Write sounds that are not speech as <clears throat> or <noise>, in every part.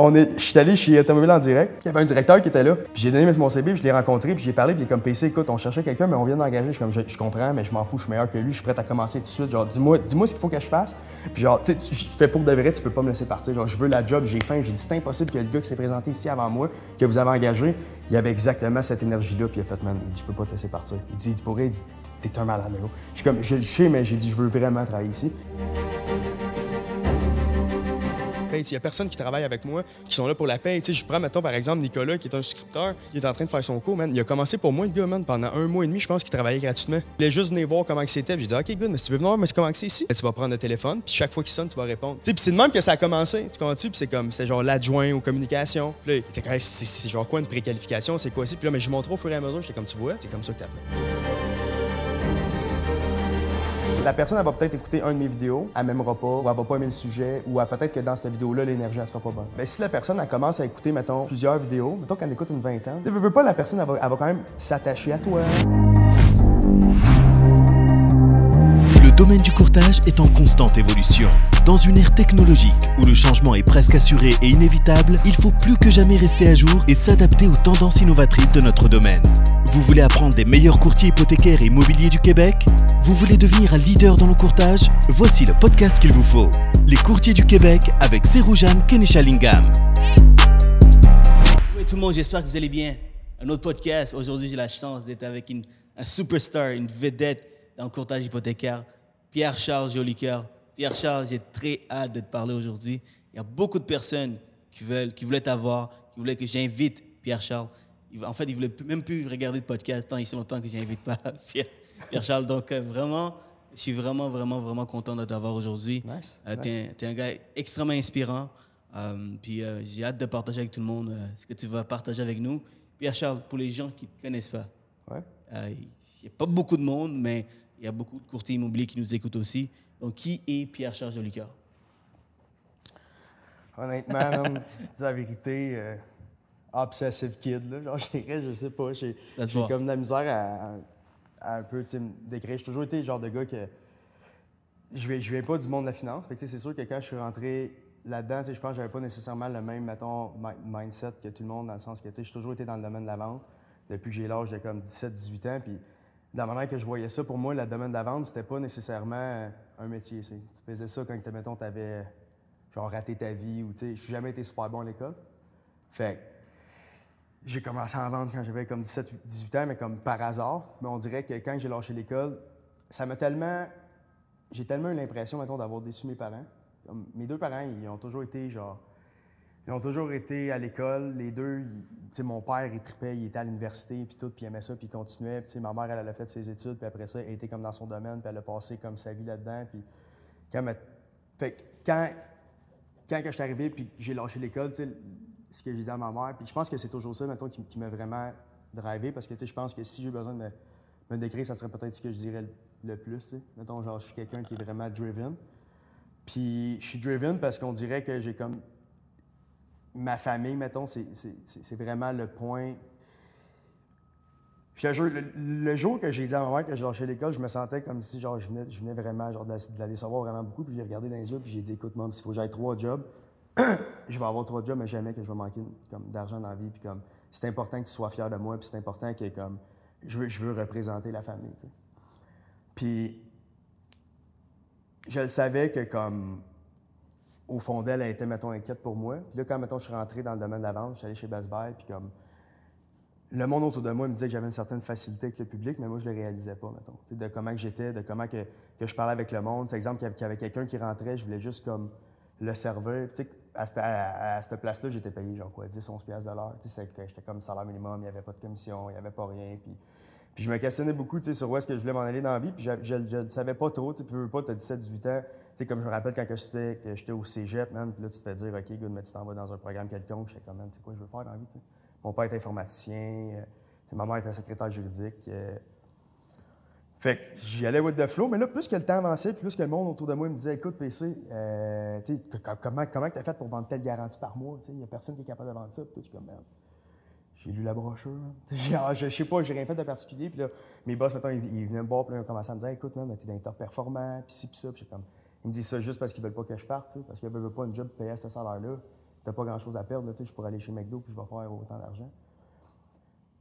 on est, je suis allé chez Automobile en direct. Il y avait un directeur qui était là. Puis j'ai donné mon CV, puis je l'ai rencontré, puis j'ai parlé, puis il est comme PC, écoute, on cherchait quelqu'un, mais on vient d'engager. Je comme, je, comprends, mais je m'en fous, je suis meilleur que lui, je suis prêt à commencer tout de suite. Genre, dis-moi, dis-moi ce qu'il faut que je fasse. Puis genre, tu sais, je fais pour de vrai, tu peux pas me laisser partir. Genre, je veux la job, j'ai faim. J'ai dit, c'est impossible que le gars qui s'est présenté ici avant moi, que vous avez engagé, il avait exactement cette énergie-là, puis il a fait, man, dit, je peux pas te laisser partir. Il dit, il dit, il dit, t'es un malade, gros. Je suis comme, je sais, mais j'ai dit, je veux vraiment travailler ici. Il n'y a personne qui travaille avec moi, qui sont là pour la paye. je prends, mettons, par exemple, Nicolas, qui est un scripteur, qui est en train de faire son cours, man. Il a commencé pour moi, le gars, man, pendant un mois et demi, je pense qu'il travaillait gratuitement. Il voulait juste venir voir comment c'était. J'ai dit, OK, good, mais si tu veux venir voir comment c'est ici, tu vas prendre le téléphone, puis chaque fois qu'il sonne, tu vas répondre. C'est de même que ça a commencé. Tu comprends Puis c'est comme, c'était genre l'adjoint aux communications. Puis là, il était c'est genre quoi une préqualification, c'est quoi aussi? Puis là, mais je montre au fur et à mesure, j'étais comme, tu vois, c'est comme ça que t'appelles. La personne, elle va peut-être écouter un de mes vidéos, elle m'aimera pas, ou elle va pas aimer le sujet, ou peut-être que dans cette vidéo-là, l'énergie, elle sera pas bonne. Mais si la personne, elle commence à écouter, mettons, plusieurs vidéos, mettons qu'elle écoute une vingtaine, tu veux pas, la personne, va, elle va quand même s'attacher à toi. Le domaine du courtage est en constante évolution. Dans une ère technologique où le changement est presque assuré et inévitable, il faut plus que jamais rester à jour et s'adapter aux tendances innovatrices de notre domaine. Vous voulez apprendre des meilleurs courtiers hypothécaires et immobiliers du Québec? Vous voulez devenir un leader dans le courtage? Voici le podcast qu'il vous faut. Les courtiers du Québec avec Seroujan Kenishalingam. Oui tout le monde, j'espère que vous allez bien. Un autre podcast. Aujourd'hui, j'ai la chance d'être avec une, un superstar, une vedette dans le courtage hypothécaire, Pierre-Charles Jolicoeur. Pierre-Charles, j'ai très hâte de te parler aujourd'hui. Il y a beaucoup de personnes qui, veulent, qui voulaient t'avoir, qui voulaient que j'invite Pierre-Charles. En fait, il voulait même plus regarder de podcast tant ici longtemps que j'invite pas <laughs> Pierre, Charles. Donc euh, vraiment, je suis vraiment, vraiment, vraiment content de t'avoir aujourd'hui. Nice. Euh, tu es, un gars extrêmement inspirant. Euh, puis j'ai hâte de partager avec tout le monde ce que tu vas partager avec nous. Pierre Charles, pour les gens qui ne te connaissent pas, il n'y a pas beaucoup de monde, mais il y a beaucoup de courtiers immobiliers qui nous écoutent aussi. Donc, qui est Pierre Charles Jolicoeur? Honnêtement, <laughs> c'est la vérité obsessive kid, là. Genre, je sais pas. J'ai comme de la misère à, un peu me décrire. J'ai toujours été le genre de gars que. Je viens, je viens pas du monde de la finance. c'est sûr que quand je suis rentré là-dedans, je pense que j'avais pas nécessairement le même, mettons, mindset que tout le monde, dans le sens que j'ai toujours été dans le domaine de la vente depuis que j'ai l'âge de comme 17-18 ans. Puis, de la manière que je voyais ça, pour moi, le domaine de la vente, c'était pas nécessairement un métier. Tu faisais ça quand, mettons, tu avais genre raté ta vie ou, tu sais, je suis jamais été super bon à l'école. Fait j'ai commencé à en vendre quand j'avais comme 17-18 ans, mais comme par hasard. Mais on dirait que quand j'ai lâché l'école, ça m'a tellement. J'ai tellement eu l'impression, maintenant d'avoir déçu mes parents. mes deux parents, ils ont toujours été genre. Ils ont toujours été à l'école. Les deux, mon père, il tripait, il était à l'université, puis tout, puis il aimait ça, puis il continuait. Puis, ma mère, elle, a fait ses études, puis après ça, elle était comme dans son domaine, puis elle a passé comme sa vie là-dedans. Puis quand, fait, quand, quand je suis arrivé, puis j'ai lâché l'école, ce que j'ai dit à ma mère. Puis je pense que c'est toujours ça, mettons, qui, m'a vraiment drivé parce que, je pense que si j'ai besoin de me, décrire, ça serait peut-être ce que je dirais le, plus. Mettons, genre, je suis quelqu'un qui est vraiment driven. Puis je suis driven parce qu'on dirait que j'ai comme. Ma famille, mettons, c'est vraiment le point. Je jure, le, jour que j'ai dit à ma mère que je lâchais l'école, je me sentais comme si genre, je, venais, vraiment de, la, décevoir vraiment beaucoup. Puis j'ai regardé dans les yeux, puis j'ai dit écoute, maman, s'il faut que j'aille trois jobs, <clears throat> je vais avoir trois jobs, mais jamais que je vais manquer d'argent dans la vie. Puis comme, c'est important que tu sois fier de moi, puis c'est important que comme, je veux, je veux représenter la famille. Puis, je le savais que comme, au fond d'elle, elle était, mettons, inquiète pour moi. Puis là, quand, mettons, je suis rentré dans le domaine de la vente, je suis allé chez Best Buy, puis comme, le monde autour de moi me disait que j'avais une certaine facilité avec le public, mais moi, je le réalisais pas, mettons. de comment que j'étais, de comment que, que, je parlais avec le monde. Par exemple, qu'il y avait quelqu'un qui rentrait, je voulais juste comme le serveur à cette, place-là, j'étais payé genre quoi, 10, 11 pièces de. J'étais comme salaire minimum, il n'y avait pas de commission, il n'y avait pas rien. Puis, puis je me questionnais beaucoup sur où est-ce que je voulais m'en aller dans la vie. Puis je ne savais pas trop. Tu veux pas, tu as 17, 18 ans. Comme je me rappelle quand j'étais au cégep, là, tu te fais dire, OK, good, mais tu t'en vas dans un programme quelconque. J'étais comme, tu sais quoi, je veux faire dans la vie. Mon père était informaticien, euh, ma mère était secrétaire juridique. Euh, fait que j'y allais with the flow, mais là, plus que le temps avançait, plus que le monde autour de moi me disait Écoute, PC, euh, comment tu as fait pour vendre telle garantie par mois Il n'y a personne qui est capable de vendre ça. Puis je comme J'ai lu la brochure. <laughs> Ah, je, sais pas, j'ai rien fait de particulier. Puis là, mes boss, maintenant, ils, venaient me voir, puis ils ont commencé à me dire Écoute, man, t'es dans performant, puis ci, puis ça. Puis comme, ils me disent ça juste parce qu'ils veulent pas que je parte, parce qu'ils veulent pas une job payée à ce salaire-là. t'as pas grand-chose à perdre, je pourrais aller chez McDo puis je vais faire autant d'argent.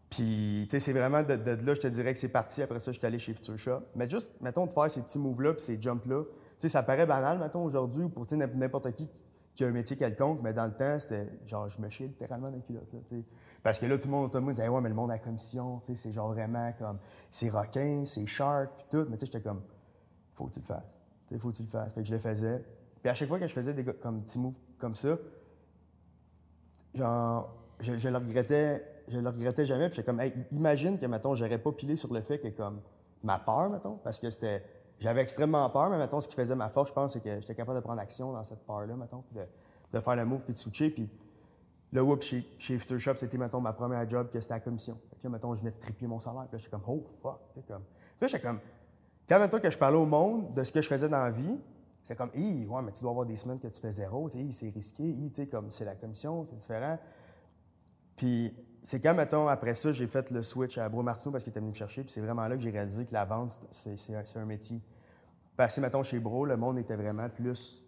Puis, tu sais, c'est vraiment de, là, je te dirais que c'est parti. Après ça, je suis allé chez Future Shop. Mais juste, mettons, de faire ces petits moves-là puis ces jumps-là, tu sais, ça paraît banal, mettons, aujourd'hui, pour n'importe qui qui a un métier quelconque, mais dans le temps, c'était genre, je me chiais littéralement dans les culottes, là, Parce que là, tout le monde autour de moi disait, ouais, mais le monde à commission, c'est genre vraiment comme, c'est requin, c'est shark, puis tout. Mais tu sais, j'étais comme, faut que tu le fasses. Tu faut que tu le fasses. Fait que je le faisais. Puis à chaque fois que je faisais des comme, petits moves comme ça, genre, je, le regrettais je le regrettais jamais. Puis comme, imagine que, mettons, j'aurais pas pilé sur le fait que, comme, ma peur, mettons, parce que c'était. J'avais extrêmement peur, mais mettons, ce qui faisait ma force, je pense, c'est que j'étais capable de prendre action dans cette peur-là, mettons, puis de, faire le move puis de switcher. Puis le chez, chez Shop, c'était, mettons, ma première job que c'était la commission. Fait là, mettons, je venais de tripler mon salaire. Puis j'étais comme, oh, fuck. comme... Puis j'étais comme, quand, mettons, que je parlais au monde de ce que je faisais dans la vie, c'est comme, hé, ouais, mais tu dois avoir des semaines que tu fais zéro, c'est risqué, tu sais, comme, c'est la commission, c'est différent. Puis c'est quand, mettons, après ça, j'ai fait le switch à Bro Martineau parce qu'il était venu me chercher. Puis c'est vraiment là que j'ai réalisé que la vente, c'est un, métier. Passé, mettons, chez Bro, le monde était vraiment plus.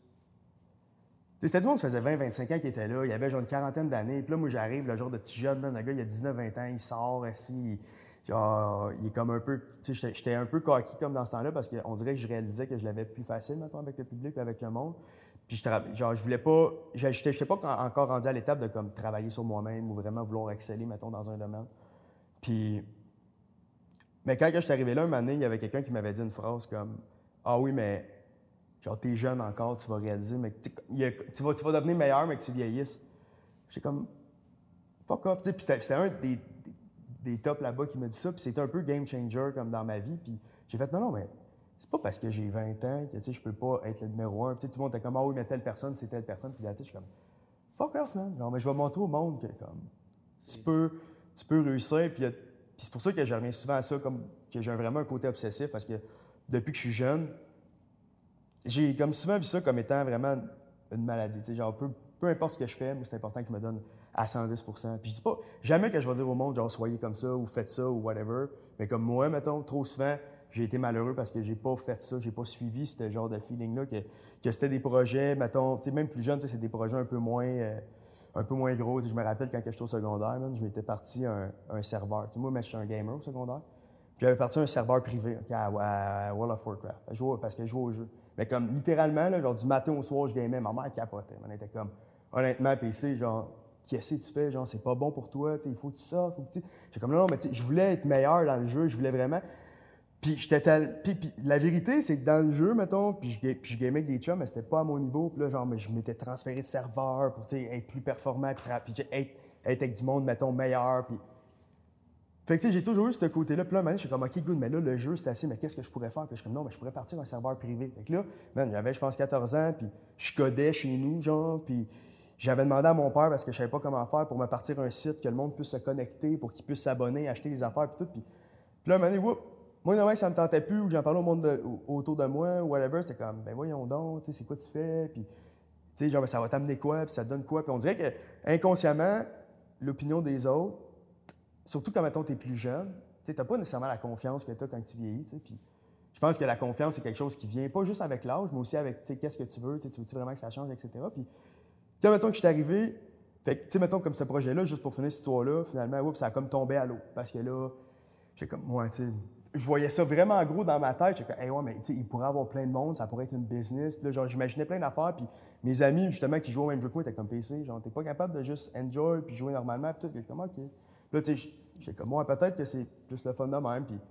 C'était du monde qui faisait 20-25 ans qui était là. Il y avait genre une quarantaine d'années. Puis là, moi, j'arrive, le genre de petit jeune, le gars, il a 19-20 ans, il sort assis. Genre, il est comme un peu. J'étais un peu coquille comme dans ce temps-là parce qu'on dirait que je réalisais que je l'avais plus facile, mettons, avec le public et avec le monde. Puis je, genre, je voulais pas. J'étais pas encore rendu à l'étape de comme travailler sur moi-même ou vraiment vouloir exceller, mettons, dans un domaine. Puis. Mais quand je suis arrivé là, un moment il y avait quelqu'un qui m'avait dit une phrase comme Ah oui, mais genre, t'es jeune encore, tu vas réaliser, mais tu, vas, tu vas devenir meilleur, mais que tu vieillisses. J'étais comme Fuck off. Puis c'était un des, des, tops là-bas qui m'a dit ça, puis c'était un peu game changer comme dans ma vie. Puis j'ai fait Non, non, mais c'est pas parce que j'ai 20 ans que je peux pas être le numéro un. tout le monde était comme, ah oui, mais telle personne, c'est telle personne. Puis là, je suis comme, fuck off, man. mais je vais montrer au monde que comme, tu, peux, tu peux réussir. Puis, c'est pour ça que je reviens souvent à ça, comme que j'ai vraiment un côté obsessif, parce que depuis que je suis jeune, j'ai comme souvent vu ça comme étant vraiment une maladie. genre, peu, peu importe ce que je fais, moi, c'est important que je me donne à 110 Puis je pas jamais que je vais dire au monde, genre, soyez comme ça, ou faites ça, ou whatever. Mais comme moi, mettons, trop souvent, j'ai été malheureux parce que j'ai pas fait ça, j'ai pas suivi ce genre de feeling-là, que, que c'était des projets, mettons, tu sais, même plus jeune, c'est des projets un peu moins, euh, un peu moins gros. je me rappelle quand j'étais au secondaire, je m'étais parti un, un serveur. sais, moi, j'étais un gamer au secondaire. Puis j'avais parti un serveur privé à, World of Warcraft, parce que je jouais au jeu. Mais comme littéralement, là, genre du matin au soir, je gamais, ma mère capotait. Elle était comme, honnêtement, PC, genre, qu'est-ce que tu fais? Genre, c'est pas bon pour toi, il faut que tu sortes. J'ai comme, non, non, mais je voulais être meilleur dans le jeu, je voulais vraiment. Puis, j'étais puis, puis, la vérité, c'est que dans le jeu, mettons, puis je, puis avec des chums, mais c'était pas à mon niveau. Puis là, genre, mais je m'étais transféré de serveur pour être plus performant, puis, être, être, avec du monde, mettons, meilleur. Puis... Fait que, tu sais, j'ai toujours eu ce côté-là. Puis là, comme, OK, good, mais là, le jeu, c'est assez, mais qu'est-ce que je pourrais faire? Puis je comme, non, mais je pourrais partir un serveur privé. Fait que là, man, j'avais, je pense, 14 ans, puis je codais chez nous, genre, puis j'avais demandé à mon père, parce que je savais pas comment faire, pour me partir un site, que le monde puisse se connecter, pour qu'il puisse s'abonner, acheter des affaires, puis tout. Puis, là, maintenant, whoop, moi, normalement, ça me tentait plus, ou j'en parlais au monde autour de moi, ou whatever, c'était comme, ben voyons donc, tu sais, c'est quoi tu fais, puis, tu sais, genre, ben, ça va t'amener quoi, puis ça donne quoi. Puis on dirait que, inconsciemment, l'opinion des autres, surtout quand, mettons, t'es plus jeune, tu n'as pas nécessairement la confiance que tu as quand tu vieillis, puis je pense que la confiance, c'est quelque chose qui vient pas juste avec l'âge, mais aussi avec, tu sais, qu'est-ce que tu veux, tu veux-tu vraiment que ça change, etc. Puis, quand, mettons, que je suis arrivé, fait que, tu sais, mettons, comme ce projet-là, juste pour finir cette histoire-là, finalement, oups, ça a comme tombé à l'eau, parce que là, j'ai comme, moi, tu sais, je voyais ça vraiment gros dans ma tête. J'étais comme, hey, ouais, mais tu sais, il pourrait avoir plein de monde, ça pourrait être une business. Puis là, genre, j'imaginais plein d'affaires. Puis mes amis, justement, qui jouaient au même jeu que moi, étaient comme PC. Genre, t'es pas capable de juste enjoy puis jouer normalement. Puis tout. Puis comme, OK. Là, tu sais, j'étais comme, moi, peut-être que c'est plus le fun de même. Puis là,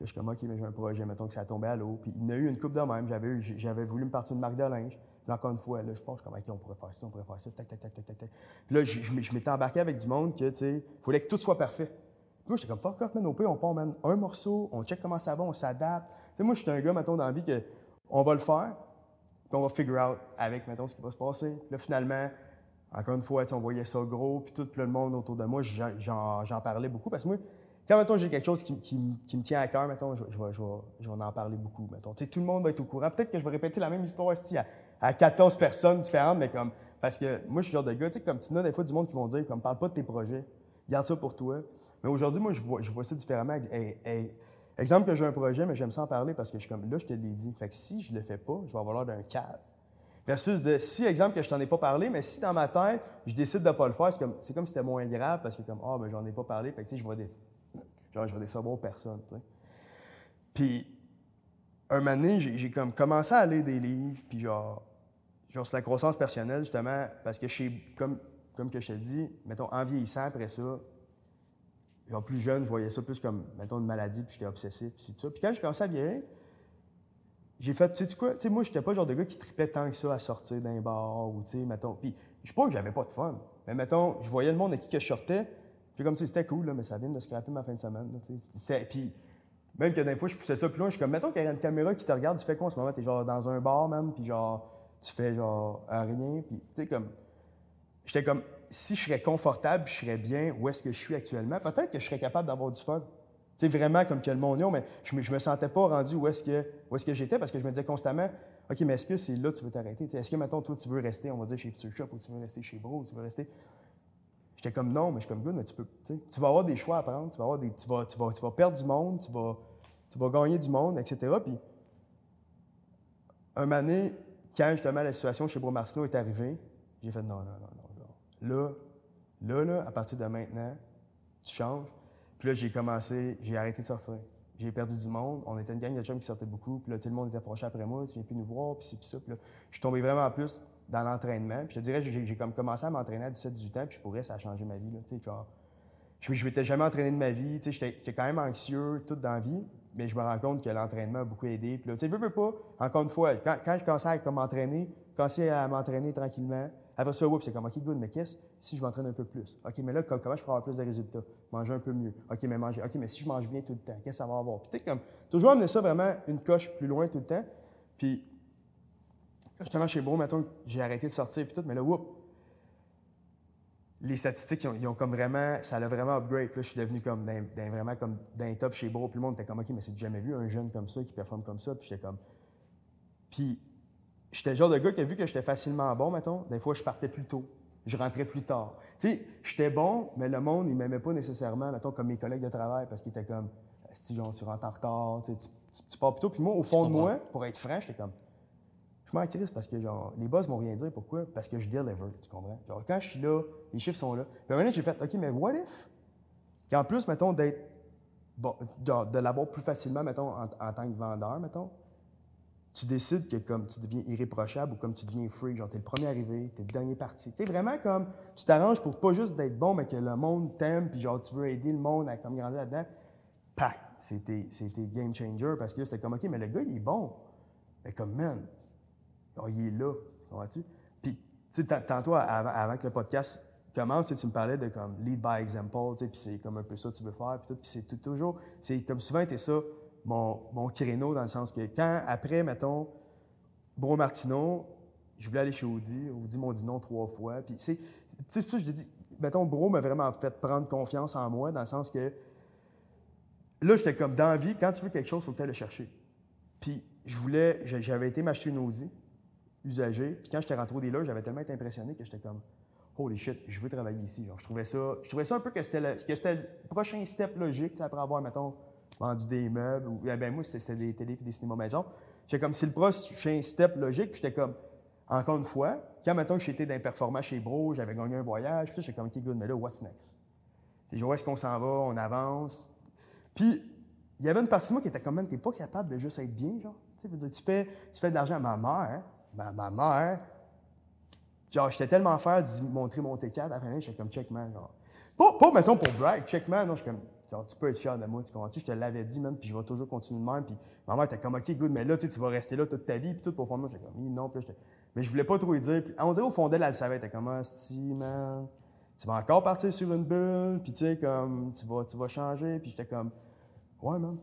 je suis comme, OK, mais j'ai un projet, mettons que ça a tombé à l'eau. Puis il y en a eu une coupe de même. J'avais, j'avais voulu me partir une marque de linge. Puis encore une fois, là, je pense, comme, OK, on pourrait faire ça, on pourrait faire ça, tac, tac, tac, tac, tac. Puis là, je, m'étais embarqué avec du monde que, tu sais, il fallait que tout soit parfait moi, j'étais comme fuck off, man. Au pire, on prend un morceau, on check comment ça va, on s'adapte. Tu sais, moi, j'étais un gars, mettons, dans la vie que on va le faire, puis on va figure out avec, mettons, ce qui va se passer. Là, finalement, encore une fois, on voyait ça gros, puis tout le monde autour de moi, j'en parlais beaucoup. Parce que moi, quand, mettons, j'ai quelque chose qui, me tient à cœur, mettons, je, vais, en parler beaucoup, mettons. Tu sais, tout le monde va être au courant. Peut-être que je vais répéter la même histoire ici à, à 14 personnes différentes, mais comme, parce que moi, je suis le genre de gars, tu sais, comme tu as des fois du monde qui vont dire, comme, parle pas de tes projets, garde ça pour toi. Mais aujourd'hui, moi, je vois, je vois ça différemment. exemple que j'ai un projet, mais j'aime ça en parler parce que je suis comme, là, je te l'ai dit. Fait que si je le fais pas, je vais avoir l'air d'un cave. Versus de, si, exemple, que je t'en ai pas parlé, mais si dans ma tête, je décide de pas le faire, c'est comme, c'est comme si c'était moins grave parce que, comme, ah, ben, j'en ai pas parlé, fait que, tu sais, je vois des, genre, je vois des sabons personnes, tu sais. Puis, un moment donné, j'ai, comme commencé à lire des livres, puis genre, genre, c'est la croissance personnelle, justement, parce que chez, comme, comme que je t'ai dit, mettons, en vieillissant après ça, genre, plus jeune, je voyais ça plus comme, mettons, une maladie, puis j'étais obsessif, puis tout ça. Puis quand j'ai commencé à vieillir, j'ai fait, tu sais quoi, tu sais, moi, j'étais pas le genre de gars qui tripait tant que ça à sortir d'un bar ou, tu sais, mettons. Puis, je sais pas que j'avais pas de fun, mais mettons, je voyais le monde avec qui que je sortais, puis comme, tu c'était cool, là, mais ça vient de scraper ma fin de semaine, tu sais. Puis, même que des fois, je poussais ça plus loin, je suis comme, mettons qu'il y a une caméra qui te regarde, tu fais quoi en ce moment? T'es genre dans un bar, man, puis genre, tu fais genre rien, puis, tu sais, comme, j'étais comme, si je serais confortable, je serais bien où est-ce que je suis actuellement, peut-être que je serais capable d'avoir du fun sais, vraiment comme que le monde mais je me, me sentais pas rendu où est-ce que, est-ce que j'étais parce que je me disais constamment, OK, mais est-ce que c'est là que tu veux t'arrêter? Est-ce que, maintenant toi, tu veux rester, on va dire, chez Future Shop ou tu veux rester chez Bro ou tu veux rester. J'étais comme non, mais je suis comme good, mais tu peux. Tu vas avoir des choix à prendre, tu vas, avoir des, tu vas, tu vas, tu vas perdre du monde, tu vas, tu vas gagner du monde, etc. Puis, un donné, quand justement la situation chez Bro Martineau est arrivée, j'ai fait non, non, non, non, non. Là, là, là, à partir de maintenant, tu changes. Puis là, j'ai commencé, j'ai arrêté de sortir. J'ai perdu du monde. On était une gang de chums qui sortaient beaucoup. Puis là, tout le monde était approché après moi. Tu viens plus nous voir, puis c'est puis ça. Puis là, je suis tombé vraiment plus dans l'entraînement. Puis je te dirais, j'ai comme commencé à m'entraîner à 17-18 ans. Puis je pourrais, ça a changé ma vie. Là, genre, je ne m'étais jamais entraîné de ma vie. J'étais quand même anxieux toute dans la vie. Mais je me rends compte que l'entraînement a beaucoup aidé. Puis tu pas, encore une fois, quand, quand je commençais à m'entraîner, commençais à m'entraîner tranquillement, après ça, c'est comme, OK, good, mais qu'est-ce si je m'entraîne un peu plus? OK, mais là, comment je peux avoir plus de résultats? Manger un peu mieux. OK, mais manger. OK, mais si je mange bien tout le temps, qu'est-ce que ça va avoir? Puis, comme, toujours amener ça vraiment une coche plus loin tout le temps. Puis, justement, chez Bro, maintenant, j'ai arrêté de sortir, puis tout, mais là, whoop! Les statistiques, ils ont, comme vraiment, ça l'a vraiment upgrade. Puis là, je suis devenu comme, vraiment comme d'un top chez Bro. Puis le monde était comme, OK, mais c'est jamais vu un jeune comme ça qui performe comme ça. Puis j'étais comme. Puis j'étais le genre de gars qui a vu que j'étais facilement bon, mettons, des fois, je partais plus tôt. Je rentrais plus tard. Tu sais, j'étais bon, mais le monde, il m'aimait pas nécessairement, mettons, comme mes collègues de travail, parce qu'ils étaient comme, si genre, tu rentres en retard, tu, tu, pars plus tôt. Puis moi, au fond de moi, pour être franc, j'étais comme, je m'en crisse parce que, genre, les boss m'ont rien dit. Pourquoi? Parce que je deliver, tu comprends? Genre, quand je suis là, les chiffres sont là. Puis maintenant, j'ai fait, OK, mais what if? en plus, mettons, d'être, bon, de, l'avoir plus facilement, mettons, en, tant que vendeur, mettons, tu décides que comme tu deviens irréprochable ou comme tu deviens free, genre t'es le premier arrivé, t'es le dernier parti. Tu sais, vraiment comme tu t'arranges pour pas juste d'être bon, mais que le monde t'aime, puis genre tu veux aider le monde à comme grandir là-dedans. Pac! C'était game changer parce que c'était comme, OK, mais le gars, il est bon. Mais comme, man, il est là. Comprends-tu? Puis, tu sais, tantôt, avant, que le podcast commence, tu me parlais de comme lead by example, tu sais, puis c'est comme un peu ça que tu veux faire, puis tout. Puis c'est toujours, c'est comme souvent, t'es ça mon, mon créneau dans le sens que quand, après, mettons, Bro Martineau, je voulais aller chez Audi, Audi m'ont dit non trois fois. Puis c'est, c'est ça que je dis, mettons, Bro m'a vraiment fait prendre confiance en moi dans le sens que là, j'étais comme dans la vie, quand tu veux quelque chose, il faut que tu ailles le chercher. Puis je voulais, j'avais été m'acheter une Audi usagée, puis quand j'étais rentré au dealer, j'avais tellement été impressionné que j'étais comme holy shit, je veux travailler ici. je trouvais ça, je trouvais ça un peu que c'était le, que c'était le prochain step logique, après avoir, mettons, vendu des meubles. Ou, eh ben moi, c'était des télés et des cinémas maison. J'étais comme, si le prochain step logique, puis j'étais comme, encore une fois, quand maintenant j'étais d'un performant chez Bro, j'avais gagné un voyage, puis j'étais comme, OK, good, mais là, what's next? C'est où est-ce qu'on s'en va, on avance. Puis, il y avait une partie de moi qui était comme, même, t'es pas capable de juste être bien, genre. Tu, fais, tu fais de l'argent à ma mère, ma, mère. Genre, j'étais tellement fier de montrer mon T4, à la fin, j'étais comme, check, man, genre. Pas, pas, mettons, pour brag, check, man, non, je suis comme, tu peux être fier de moi, tu comprends? Je te l'avais dit, même, puis je vais toujours continuer de même. Puis ma mère était comme, OK, good, mais là, tu vas rester là toute ta vie, puis tout pour moi. J'étais comme, non, puis Mais je voulais pas trop lui dire. Puis on dirait au fond d'elle, elle savait, elle était comme, ah, man, tu vas encore partir sur une bulle, puis tu sais, comme, tu vas, tu vas changer. Puis j'étais comme, ouais, man.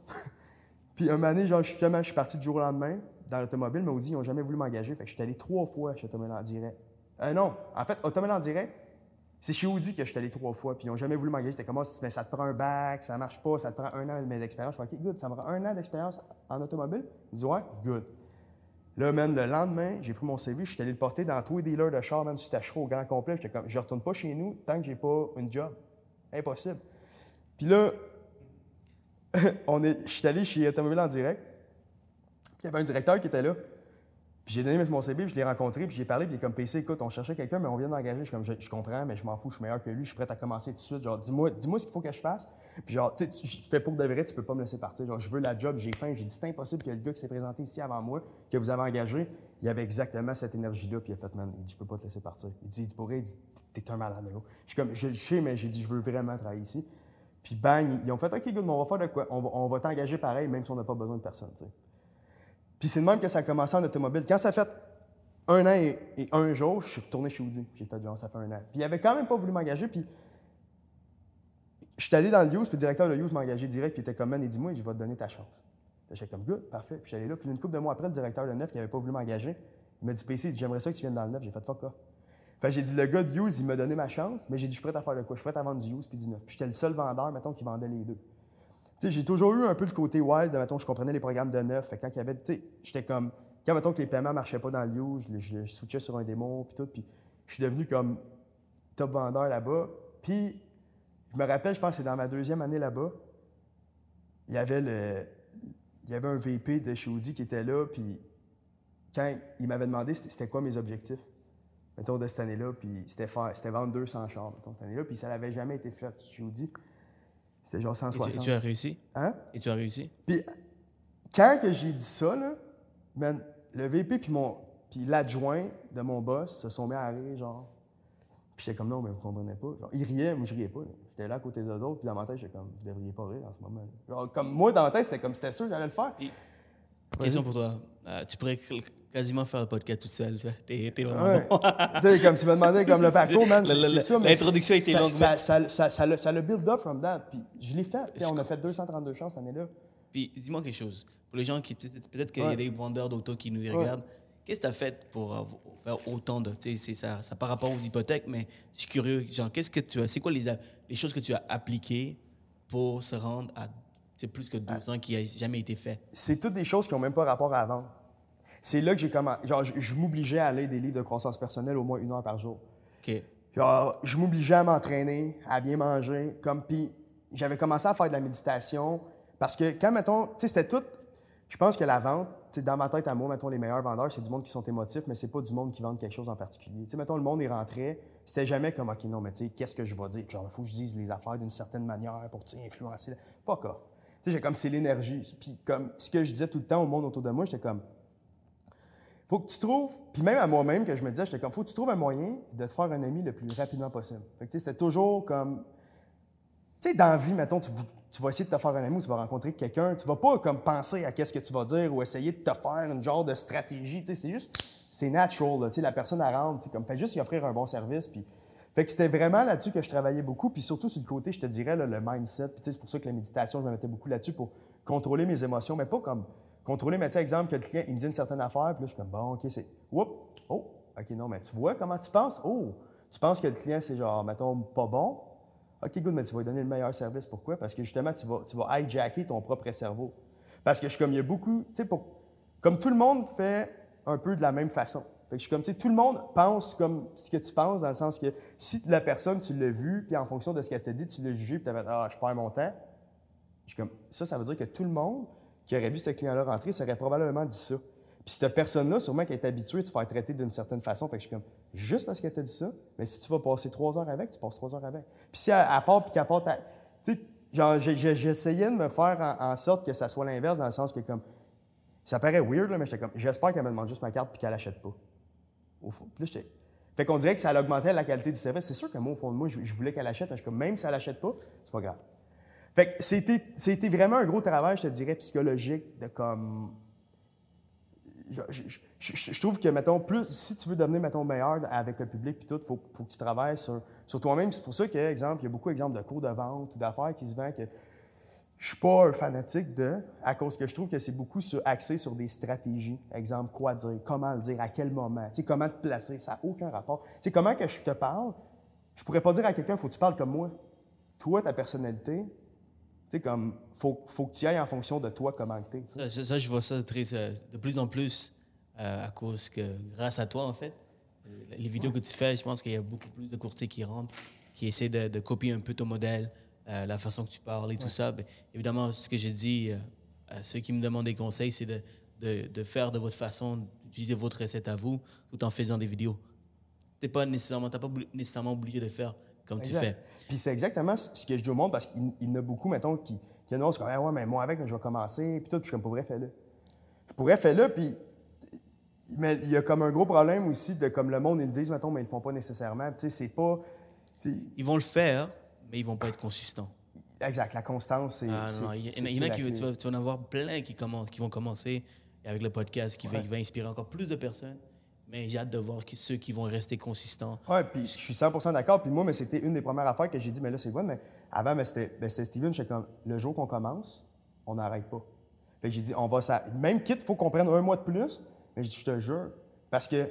<laughs> puis un moment donné, genre, justement, je suis parti du jour au lendemain dans l'automobile, mais Audi, ils n'ont jamais voulu m'engager. Fait je suis allé trois fois chez Automobile en direct. Non, en fait, Automobile en direct, c'est chez Audi que je suis allé trois fois, puis ils n'ont jamais voulu m'engager. J'étais comme, ah, mais ça te prend un bac, ça marche pas, ça te prend un an d'expérience. Je suis OK, good, ça me prend un an d'expérience en automobile. Ils disent, ouais, good. Là, même le lendemain, j'ai pris mon CV, je suis allé le porter dans tous les dealers de char, même si c'était au grand complet. J'étais comme, je retourne pas chez nous tant que j'ai pas une job. Impossible. Puis là, <laughs> on est, je suis allé chez Automobile en direct. Il y avait un directeur qui était là. Puis j'ai donné mon CB, puis je l'ai rencontré, puis j'ai parlé, puis il est comme PC, écoute, on cherchait quelqu'un, mais on vient d'engager. Je comme, je, comprends, mais je m'en fous, je suis meilleur que lui, je suis prêt à commencer tout de suite. Genre, dis-moi, dis-moi ce qu'il faut que je fasse. Puis genre, tu sais, je fais pour de vrai, tu peux pas me laisser partir. Genre, je veux la job, j'ai faim. J'ai dit, c'est impossible que le gars qui s'est présenté ici avant moi, que vous avez engagé, il avait exactement cette énergie-là, puis il a fait, man, il dit, je peux pas te laisser partir. Il dit, il dit, pourrait, il dit, t'es un malade, gros. Je suis comme, je sais, mais j'ai dit, je veux vraiment travailler ici. Puis bang, ils ont fait, OK, good, on va faire de quoi? On va, t'engager pareil, même si on n'a pas besoin de personne. Puis c'est de même que ça a commencé en automobile. Quand ça fait un an et, un jour, je suis retourné chez Audi. J'ai fait, genre, ça fait un an. Puis il avait quand même pas voulu m'engager, puis je suis allé dans le Use, puis le directeur de Use m'a engagé direct, puis il était comme, man, il dit, moi, je vais te donner ta chance. J'étais comme, good, parfait. Puis j'allais là, puis une couple de mois après, le directeur de Neuf, qui n'avait pas voulu m'engager, il m'a dit, PC, j'aimerais ça que tu viennes dans le Neuf. J'ai fait, fuck off. Fait j'ai dit, le gars de Use, il m'a donné ma chance, mais j'ai dit, je suis prêt à faire le quoi? Je suis prêt à vendre du Use puis du Neuf. Puis j'étais le seul vendeur, mettons, qui vendait les deux. J'ai toujours eu un peu le côté wild, mettons, je comprenais les programmes de Neuf. Quand il y avait, j'étais comme, quand, mettons, que les paiements marchaient pas dans le Use, je, je, switchais sur un démon, puis tout, puis je suis devenu comme top vendeur là-bas. Puis je me rappelle, je pense que c'est dans ma deuxième année là-bas, il y avait le, il y avait un VP de chez Audi qui était là, puis quand il m'avait demandé c'était quoi mes objectifs, mettons, de cette année-là, puis c'était, vendre 200 chars, cette année-là, puis ça n'avait jamais été fait chez Audi. C'était genre 160. Et tu, as réussi? Hein? Et tu as réussi? Puis quand que j'ai dit ça, là, le VP puis mon puis l'adjoint de mon boss se sont mis à rire, genre, puis j'étais comme, non, mais vous comprenez pas. Genre, ils riaient, moi je riais pas. J'étais là à côté d'eux autres, puis dans ma tête, j'étais comme, vous devriez pas rire en ce moment. Genre, comme moi, dans ma tête, c'était comme, c'était sûr, j'allais le faire. question pour toi. Euh, tu pourrais quasiment faire le podcast toute seule. T'es, es vraiment bon. comme tu m'as demandé, comme le parcours, man, c'est. L'introduction était longue. Ça, ça, ça, ça, ça, le build up from that. Puis je l'ai fait. on a fait 232 chances cette année-là. Puis dis-moi quelque chose. Pour les gens qui, peut-être qu'il y a des vendeurs d'auto qui nous regardent, Qu'est-ce que tu as fait pour faire autant de. Sais, ça, ça par rapport aux hypothèques, mais je suis curieux. Genre, qu'est-ce que tu as. C'est quoi les, les choses que tu as appliquées pour se rendre à c'est plus que 12 ans qui n'a jamais été fait? C'est toutes des choses qui n'ont même pas rapport à vendre. C'est là que j'ai commencé. Genre, je, m'obligeais à aller des livres de croissance personnelle au moins une heure par jour. OK. Genre, je m'obligeais à m'entraîner, à bien manger. Comme, puis j'avais commencé à faire de la méditation. Parce que quand, mettons, tu sais, c'était tout. Je pense que la vente, dans ma tête à moi, mettons, les meilleurs vendeurs, c'est du monde qui sont émotifs, mais c'est pas du monde qui vend quelque chose en particulier. sais, mettons, le monde, est rentré, c'était jamais comme, OK, non, mais tu sais, qu'est-ce que je vais dire? Genre, il faut que je dise les affaires d'une certaine manière pour, influencer. Pas quoi. Tu sais, j'ai comme, c'est l'énergie. Puis, comme, ce que je disais tout le temps au monde autour de moi, j'étais comme, faut que tu trouves, puis même à moi-même, que je me disais, j'étais comme, faut que tu trouves un moyen de te faire un ami le plus rapidement possible. Fait que, c'était toujours comme, tu sais, dans la vie, mettons, tu tu vas essayer de te faire un ami ou tu vas rencontrer quelqu'un, tu vas pas comme penser à qu'est-ce que tu vas dire ou essayer de te faire une genre de stratégie. C'est juste, c'est natural. Là, la personne à rentre, comme, fais juste y offrir un bon service. Puis, fait que c'était vraiment là-dessus que je travaillais beaucoup. Puis surtout sur le côté, je te dirais, le mindset. Puis c'est pour ça que la méditation, je me mettais beaucoup là-dessus pour contrôler mes émotions, mais pas comme contrôler, mais tu sais, exemple, que le client, il me dit une certaine affaire, puis là, je suis comme, bon, OK, c'est, oups, oh, OK, non, mais tu vois comment tu penses? Oh, tu penses que le client, c'est genre, mettons, pas bon? OK, good, mais tu vas lui donner le meilleur service. Pourquoi? Parce que justement, tu vas, tu vas hijacker ton propre cerveau. Parce que je suis comme, il y a beaucoup, tu sais, comme tout le monde fait un peu de la même façon. Fait que je suis comme, tu sais, tout le monde pense comme ce que tu penses, dans le sens que si la personne, tu l'as vue, puis en fonction de ce qu'elle t'a dit, tu l'as jugé, puis tu fait, ah, je perds mon temps. Je suis comme, ça, ça veut dire que tout le monde qui aurait vu ce client-là rentrer, ça aurait probablement dit ça. Puis cette personne-là, sûrement qu'elle est habituée de se faire traiter d'une certaine façon. Fait que je suis comme, juste parce qu'elle t'a dit ça, mais si tu vas passer trois heures avec, tu passes trois heures avec. Puis si elle, part puis qu'elle part, tu sais, genre, j'essayais de me faire en, sorte que ça soit l'inverse, dans le sens que comme, ça paraît weird, là, mais j'étais comme, j'espère qu'elle me demande juste ma carte puis qu'elle l'achète pas. Au fond. Puis là, Fait qu'on dirait que ça augmentait la qualité du service. C'est sûr que moi, au fond de moi, je, voulais qu'elle achète, mais je suis comme, même si elle l'achète pas, c'est pas grave. Fait que c'était, vraiment un gros travail, je te dirais, psychologique, de comme je, trouve que, mettons, plus, si tu veux devenir, mettons, meilleur avec le public puis tout, il faut, que tu travailles sur, sur toi-même. C'est pour ça qu'il exemple, il y a beaucoup d'exemples de cours de vente ou d'affaires qui se vendent que je suis pas un fanatique de, à cause que je trouve que c'est beaucoup axé sur des stratégies. Exemple, quoi dire, comment le dire, à quel moment, tu sais, comment te placer, ça n'a aucun rapport. Tu sais, comment que je te parle, je pourrais pas dire à quelqu'un, faut que tu parles comme moi. Toi, ta personnalité, sais, comme, faut, faut que tu ailles en fonction de toi, comment tu es. Ça, je vois ça très, euh, de plus en plus euh, à cause que, grâce à toi, en fait, euh, les vidéos que tu fais, je pense qu'il y a beaucoup plus de courtiers qui rentrent, qui essaient de, copier un peu ton modèle, la façon que tu parles et tout ça. Ben, évidemment, ce que j'ai dit à ceux qui me demandent des conseils, c'est de, de, de faire de votre façon, d'utiliser votre recette à vous, tout en faisant des vidéos. Tu n'es pas nécessairement, pas nécessairement obligé de faire comme tu fais. Puis c'est exactement ce que je dis au monde parce qu'il y en a beaucoup, mettons, qui, qui annoncent comme, ah ouais, mais moi avec, mais je vais commencer. Puis tout, puis je suis comme, pour vrai, fais-le. Je pourrais faire-le, puis. Mais il y a comme un gros problème aussi de comme le monde, ils le disent, mettons, mais ils le font pas nécessairement. Tu sais, c'est pas. Ils vont le faire, mais ils vont pas être consistants. Exact, la constance, c'est. Ah non, il y, en a qui, tu vas, tu vas en avoir plein qui, commencent, qui vont commencer avec le podcast, qui, va, va inspirer encore plus de personnes. Mais j'ai hâte de voir ceux qui vont rester consistants. Oui, puis je suis 100% d'accord. Puis moi, mais c'était une des premières affaires que j'ai dit, mais là, c'est quoi? Mais avant, ben, c'était Steven, j'étais comme, le jour qu'on commence, on n'arrête pas. Fait que j'ai dit, on va ça. Même quitte, faut qu'on prenne un mois de plus. Mais je te jure, parce que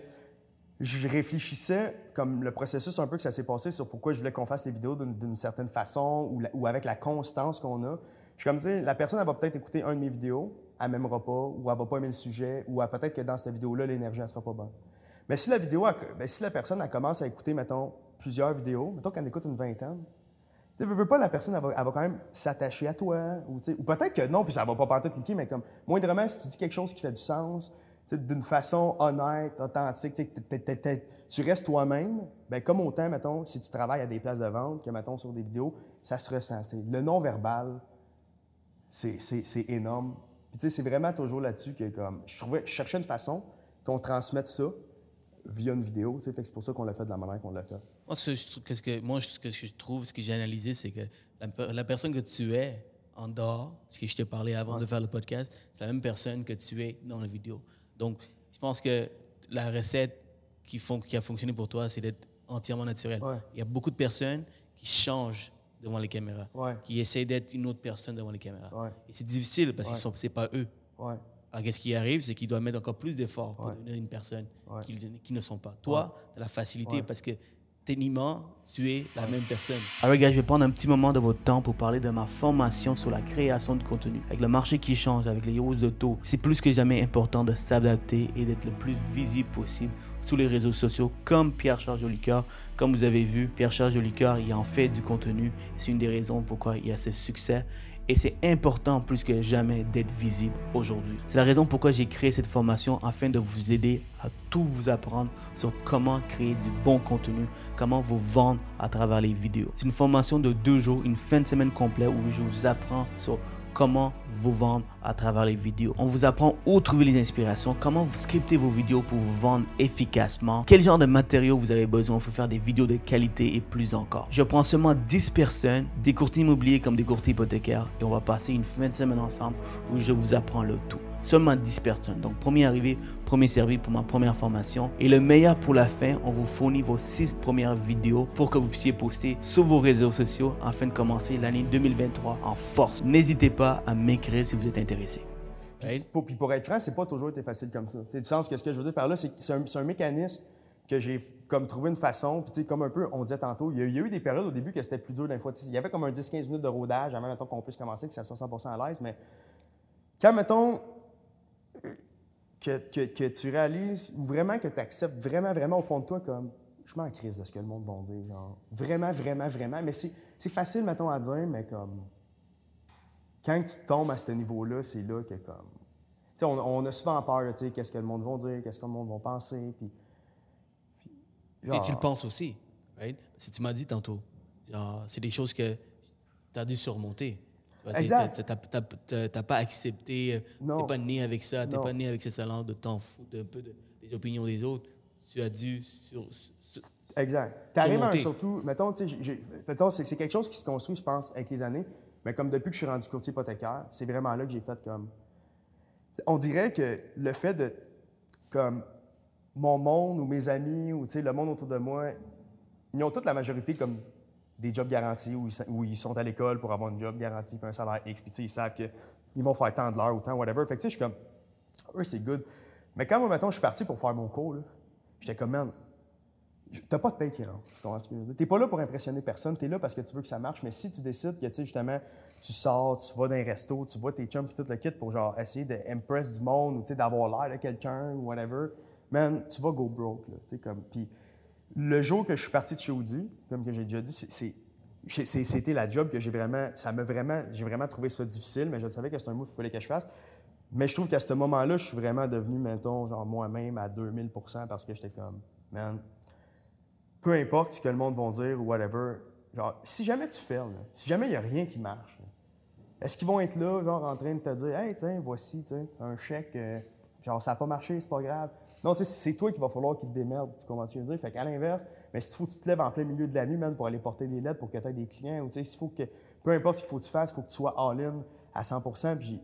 je réfléchissais comme le processus un peu que ça s'est passé sur pourquoi je voulais qu'on fasse les vidéos d'une certaine façon ou, avec la constance qu'on a. Je suis comme, tu la personne, elle va peut-être écouter un de mes vidéos, elle m'aimera pas, ou elle va pas aimer le sujet, ou peut-être que dans cette vidéo-là, l'énergie, elle sera pas bonne. Mais si la vidéo, ben, si la personne, commence à écouter, mettons, plusieurs vidéos, mettons qu'elle écoute une vingtaine, tu veux, veux pas, la personne, va, quand même s'attacher à toi, ou, ou peut-être que non, puis ça va pas partir cliquer, mais comme, moindrement, si tu dis quelque chose qui fait du sens, d'une façon honnête, authentique, tu restes toi-même, ben comme autant, mettons, si tu travailles à des places de vente que, mettons, sur des vidéos, ça se ressent. Le non-verbal, c'est énorme. Puis, c'est vraiment toujours là-dessus que, comme, je, trouvais, je cherchais une façon qu'on transmette ça via une vidéo, fait c'est pour ça qu'on l'a fait de la manière qu'on l'a fait. Moi, ce, ce que, moi, ce que je trouve, ce que j'ai analysé, c'est que la, personne que tu es en dehors, ce que je t'ai parlé avant de faire le podcast, c'est la même personne que tu es dans la vidéo. Donc, je pense que la recette qui, font, qui a fonctionné pour toi, c'est d'être entièrement naturel. Il y a beaucoup de personnes qui changent devant les caméras, qui essaient d'être une autre personne devant les caméras. Et c'est difficile parce que ce n'est pas eux. Alors, qu'est-ce qui arrive, c'est qu'ils doivent mettre encore plus d'efforts pour devenir une personne qui, qui, ne sont pas. Toi, tu as la facilité parce que techniquement, tu es la même personne. Alors, gars, je vais prendre un petit moment de votre temps pour parler de ma formation sur la création de contenu. Avec le marché qui change, avec les hausses de taux, c'est plus que jamais important de s'adapter et d'être le plus visible possible sur les réseaux sociaux comme Pierre-Charles Jolicoeur. Comme vous avez vu, Pierre-Charles Jolicoeur, il en fait du contenu. C'est une des raisons pourquoi il a ce succès et c'est important plus que jamais d'être visible aujourd'hui. C'est la raison pourquoi j'ai créé cette formation afin de vous aider à tout vous apprendre sur comment créer du bon contenu, comment vous vendre à travers les vidéos. C'est une formation de deux jours, une fin de semaine complète où je vous apprends sur comment vous vendre à travers les vidéos. On vous apprend où trouver les inspirations, comment vous scripter vos vidéos pour vous vendre efficacement, quel genre de matériaux vous avez besoin pour faire des vidéos de qualité et plus encore. Je prends seulement 10 personnes, des courtiers immobiliers comme des courtiers hypothécaires et on va passer une fin de semaine ensemble où je vous apprends le tout seulement 10 personnes. Donc, premier arrivé, premier servi pour ma première formation. Et le meilleur pour la fin, on vous fournit vos 6 premières vidéos pour que vous puissiez poster sur vos réseaux sociaux afin de commencer l'année 2023 en force. N'hésitez pas à m'écrire si vous êtes intéressé. Puis pour être franc, c'est pas toujours été facile comme ça. C'est du sens que ce que je veux dire par là, c'est un, un, mécanisme que j'ai comme trouvé une façon, puis comme un peu, on disait tantôt, il y, a, eu des périodes au début que c'était plus dur d'un fois. Il y avait comme un 10-15 minutes de rodage avant mettons, qu'on puisse commencer, que ça soit 100 à l'aise, mais quand, mettons, que, tu réalises, vraiment que tu acceptes vraiment, vraiment au fond de toi comme je m'en crise de ce que le monde va dire. Genre, vraiment, vraiment, vraiment. Mais c'est facile, mettons, à dire, mais comme quand tu tombes à ce niveau-là, c'est là que comme. Tu sais, on, a souvent peur, sais, qu'est-ce que le monde va dire, qu'est-ce que le monde va penser. Puis, Et tu le penses aussi, right? Si tu m'as dit tantôt, c'est des choses que tu as dû surmonter. Tu n'as pas accepté, euh, tu n'es pas né avec ça, tu n'es pas né avec ce salon de t'en foutre un peu des opinions des autres. Tu as dû sur, Exact. Tu arrives surtout, mettons, mettons c'est quelque chose qui se construit, je pense, avec les années, mais comme depuis que je suis rendu courtier hypothécaire, c'est vraiment là que j'ai fait comme. On dirait que le fait de, comme, mon monde ou mes amis ou le monde autour de moi, ils ont toute la majorité comme des jobs garantis où ils, sont à l'école pour avoir un job garanti puis un salaire X, puis ils savent qu'ils vont faire tant de l'heure ou tant, whatever. Fait que je suis comme, eux, c'est good. Mais quand moi, maintenant, je suis parti pour faire mon cours, j'étais comme, man, t'as pas de paye qui rentre. Tu? T'es pas là pour impressionner personne, t'es là parce que tu veux que ça marche, mais si tu décides que, tu sais, justement, tu sors, tu vas dans un resto, tu vois tes chums et tout le kit pour, genre, essayer d'impress du monde ou, tu sais, d'avoir l'air de quelqu'un ou whatever, man, tu vas go broke, là, tu sais, comme, puis le jour que je suis parti de chez Audi, comme j'ai déjà dit, c'était la job que j'ai vraiment. Ça m'a vraiment. J'ai vraiment trouvé ça difficile, mais je savais que c'était un move qu'il fallait que je fasse. Mais je trouve qu'à ce moment-là, je suis vraiment devenu, mettons, genre moi-même à 2000% parce que j'étais comme, man, peu importe ce que le monde va dire ou whatever, genre, si jamais tu fais, si jamais il n'y a rien qui marche, est-ce qu'ils vont être là, genre, en train de te dire, hey, tiens, voici, tu un chèque, euh, genre, ça n'a pas marché, c'est pas grave. Non, tu sais, c'est toi qui va falloir qu'il te démerde, tu comprends je veux dire? Fait qu'à l'inverse, mais si faut que tu te lèves en plein milieu de la nuit, man, pour aller porter des lettres pour que tu aies des clients, ou tu sais, s'il faut que, peu importe ce qu'il faut que tu fasses, il faut que tu sois all-in à 100 Puis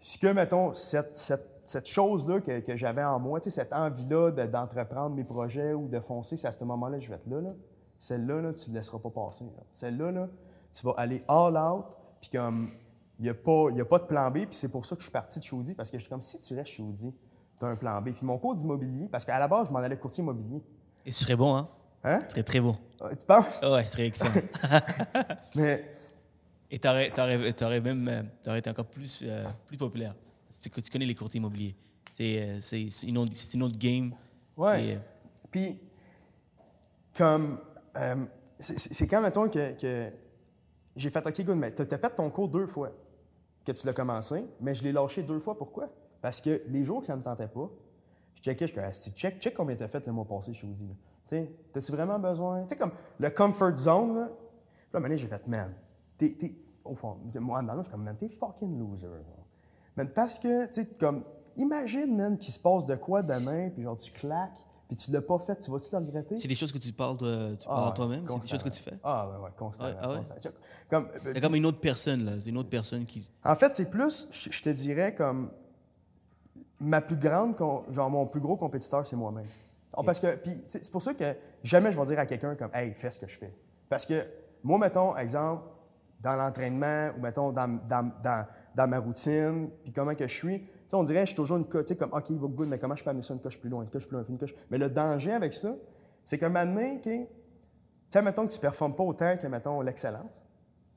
ce que, mettons, cette, chose-là que, j'avais en moi, tu sais, cette envie-là d'entreprendre mes projets ou de foncer, c'est à ce moment-là que je vais être là. là. Celle-là, là, tu ne laisseras pas passer. Celle-là, là, tu vas aller all out, puis comme, il n'y a, pas, a pas de plan B, puis c'est pour ça que je suis parti de Chaudi, parce que je suis comme, si tu restes Chaudi, tu as un plan B. Puis mon cours d'immobilier, parce qu'à la base, je m'en allais courtier immobilier. Et ce serait bon, hein? Hein? Ce serait très bon. Ah, tu penses? ouais, ce serait excellent. <laughs> Mais et tu aurais, même euh, été encore plus, euh, plus populaire. Tu, tu connais les courtiers immobiliers. C'est euh, une, autre, une autre game. Ouais. Puis, comme. c'est quand, mettons, que, que j'ai fait OK, good, mais tu as fait ton cours deux fois que tu l'as commencé, mais je l'ai lâché deux fois. Pourquoi? Parce que les jours que ça ne me tentait pas, je checkais, je disais, check, check combien tu as fait le mois passé, je te dis. Tu sais, as-tu vraiment besoin? Tu sais, comme le comfort zone, là. Là, maintenant, j'ai fait, man, t'es, au fond, moi, dans je suis comme, man, t'es fucking loser. Man, parce que, tu sais, comme, imagine, man, qu'il se passe de quoi demain, puis genre, tu claques, puis tu l'as pas fait, tu vas-tu le regretter? C'est des choses que tu parles, de, tu parles ah, toi-même? C'est des choses que tu fais? Ah, ouais, ouais, constamment. Ah, ouais? Comme, euh, comme une autre personne, là. C'est une autre personne qui. En fait, c'est plus, je te dirais, comme, ma plus grande, genre, mon plus gros compétiteur, c'est moi-même. Parce que, puis, c'est pour ça que jamais je vais dire à quelqu'un comme, hey, fais ce que je fais. Parce que, moi, mettons, exemple, dans l'entraînement ou, mettons, dans, dans, dans, dans, ma routine, puis comment que je suis, on dirait que je suis toujours une coche, tu sais, comme, OK, good, mais comment je peux amener ça une coche plus loin, une coche plus loin, une coche. Mais le danger avec ça, c'est qu'un moment donné, OK, tu sais, mettons que tu ne performes pas autant que, mettons, l'excellence.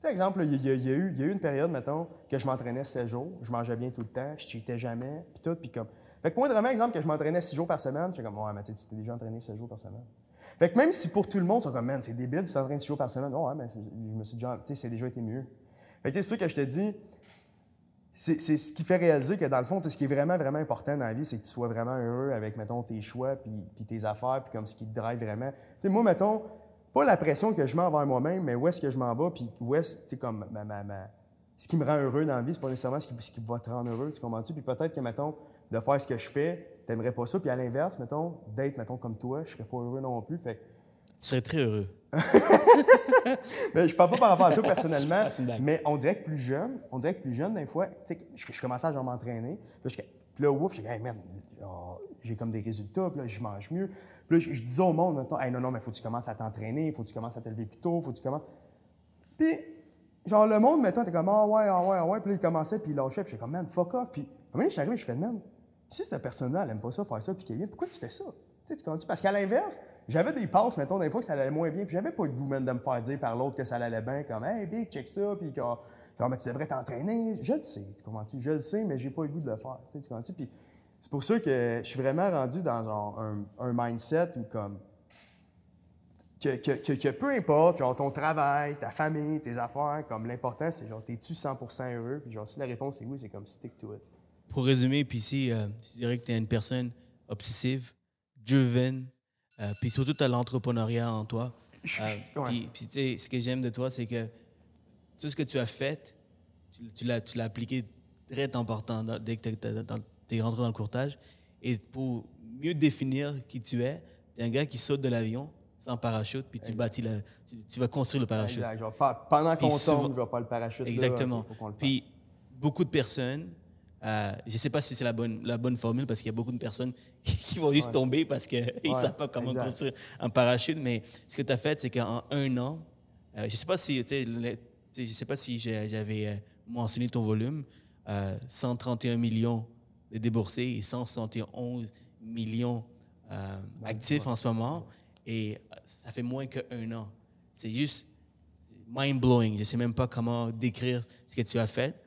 Par exemple, il y, a, eu, une période, mettons, que je m'entraînais 7 jours, je mangeais bien tout le temps, je cheatais jamais, puis tout, puis comme. Fait que moi, vraiment, exemple, que je m'entraînais 6 jours par semaine, j'étais comme, ouais, mais tu t'es déjà entraîné 7 jours par semaine. Fait que même si pour tout le monde, ils sont comme, man, c'est débile, tu t'entraînes 6 jours par semaine. Oh, ouais, mais je me suis déjà, tu sais, c'est déjà été mieux. Fait que c'est ça que je te dis, c'est ce qui fait réaliser que dans le fond, ce qui est vraiment, vraiment important dans la vie, c'est que tu sois vraiment heureux avec, mettons, tes choix, puis tes affaires, puis comme ce qui te drive vraiment. Tu sais, moi, mettons, pas la pression que je mets envers moi-même, mais où est-ce que je m'en vais, puis où est-ce, tu sais, comme ma, ma, ma, ce qui me rend heureux dans la vie, c'est pas nécessairement ce qui, ce qui va te rendre heureux, tu comprends-tu? Puis peut-être que, mettons, de faire ce que je fais, t'aimerais pas ça, puis à l'inverse, mettons, d'être, mettons, comme toi, je serais pas heureux non plus. Fait tu serais très heureux. <laughs> mais je parle pas par rapport à toi personnellement, <laughs> mais on dirait que plus jeune, on dirait que plus jeune, des fois, tu sais, je, commençais à m'entraîner, puis, là, ouf, j'ai hey, man, oh, j'ai comme des résultats, puis là, je mange mieux. Puis là, je, disais au monde, maintenant, non, non, mais faut que tu commences à t'entraîner, faut que tu commences à te lever plus tôt, faut que tu commences. Puis, genre, le monde, maintenant, t'es comme, ah ouais, ah ouais, ah ouais, puis là, il commençait, puis il lâchait, puis j'étais comme, man, fuck off. Puis, à un moment je suis arrivé, je fais, man, si cette personne-là, elle aime pas ça, faire ça, puis qu'elle vient, pourquoi tu fais ça? Tu sais, tu Parce qu'à l'inverse, j'avais des passes, mettons, des fois que ça allait moins bien, puis j'avais pas le goût même de me faire dire par l'autre que ça allait bien, comme Hey, Big, check ça, puis genre, mais tu devrais t'entraîner. Je le sais, tu comprends Je le sais, mais j'ai pas le goût de le faire. Tu Puis c'est pour ça que je suis vraiment rendu dans genre, un, un, mindset où comme. Que, que, que, peu importe, genre ton travail, ta famille, tes affaires, comme l'important, c'est genre, t'es-tu 100% heureux? Puis genre, si la réponse est oui, c'est comme stick to it. Pour résumer, puis ici, euh, je dirais que tu es une personne obsessive, driven, euh, puis surtout, tu as l'entrepreneuriat en toi. Euh, puis, tu sais, ce que j'aime de toi, c'est que tout ce que tu as fait, tu, l'as, tu l'as appliqué très important dès que tu es rentré dans le courtage. Et pour mieux définir qui tu es, tu es un gars qui saute de l'avion sans parachute, puis tu bâtis la, tu, vas construire le parachute. Exact. pendant qu'on tombe, je vais pas le parachute. Exactement. puis beaucoup de personnes euh, je ne sais pas si c'est la bonne, la bonne formule parce qu'il y a beaucoup de personnes <laughs> qui vont juste tomber parce qu'ils ne savent pas comment construire un parachute. Mais ce que tu as fait, c'est qu'en un an, euh, je ne sais pas si, je sais pas si j'avais euh, mentionné ton volume, 131 millions de déboursés et 171 millions actifs en ce moment. Et ça fait moins qu'un an. C'est juste mind-blowing. Je ne sais même pas comment décrire ce que tu as fait.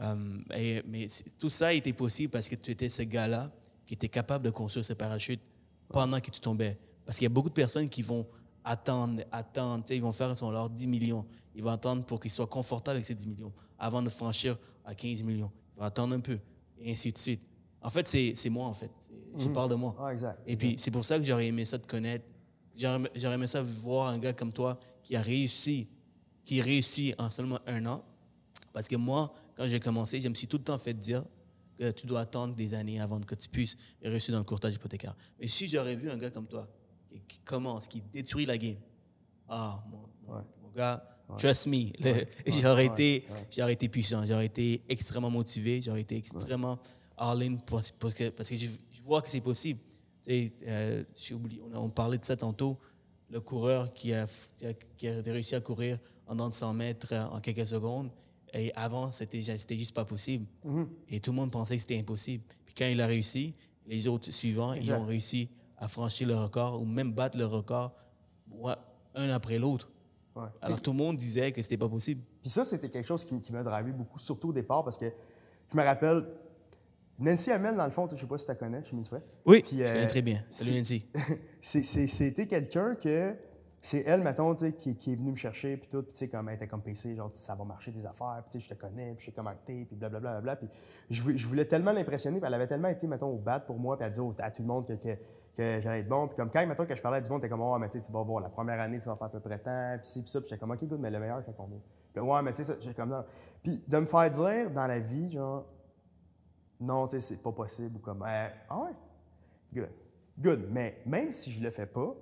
Euh, mais tout ça a été possible parce que tu étais ce gars-là qui était capable de construire ce parachute pendant que tu tombais. Parce qu'il y a beaucoup de personnes qui vont attendre, attendre, ils vont faire son, leur 10 millions. Ils vont attendre pour qu'ils soient confortables avec ces 10 millions avant de franchir à 15 millions. Ils vont attendre un peu. Et ainsi de suite. En fait, c'est moi, en fait. Je mhm. parle de moi. Ah, exact. Et puis, c'est pour ça que j'aurais aimé ça te connaître. J'aurais aimé ça voir un gars comme toi qui a réussi, qui réussit en seulement un an. Parce que moi, quand j'ai commencé, je me suis tout le temps fait dire que tu dois attendre des années avant que tu puisses réussir dans le courtage hypothécaire. Mais si j'aurais vu un gars comme toi qui, commence, qui détruit la game, ah, mon, mon gars, trust me, <laughs> j'aurais été, été puissant, j'aurais été extrêmement motivé, j'aurais été extrêmement all-in parce, que, parce que je, vois que c'est possible. Euh, oublié, on, on, parlait de ça tantôt, le coureur qui a, qui a, réussi à courir en 100 mètres en quelques secondes, et avant, c'était juste pas possible. Mm-hmm. Et tout le monde pensait que c'était impossible. Puis quand il a réussi, les autres suivants, ils ont réussi à franchir le record ou même battre le record un après l'autre. Alors tout le monde disait que c'était pas possible. Puis ça, c'était quelque chose qui, m'a drivé beaucoup, surtout au départ, parce que je me rappelle, Nancy Hamel, dans le fond, je sais pas si tu la connais, je suis Oui, je connais euh, très bien. Salut Nancy. <laughs> C'était quelqu'un que c'est elle, mettons, qui, qui est venue me chercher, puis tout, tu sais, comme elle était comme PC, genre, ça va marcher des affaires, puis tu sais, je te connais, puis je sais comment t'es, puis blablabla, bla, bla, puis je, je, voulais tellement l'impressionner, puis elle avait tellement été, mettons, au bat pour moi, puis elle dit à tout le monde que, que, que j'allais être bon, puis comme quand, mettons, que je parlais du monde, t'es comme, ouais, mais tu sais, tu vas voir, la première année, tu vas faire à peu près tant, puis c'est, puis ça, puis j'étais comme, ok, good, mais le meilleur, fait combien? Puis ouais, mais tu sais, j'étais comme, non. Puis de me faire dire dans la vie, genre, non, tu sais, c'est pas possible, ou comme, ah ouais, good, good, mais même si je le fais pas,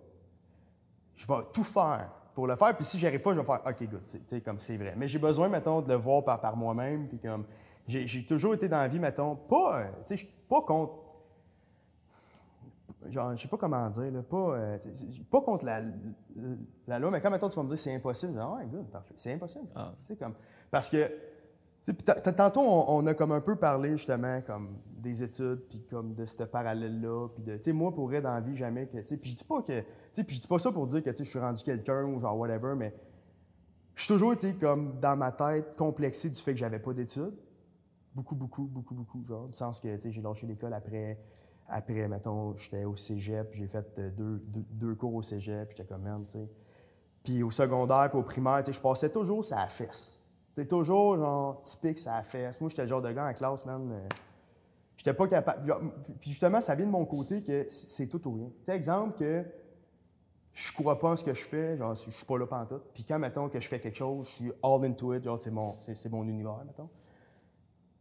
je vais tout faire pour le faire. Puis si j'y arrive pas, je vais faire OK, good, c'est comme c'est vrai. Mais j'ai besoin, mettons, de le voir par, par moi-même. Puis comme j'ai toujours été dans la vie, mettons, pas, euh, tu sais, je suis pas contre. Genre, je sais pas comment dire, là, pas, euh, pas contre la, la, loi, mais quand mettons, tu vas me dire c'est impossible, ah, ouais, good, parfait, c'est impossible. Ah. Comme, parce que Tantôt, on, a comme un peu parlé justement comme des études, puis comme de ce parallèle-là, puis de, tu sais, moi, pour dans la vie, jamais que, tu sais, puis je dis pas que, tu sais, puis je dis pas ça pour dire que, tu sais, je suis rendu quelqu'un ou genre whatever, mais j'ai toujours été comme dans ma tête complexé du fait que j'avais pas d'études. Beaucoup, beaucoup, beaucoup, beaucoup, genre, du sens que, tu sais, j'ai lâché l'école après, après, mettons, j'étais au cégep, j'ai fait euh, deux, deux, cours au cégep, j'étais comme, même, tu sais. Puis au secondaire, puis au primaire, tu sais, je passais toujours ça à fesse. C'est toujours genre typique, ça a fait. Moi, j'étais le genre de gars en classe, man. Euh, j'étais pas capable. Puis justement, ça vient de mon côté que c'est tout ou rien. Tu exemple que je crois pas en ce que je fais, genre, je suis pas là tout. Puis quand, mettons, que je fais quelque chose, je suis all into it, genre, c'est c'est, mon univers, mettons.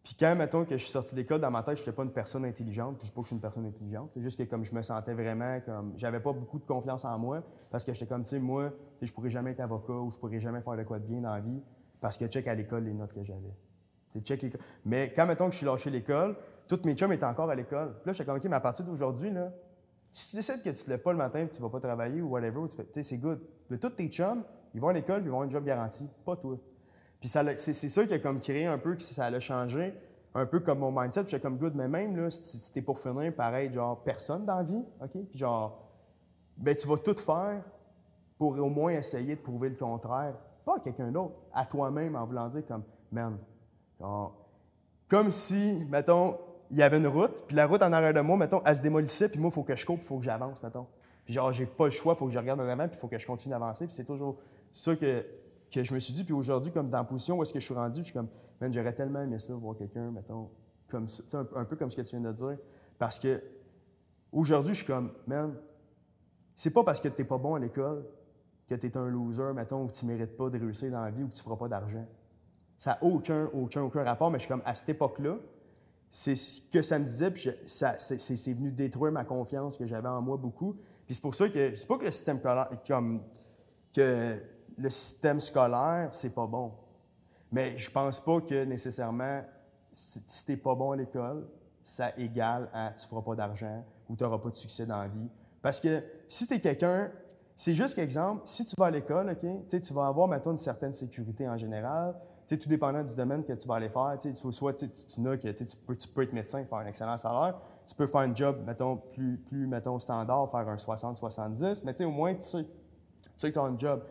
Puis quand, mettons, que je suis sorti d'école, dans ma tête, je n'étais pas une personne intelligente. Puis je dis pas que je suis une personne intelligente. C'est juste que comme je me sentais vraiment comme... J'avais pas beaucoup de confiance en moi parce que j'étais comme, tu sais, moi, je pourrais jamais être avocat ou je pourrais jamais faire de quoi de bien dans la vie. Parce que check à l'école les notes que j'avais. Mais quand, mettons, que je suis lâché l'école, tous mes chums étaient encore à l'école. Puis là, suis comme, OK, mais à partir d'aujourd'hui, là, si tu décides que tu te lèves pas le matin et tu vas pas travailler ou whatever, tu fais, c'est good. Mais tous tes chums, ils vont à l'école ils vont avoir un job garanti. Pas toi. Puis c'est ça qui a comme créé un peu, que ça a changé, un peu comme mon mindset. J'étais comme good, mais même là, si t'es pour finir, pareil, genre, personne dans la vie, OK? Puis genre, ben tu vas tout faire pour au moins essayer de prouver le contraire pas à quelqu'un d'autre, à toi-même en voulant dire comme, man, comme si, mettons, il y avait une route, puis la route en arrière de moi, mettons, elle se démolissait, puis moi, il faut que je coupe, il faut que j'avance, mettons. Puis genre, j'ai pas le choix, il faut que je regarde en avant, puis il faut que je continue d'avancer, puis c'est toujours ça que, que je me suis dit. Puis aujourd'hui, comme dans la position où est-ce que je suis rendu, je suis comme, man, j'aurais tellement aimé ça, voir quelqu'un, mettons, comme ça, un, un, peu comme ce que tu viens de dire. Parce que aujourd'hui, je suis comme, man, c'est pas parce que tu n'es pas bon à l'école que tu es un loser, mettons, ou que tu mérites pas de réussir dans la vie ou que tu feras pas d'argent. Ça n'a aucun, aucun, aucun rapport, mais je suis comme, à cette époque-là, c'est ce que ça me disait, puis c'est venu détruire ma confiance que j'avais en moi beaucoup. Puis c'est pour ça que, c'est pas que le système comme, que le système scolaire, c'est pas bon. Mais je pense pas que nécessairement, si, tu t'es pas bon à l'école, ça égale à tu feras pas d'argent ou tu n'auras pas de succès dans la vie. Parce que si tu es quelqu'un c'est juste qu'exemple, si tu vas à l'école, tu vas avoir, maintenant une certaine sécurité en général. tout dépendant du domaine que tu vas aller faire. Soit tu, tu, peux, être médecin, faire un excellent salaire. Tu peux faire un job, mettons, plus, standard, faire un 60-70. Mais au moins, tu sais que tu as un job.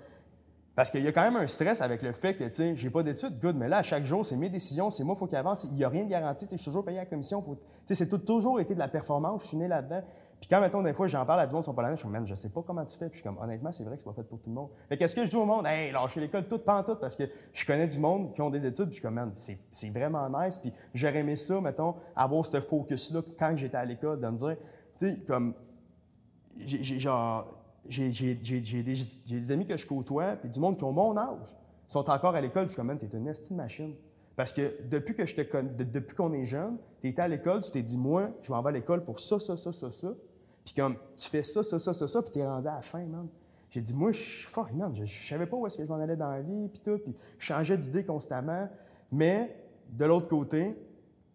Parce qu'il y a quand même un stress avec le fait que, tu sais, j'ai pas d'études, good, mais là, à chaque jour, c'est mes décisions, c'est moi, il faut qu'il avance. Il n'y a rien de garanti. Je suis toujours payé à la commission. Tu sais, c'est toujours été de la performance. Je suis né là-dedans. Puis quand, mettons, des fois, j'en parle à du monde qui sont pas là, je suis comme, je sais pas comment tu fais. Puis comme, honnêtement, c'est vrai que c'est pas fait pour tout le monde. Fait qu'est-ce que je dis au monde? Hey, lâchez l'école tout, pas en tout, parce que je connais du monde qui ont des études, puis je suis comme, man, c'est vraiment nice. Puis j'aurais aimé ça, mettons, avoir ce focus-là quand j'étais à l'école, de me dire, tu sais, comme, j'ai genre, j'ai des, amis que je côtoie, puis du monde qui ont mon âge, sont encore à l'école, je suis comme, man, t'es une estime machine. Parce que depuis que je te depuis qu'on est jeune, tu étais à l'école, tu t'es dit, moi, je m'en vais à l'école pour ça, ça, ça, ça, ça. Puis comme, tu fais ça, ça, ça, ça, ça, puis t'es rendu à la fin, man. J'ai dit, moi, je suis fort, man. Je, je, savais pas où est-ce que je m'en allais dans la vie, puis tout. Puis je changeais d'idée constamment. Mais, de l'autre côté,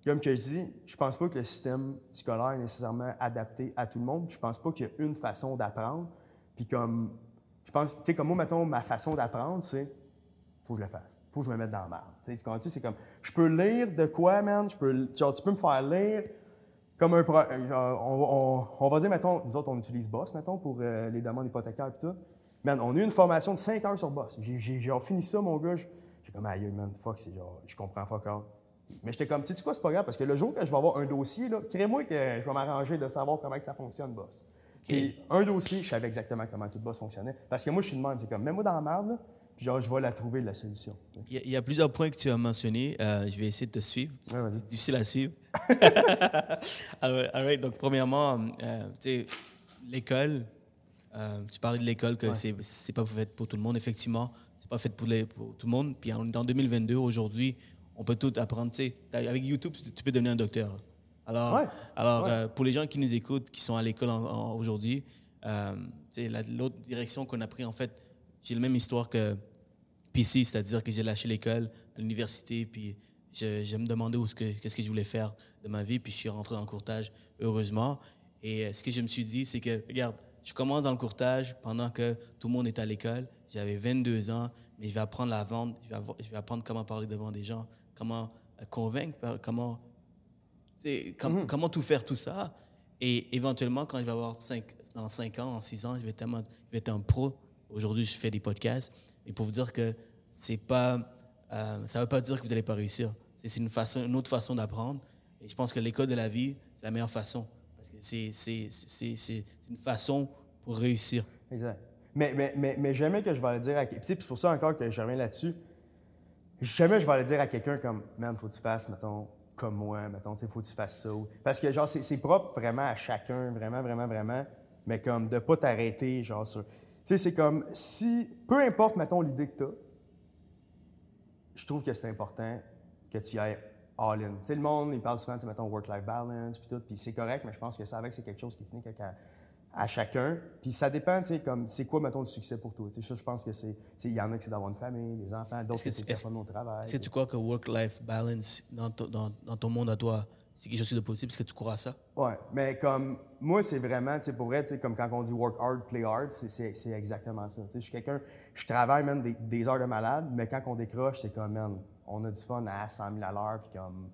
comme que je dis, je pense pas que le système scolaire est nécessairement adapté à tout le monde. Je pense pas qu'il y a une façon d'apprendre. Puis comme, je pense, tu sais, comme moi, mettons, ma façon d'apprendre, c'est, faut que je le fasse faut que je me mette dans la merde. Tu sais, c'est comme, je peux lire de quoi, man? Peux, tu peux me faire lire comme un. Euh, on, on, va dire, mettons, nous autres, on utilise Boss, mettons, pour euh, les demandes hypothécaires et tout. Man, on a eu une formation de 5 heures sur Boss. J'ai fini ça, mon gars. J'ai comme, aïe, man, fuck, c'est genre, je comprends fuck all. Mais j'étais comme, tu sais quoi, c'est pas grave, parce que le jour que je vais avoir un dossier, là, crée-moi que je vais m'arranger de savoir comment que ça fonctionne, Boss. Et un dossier, je savais exactement comment tout Boss fonctionnait. Parce que moi, je suis de même, c'est comme, mets-moi dans la merde, là, genre, je vais la trouver, la solution. Il y, a, plusieurs points que tu as mentionnés. Euh, je vais essayer de te suivre. c'est difficile à suivre. <laughs> <laughs> Alors, donc, premièrement, euh, l'école, euh, tu parlais de l'école, que c'est, c'est pas fait pour tout le monde. Effectivement, c'est pas fait pour, les, pour tout le monde. Puis en, en 2022, aujourd'hui, on peut tout apprendre. avec YouTube, tu peux devenir un docteur. Alors, alors pour les gens qui nous écoutent, qui sont à l'école aujourd'hui, l'autre direction qu'on a pris, en fait, j'ai la même histoire que PC, c'est-à-dire que j'ai lâché l'école l'université, puis je, je, me demandais où qu'est-ce que je voulais faire de ma vie, puis je suis rentré dans le courtage, heureusement. Et euh, ce que je me suis dit, c'est que, regarde, je commence dans le courtage pendant que tout le monde est à l'école. J'avais 22 ans, mais je vais apprendre la vente, je vais, je vais apprendre comment parler devant des gens, comment euh, convaincre, comment, mm-hmm. comment tout faire, tout ça? Et éventuellement, quand je vais avoir 5, dans 5 ans, dans 6 ans, je vais, tellement, je vais être un pro. Aujourd'hui, je fais des podcasts. Et pour vous dire que c'est pas, euh, ça ne veut pas dire que vous n'allez pas réussir. C'est une, façon, une autre façon d'apprendre. Et je pense que l'école de la vie, c'est la meilleure façon. Parce que c'est une façon pour réussir. Exact. Mais, mais, mais, mais jamais que je vais aller dire à quelqu'un. C'est pour ça encore que je reviens là-dessus. Jamais je vais aller dire à quelqu'un comme, man, faut que tu fasses, mettons, comme moi, mettons, tu faut que tu fasses ça. Parce que, genre, c'est propre vraiment à chacun, vraiment, vraiment, vraiment. Mais comme de pas t'arrêter, genre, sur. Tu sais, c'est comme si, peu importe, mettons, l'idée que tu as, je trouve que c'est important que tu ailles all-in. Tu sais, le monde, il parle souvent, tu mettons, work-life balance, puis tout, puis c'est correct, mais je pense que ça, avec, c'est quelque chose qui finit à, à, chacun. Puis ça dépend, tu sais, comme, c'est quoi, mettons, le succès pour toi? Tu sais, je pense que c'est, tu sais, il y en a qui c'est d'avoir une famille, des enfants, d'autres qui c'est personne au travail. Est-ce que tu crois que work-life balance, dans, dans, dans ton monde à toi, c'est quelque chose de possible? Est-ce que tu crois à ça? Oui, mais comme moi, c'est vraiment, tu sais, pour vrai, tu sais, comme quand on dit work hard, play hard, c'est exactement ça. Tu sais, je suis quelqu'un, je travaille même des, heures de malade, mais quand on décroche, c'est comme, man, on a du fun à 100 000 à l'heure, puis comme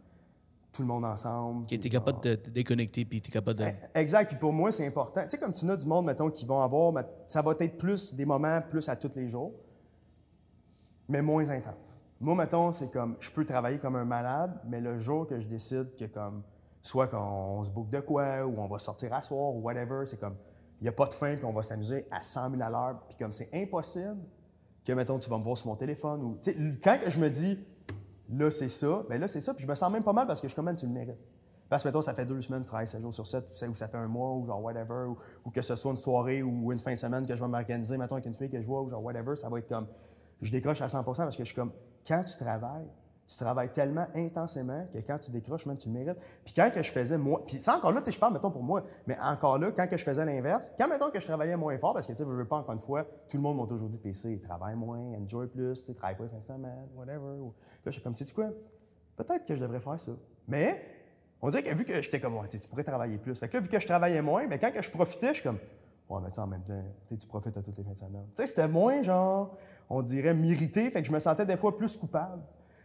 tout le monde ensemble. Qui es capable de te déconnecter, puis tu es capable de. Eh, exact, puis pour moi, c'est important. Tu sais, comme tu as du monde, mettons, qui vont avoir, ça va être plus des moments plus à tous les jours, mais moins intense. Moi, mettons, c'est comme, je peux travailler comme un malade, mais le jour que je décide que, comme, soit qu'on se boucle de quoi, ou on va sortir à soir, ou whatever, c'est comme, il n'y a pas de fin, puis on va s'amuser à 100 000 à l'heure, puis comme c'est impossible que, mettons, tu vas me voir sur mon téléphone, ou, tu sais, quand je me dis, là, c'est ça, bien là, c'est ça, puis je me sens même pas mal parce que je même, tu le mérites. Parce que, mettons, ça fait deux semaines, tu travailles 7 jours sur 7, ou ça fait un mois, ou genre whatever, ou, que ce soit une soirée ou une fin de semaine que je vais m'organiser, mettons, avec une fille que je vois, ou genre whatever, ça va être comme, je décroche à 100% parce que je suis comme, quand tu travailles, tu travailles tellement intensément que quand tu décroches, même tu le mérites. Puis quand que je faisais moi, puis ça encore là, tu sais, je parle, mettons, pour moi, mais encore là, quand que je faisais l'inverse, quand, mettons, que je travaillais moins fort, parce que, tu sais, je veux pas, encore une fois, tout le monde m'a toujours dit, PC, travaille moins, enjoy plus, tu sais, travaille pas semaine, whatever. Là, je suis comme, tu sais quoi, peut-être que je devrais faire ça. Mais, on dirait que vu que j'étais comme, ouais, tu pourrais travailler plus. Fait que là, vu que je travaillais moins, mais quand que je profitais, je suis comme, ouais, mais tu en même temps, tu profites à toutes les fins de semaine. Tu sais, c'était moins genre, on dirait, mérité. Fait que je me sentais des fois plus coupable.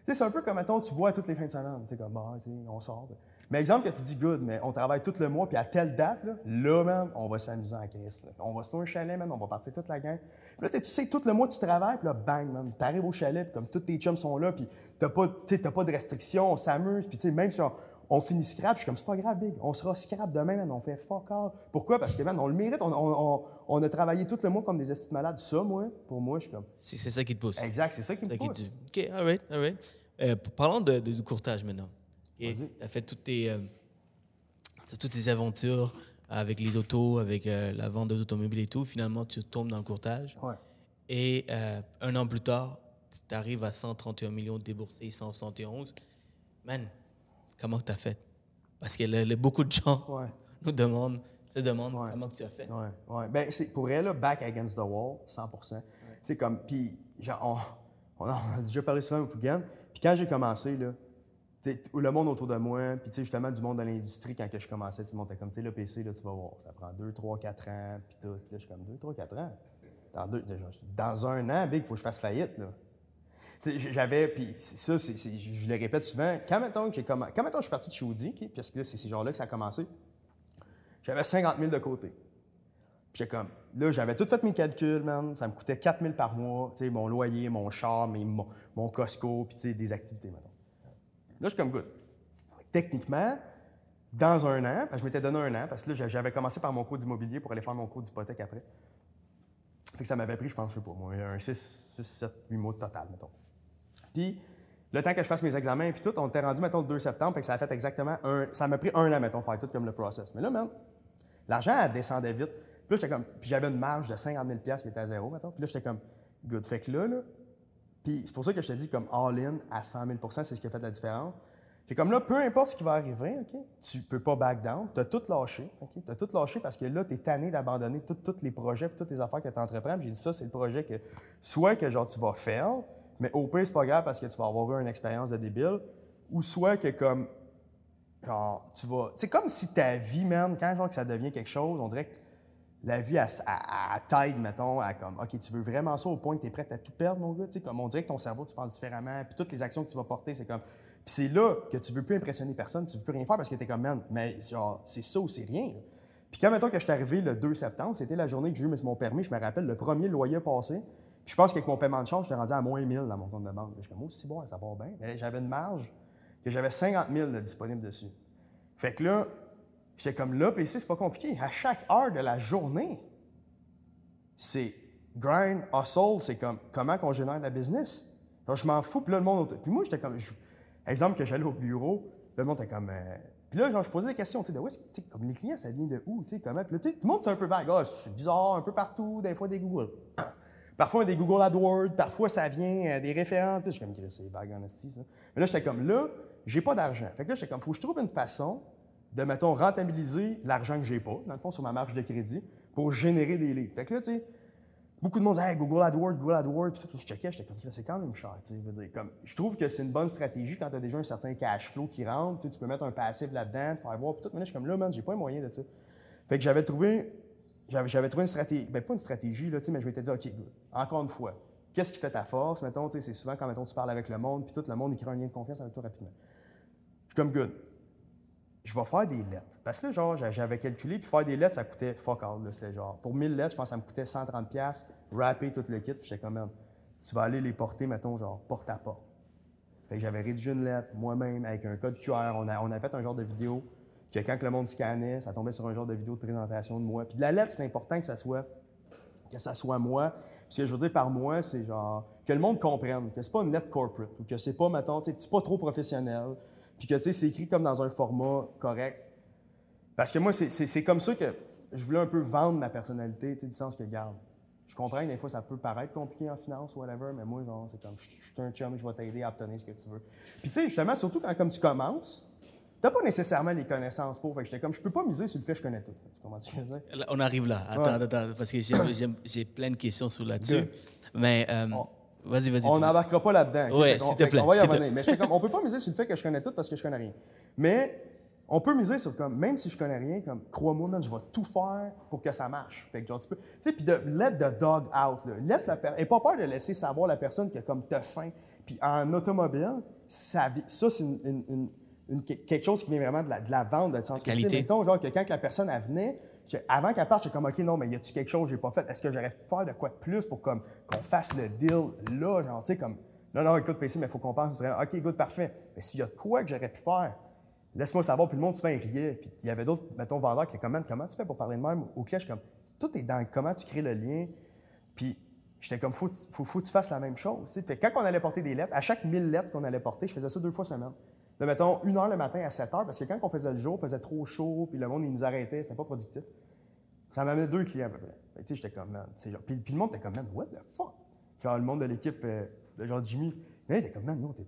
C'est un peu comme, mettons, tu bois toutes les fins de semaine. Tu comme, bon, on sort. Mais exemple que tu dis, good, mais on travaille tout le mois, puis à telle date, là, là man, on va s'amuser en crise. On va se trouver un chalet, man, on va partir toute la gang. Puis là, tu sais, tout le mois, tu travailles, puis là, bang, man, t'arrives au chalet, puis comme tous tes chums sont là, puis t'as pas, pas de restrictions, on s'amuse, puis tu sais, même si on finit scrap. Je suis comme, c'est pas grave, Big. On sera scrap demain, man. On fait fuck all. Pourquoi? Parce que, man, on le mérite. On, a travaillé tout le mois comme des estimes malades. Ça, moi, pour moi, je suis comme. C'est ça qui te pousse. Exact, c'est ça qui me pousse. OK, all right, all right. Euh, parlons de, du courtage maintenant. Tu as fait toutes tes, euh, toutes tes aventures avec les autos, avec euh, la vente des automobiles et tout. Finalement, tu tombes dans le courtage. Ouais. Et un an plus tard, tu arrives à 131 millions déboursés, 171. Man, comment tu as fait? Parce que beaucoup de gens <laughs> nous demandent, se demandent comment tu as fait. Ouais. Ben, pour elle, là, back against the wall, 100 C'est comme, puis, genre, on, a déjà parlé souvent au Pougan. Puis quand j'ai commencé, là, le monde autour de moi, puis justement du monde de l'industrie, quand que je commençais, tout le monde était comme, tu sais, le PC, là, tu vas voir, ça prend 2, 3, 4 ans, puis tout. Puis là, je suis comme 2, 3, 4 ans. Dans, deux, dans un an, Big, il faut que je fasse faillite, là. J'avais, puis ça, je le répète souvent, quand maintenant que je suis parti de chez Audi, parce que c'est ces jours-là que ça a commencé, j'avais 50 000 de côté. Puis comme, là, j'avais tout fait mes calculs, man. Ça me coûtait 4 000 par mois, tu sais, mon loyer, mon char, mon, mon Costco, puis tu sais, des activités, maintenant. Là, je suis comme good. Techniquement, dans un an, parce que je m'étais donné un an, parce que là, j'avais commencé par mon cours d'immobilier pour aller faire mon cours d'hypothèque après. Que ça m'avait pris, je pense, je sais pas, moi, un 6, 6, 7, 8 mois total, mettons. Puis, le temps que je fasse mes examens et tout, on était rendu, mettons, le 2 septembre, et que ça a fait exactement un. Ça m'a pris un an, mettons, faire tout comme le process. Mais là, man, l'argent, descendait vite. Puis là, j'étais comme. Puis j'avais une marge de 50 000 qui était à zéro, mettons. Puis là, j'étais comme, good. Fait que là, là. Puis c'est pour ça que je te dis, comme all-in à 100 000% c'est ce qui a fait la différence. Puis comme là, peu importe ce qui va arriver, OK, tu peux pas back down. Tu as tout lâché, OK? Tu as tout lâché parce que là, tu es tanné d'abandonner tous les projets toutes les affaires que tu entreprends. J'ai dit ça, c'est le projet que soit que genre tu vas faire, mais au pire, c'est pas grave parce que tu vas avoir eu une expérience de débile. Ou soit que comme, genre, tu vas. C'est comme si ta vie, man, quand genre que ça devient quelque chose, on dirait que la vie, à taille, mettons, à comme, OK, tu veux vraiment ça au point que tu es prêt à tout perdre, mon gars. comme on dirait que ton cerveau, tu penses différemment. Puis toutes les actions que tu vas porter, c'est comme. Puis c'est là que tu veux plus impressionner personne, tu veux plus rien faire parce que tu es comme, man, mais genre, c'est ça ou c'est rien. Puis quand, mettons, que je suis arrivé le 2 septembre, c'était la journée que j'ai eu mon permis, je me rappelle, le premier loyer passé je pense qu'avec mon paiement de change, j'étais rendu à moins 1000 dans mon compte de banque. Je suis comme, oh, c'est bon, ça va bien. Mais j'avais une marge que j'avais 50 000 disponibles dessus. Fait que là, j'étais comme là, PC, c'est pas compliqué. À chaque heure de la journée, c'est grind, hustle, c'est comme comment qu'on génère la business? Je m'en fous, puis là, le monde. Puis moi, j'étais comme. exemple, que j'allais au bureau, le monde était comme. Euh, puis là, genre, je posais des questions, tu sais, de où est-ce comme les clients, ça vient de où, tu sais, comment? Puis tout le monde, c'est un peu vague. Ah, c'est bizarre, un peu partout, des fois des Google. Parfois, des Google AdWords, parfois, ça vient euh, des référents. je suis comme, c'est vague en ça. Mais là, j'étais comme, là, j'ai pas d'argent. Fait que là, j'étais comme, faut que je trouve une façon de, mettons, rentabiliser l'argent que j'ai pas, dans le fond, sur ma marge de crédit, pour générer des leads. Fait que là, tu sais, beaucoup de monde hey, Google AdWords, Google AdWords, puis tout. Je checkais, j'étais comme, c'est quand même cher, tu sais. Comme, je trouve que c'est une bonne stratégie quand tu as déjà un certain cash flow qui rentre, tu peux mettre un passif là-dedans, tu peux voir, puis tout. Mais là, je suis comme, là, man, j'ai pas les moyens de ça. Fait que j'avais trouvé j'avais trouvé une stratégie, ben pas une stratégie, là, mais je te dire, OK, encore une fois, qu'est-ce qui fait ta force? Mettons, c'est souvent quand mettons, tu parles avec le monde, puis tout le monde écrit un lien de confiance avec toi rapidement. Je suis comme, good. Je vais faire des lettres. Parce que là, genre, j'avais calculé, puis faire des lettres, ça coûtait fuck all. C'était genre, pour 1000 lettres, je pense que ça me coûtait 130$, rapper tout le kit, puis j'étais comme, même, tu vas aller les porter, mettons, genre, porte à porte. Fait que j'avais rédigé une lettre moi-même avec un code QR. On a, on a fait un genre de vidéo que quand le monde scannait, ça tombait sur un genre de vidéo de présentation de moi. Puis de la lettre, c'est important que ça soit que ça soit moi. Ce que je veux dire par moi, c'est genre que le monde comprenne que c'est pas une lettre corporate ou que c'est pas, mettons, tu pas trop professionnel, puis que, tu sais, c'est écrit comme dans un format correct. Parce que moi, c'est comme ça que je voulais un peu vendre ma personnalité, tu sais, du sens que, garde. Je comprends que des fois, ça peut paraître compliqué en finance ou whatever, mais moi, genre, c'est comme, je suis un chum, je vais t'aider à obtenir ce que tu veux. Puis, tu sais, justement, surtout quand comme tu commences, T'as pas nécessairement les connaissances pour. Fait que j'étais comme, je peux pas miser sur le fait que je connais tout. Comment tu veux dire? On arrive là. Attends, attends, parce que <laughs> j'ai plein de questions sur là-dessus. Mais euh, vas-y, vas-y. On n'embarquera pas là-dedans. Oui, s'il te plaît. On va y revenir. Mais comme, on peut pas miser sur le fait que je connais tout parce que je connais rien. Mais on peut miser sur comme, même si je connais rien, comme, crois-moi, je vais tout faire pour que ça marche. Fait que genre, tu peux. Tu sais, puis de let the dog out, là. Laisse la personne. Et pas peur de laisser savoir la personne qui a comme t'as faim. Puis en automobile, ça, ça c'est une quelque chose qui vient vraiment de la, de la vente, dans le sens Qualité. que, mettons, genre, que quand la personne elle venait, avant qu'elle parte, j'étais comme, OK, non, mais y a-tu quelque chose que j'ai pas fait? Est-ce que j'aurais faire de quoi de plus pour comme, qu'on fasse le deal là, genre, tu sais, comme, non, non, écoute, PC, mais il faut qu'on pense vraiment, OK, good, parfait. Mais s'il y a de quoi que j'aurais pu faire, laisse-moi savoir. Puis le monde, souvent, il riait. Puis il y avait d'autres, mettons, vendeurs qui étaient comme, comment tu fais pour parler de même au clash? comme, tout est dans comment tu crées le lien. Puis j'étais comme, faut, faut, faut que tu fasses la même chose. Fait quand on allait porter des lettres, à chaque 1000 lettres qu'on allait porter, je faisais ça deux fois semaine. De, mettons, une heure le matin à 7 heures, parce que quand on faisait le jour, il faisait trop chaud, puis le monde, il nous arrêtait, c'était pas productif. Ça m'amenait deux clients à peu près. Tu j'étais comme, man. puis, le monde était comme, man, what the fuck? Genre, le monde de l'équipe, euh, de genre Jimmy, il était comme, man, non, t'es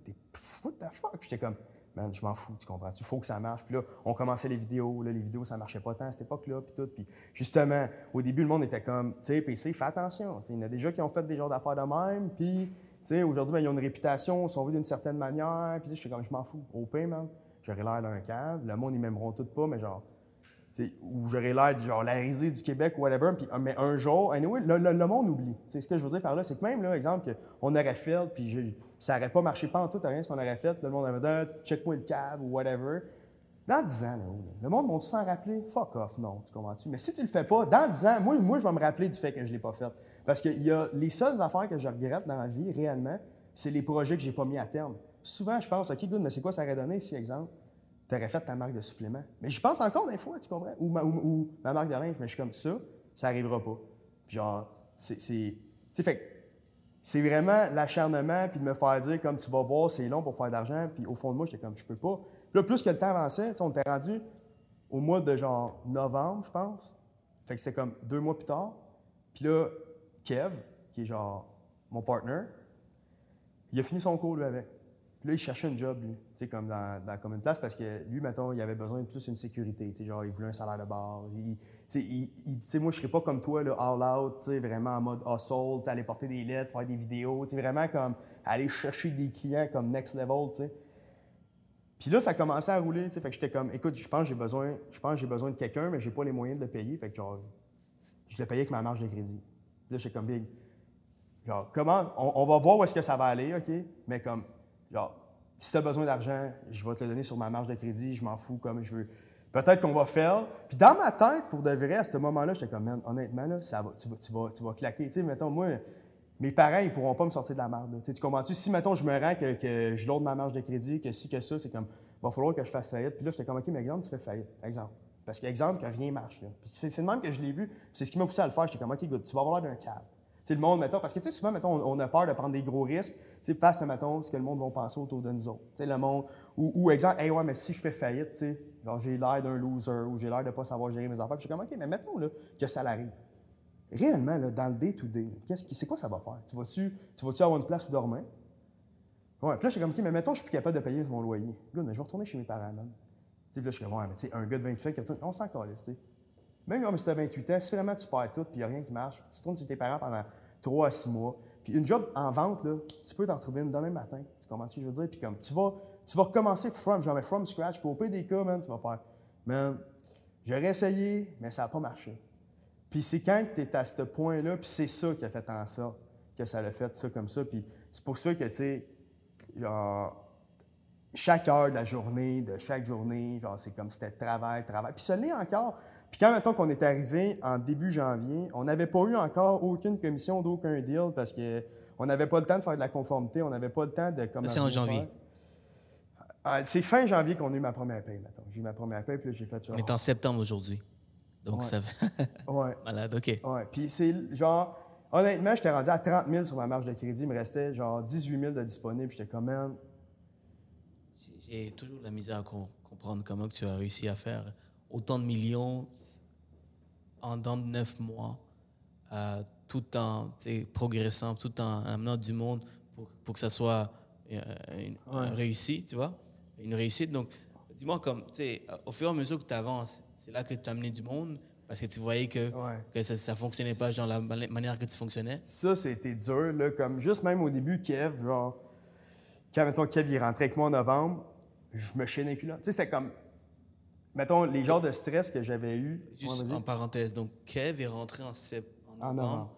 what the fuck? J'étais comme, man, je m'en fous, tu comprends? Il faut que ça marche. Puis là, on commençait les vidéos. Là, les vidéos, ça marchait pas tant à cette époque-là, puis tout. Puis justement, au début, le monde était comme, tu sais, PC, fais attention. il y en a déjà qui ont fait des genres d'affaires de même. Puis, tu aujourd'hui, ben, ils ont une réputation, ils sont vus d'une certaine manière. Puis, j'étais comme, je m'en fous. Au pain, man, j'aurais l'air d'un câble. Le monde, ils m'aimeront tout pas, mais genre, où j'aurais l'air genre la risée du Québec ou whatever, puis, mais un jour, anyway, le, le, monde oublie. ce que je veux dire par là, c'est que même, là, exemple, on aurait fait, puis ça n'aurait pas marché pas en tout, rien ce qu'on aurait fait, le monde aurait dit ah, check-moi le cab ou whatever. Dans 10 ans, là, le monde va s'en rappeler? Fuck off, non, tu comprends-tu? Mais si tu le fais pas, dans 10 ans, moi, moi je vais me rappeler du fait que je ne l'ai pas fait. Parce que y a, les seules affaires que je regrette dans la vie, réellement, c'est les projets que j'ai pas mis à terme. Souvent, je pense, OK, good, mais c'est quoi ça aurait donné si, exemple, tu aurais fait ta marque de supplément? Mais je pense encore des fois, tu comprends? Ou ma, marque de mais je suis comme ça, ça n'arrivera pas. Puis genre, c'est. Tu sais, fait c'est vraiment l'acharnement, puis de me faire dire, comme tu vas voir, c'est long pour faire de l'argent, puis au fond de moi, j'étais comme, je peux pas. Là, plus que le temps avançait, on était rendu au mois de genre novembre, je pense. Fait que c'était comme deux mois plus tard. Puis là, Kev, qui est genre mon partner, il a fini son cours, lui, avec. Puis là, il cherchait un job, lui, tu sais, comme dans, comme une place, parce que lui, mettons, il avait besoin de plus une sécurité, tu sais, genre, il voulait un salaire de base. Il, tu sais, moi, je serais pas comme toi, là, all out, tu sais, vraiment en mode hustle, tu aller porter des lettres, faire des vidéos, tu sais, vraiment comme aller chercher des clients comme next level, tu sais. Puis là, ça commençait à rouler, fait que j'étais comme, écoute, je pense que j'ai besoin, je pense j'ai besoin de quelqu'un, mais j'ai pas les moyens de le payer, fait que genre, je l'ai payé avec ma marge de crédit. Puis là, j'étais comme, big, genre, comment, on, on va voir où est-ce que ça va aller, OK, mais comme, Genre, si tu as besoin d'argent, je vais te le donner sur ma marge de crédit, je m'en fous comme je veux. Peut-être qu'on va faire. Puis dans ma tête, pour de vrai, à ce moment-là, j'étais comme, man, honnêtement, là, ça va, tu, vas, tu, vas, tu vas claquer. Tu sais, mettons, moi, mes parents, ils pourront pas me sortir de la marge. Tu, comprends-tu? Si, mettons, je me rends que, que je lourde ma marge de crédit, que si, que ça, c'est comme, il va falloir que je fasse faillite. Puis là, j'étais comme, OK, mais exemple, tu fais faillite. Exemple. Parce qu'exemple, que rien marche. c'est, le même que je l'ai vu. C'est ce qui m'a poussé à le faire. J'étais comme, OK, good, tu vas avoir d'un câble le monde, mettons, parce que tu sais, souvent, mettons, on, a peur de prendre des gros risques, tu sais, face à, mettons, ce que le monde va penser autour de nous autres. Tu sais, le monde, ou, ou exemple, hey, ouais, mais si je fais faillite, tu sais, genre, j'ai l'air d'un loser, ou j'ai l'air de pas savoir gérer mes affaires, puis je suis comme, OK, mais mettons, là, que ça l'arrive. Réellement, là, dans le day-to-day, c'est quoi ça va faire? Tu vas-tu, tu vas-tu avoir une place où dormir? Ouais, puis là, je suis comme, OK, mais mettons, je suis plus capable de payer mon loyer. mais je vais retourner chez mes parents, même. Puis là, je suis comme, ouais, mais tu sais, un gars de 28 ans, on s'en calisse, tu sais. Même quand tu as 28 ans, si vraiment tu perds tout, puis il n'y a rien qui marche, tu tournes chez tes parents pendant 3 à 6 mois. Puis une job en vente, là, tu peux t'en trouver une demain matin. Tu comprends ce que je veux dire? Puis comme tu vas, recommencer from, genre, from scratch. Puis au pire des cas, man, tu vas faire, man, j'aurais essayé, mais ça n'a pas marché. Puis c'est quand tu es à ce point-là, puis c'est ça qui a fait en sorte que ça l'a fait ça comme ça. Puis c'est pour ça que, tu sais, genre, chaque heure de la journée, de chaque journée, genre, c'est comme c'était travail, travail. Puis ça l'est encore. Puis quand, mettons qu'on est arrivé en début janvier, on n'avait pas eu encore aucune commission d'aucun deal parce qu'on n'avait pas le temps de faire de la conformité, on n'avait pas le temps de... C'est en janvier. Ah, c'est fin janvier qu'on a eu ma première paye, mettons. J'ai eu ma première paye, puis j'ai fait... On est en septembre aujourd'hui. Donc, ça <laughs> ouais. Malade, OK. Ouais. Puis c'est genre... Honnêtement, j'étais rendu à 30 000 sur ma marge de crédit. Il me restait genre 18 000 de disponible. J'étais comme, man, j'ai toujours la misère à comprendre comment tu as réussi à faire autant de millions en dans neuf mois, euh, tout en progressant, tout en amenant du monde pour, pour que ça soit euh, une, réussite, tu vois, une réussite. Donc, dis-moi, comme, tu sais, au fur et à mesure que tu avances, c'est là que tu as amené du monde parce que tu voyais que, que ça ne fonctionnait pas genre la manière que tu fonctionnais. Ça, c'était dur, là, comme juste même au début, Kev, genre, quand, mettons, Kev, il rentrait avec moi en novembre, je me chaînais plus là. Tu sais, c'était comme, mettons, les genres de stress que j'avais eu. Juste en parenthèse, donc Kev est rentré en septembre. En novembre.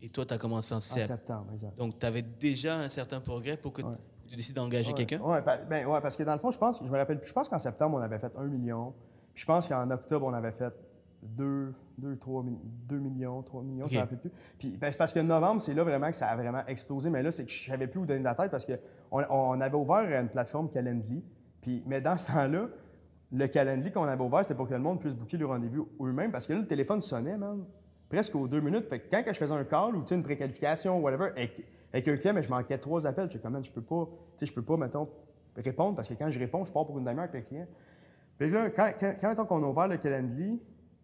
Et toi, tu as commencé en septembre. En septembre, exact. Donc, tu avais déjà un certain progrès pour que tu décides d'engager quelqu'un? Oui, ben, ouais, parce que dans le fond, je pense, je me rappelle, je pense qu'en septembre, on avait fait un million. Je pense qu'en octobre, on avait fait 2, 2, 3, 2 millions, 3 millions, je ne me rappelle plus. Puis ben, c'est parce que novembre, c'est là vraiment que ça a vraiment explosé. Mais là, c'est que je savais plus où donner de la tête parce qu'on on avait ouvert une plateforme Calendly. Puis, mais dans ce temps-là, le calendrier qu'on avait ouvert, c'était pour que le monde puisse booker le rendez-vous eux-mêmes, parce que là, le téléphone sonnait, même, presque aux deux minutes. Fait que quand je faisais un call ou une préqualification ou whatever, avec, avec un client, mais je manquais trois appels, je suis comme, je peux pas, tu sais, je peux pas, mettons, répondre, parce que quand je réponds, je pars pour une demi-heure avec le client. Puis là, quand, quand, quand on a ouvert le calendrier,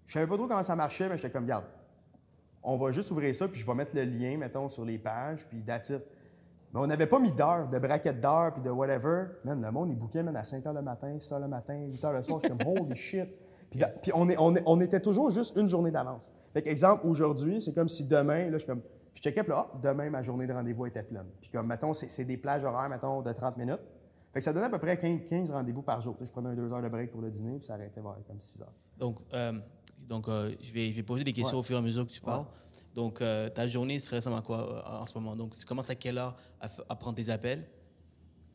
je savais pas trop comment ça marchait, mais j'étais comme, regarde, on va juste ouvrir ça, puis je vais mettre le lien, mettons, sur les pages, puis that's it. Mais on n'avait pas mis d'heure, de braquette d'heure, puis de whatever. Man, le monde, il bouquait man, à 5 h le matin, 6 h le matin, 8 h le soir. J'étais comme, <laughs> holy shit. Puis, puis on, est, on, est, on, était toujours juste une journée d'avance. Fait exemple, aujourd'hui, c'est comme si demain, là, je comme, je checkais, puis là, demain, ma journée de rendez-vous était pleine. Puis comme, mettons, c'est des plages horaires, mettons, de 30 minutes. Fait que ça donnait à peu près 15, 15 rendez-vous par jour. je prenais un 2 heures de break pour le dîner, puis ça arrêtait vers comme 6 heures. Donc, euh, donc euh, je, vais, je vais poser des questions au fur et à mesure que tu parles. Donc, euh, ta journée se ressemble à quoi en ce moment? Donc, tu commences à quelle heure à, prendre tes appels?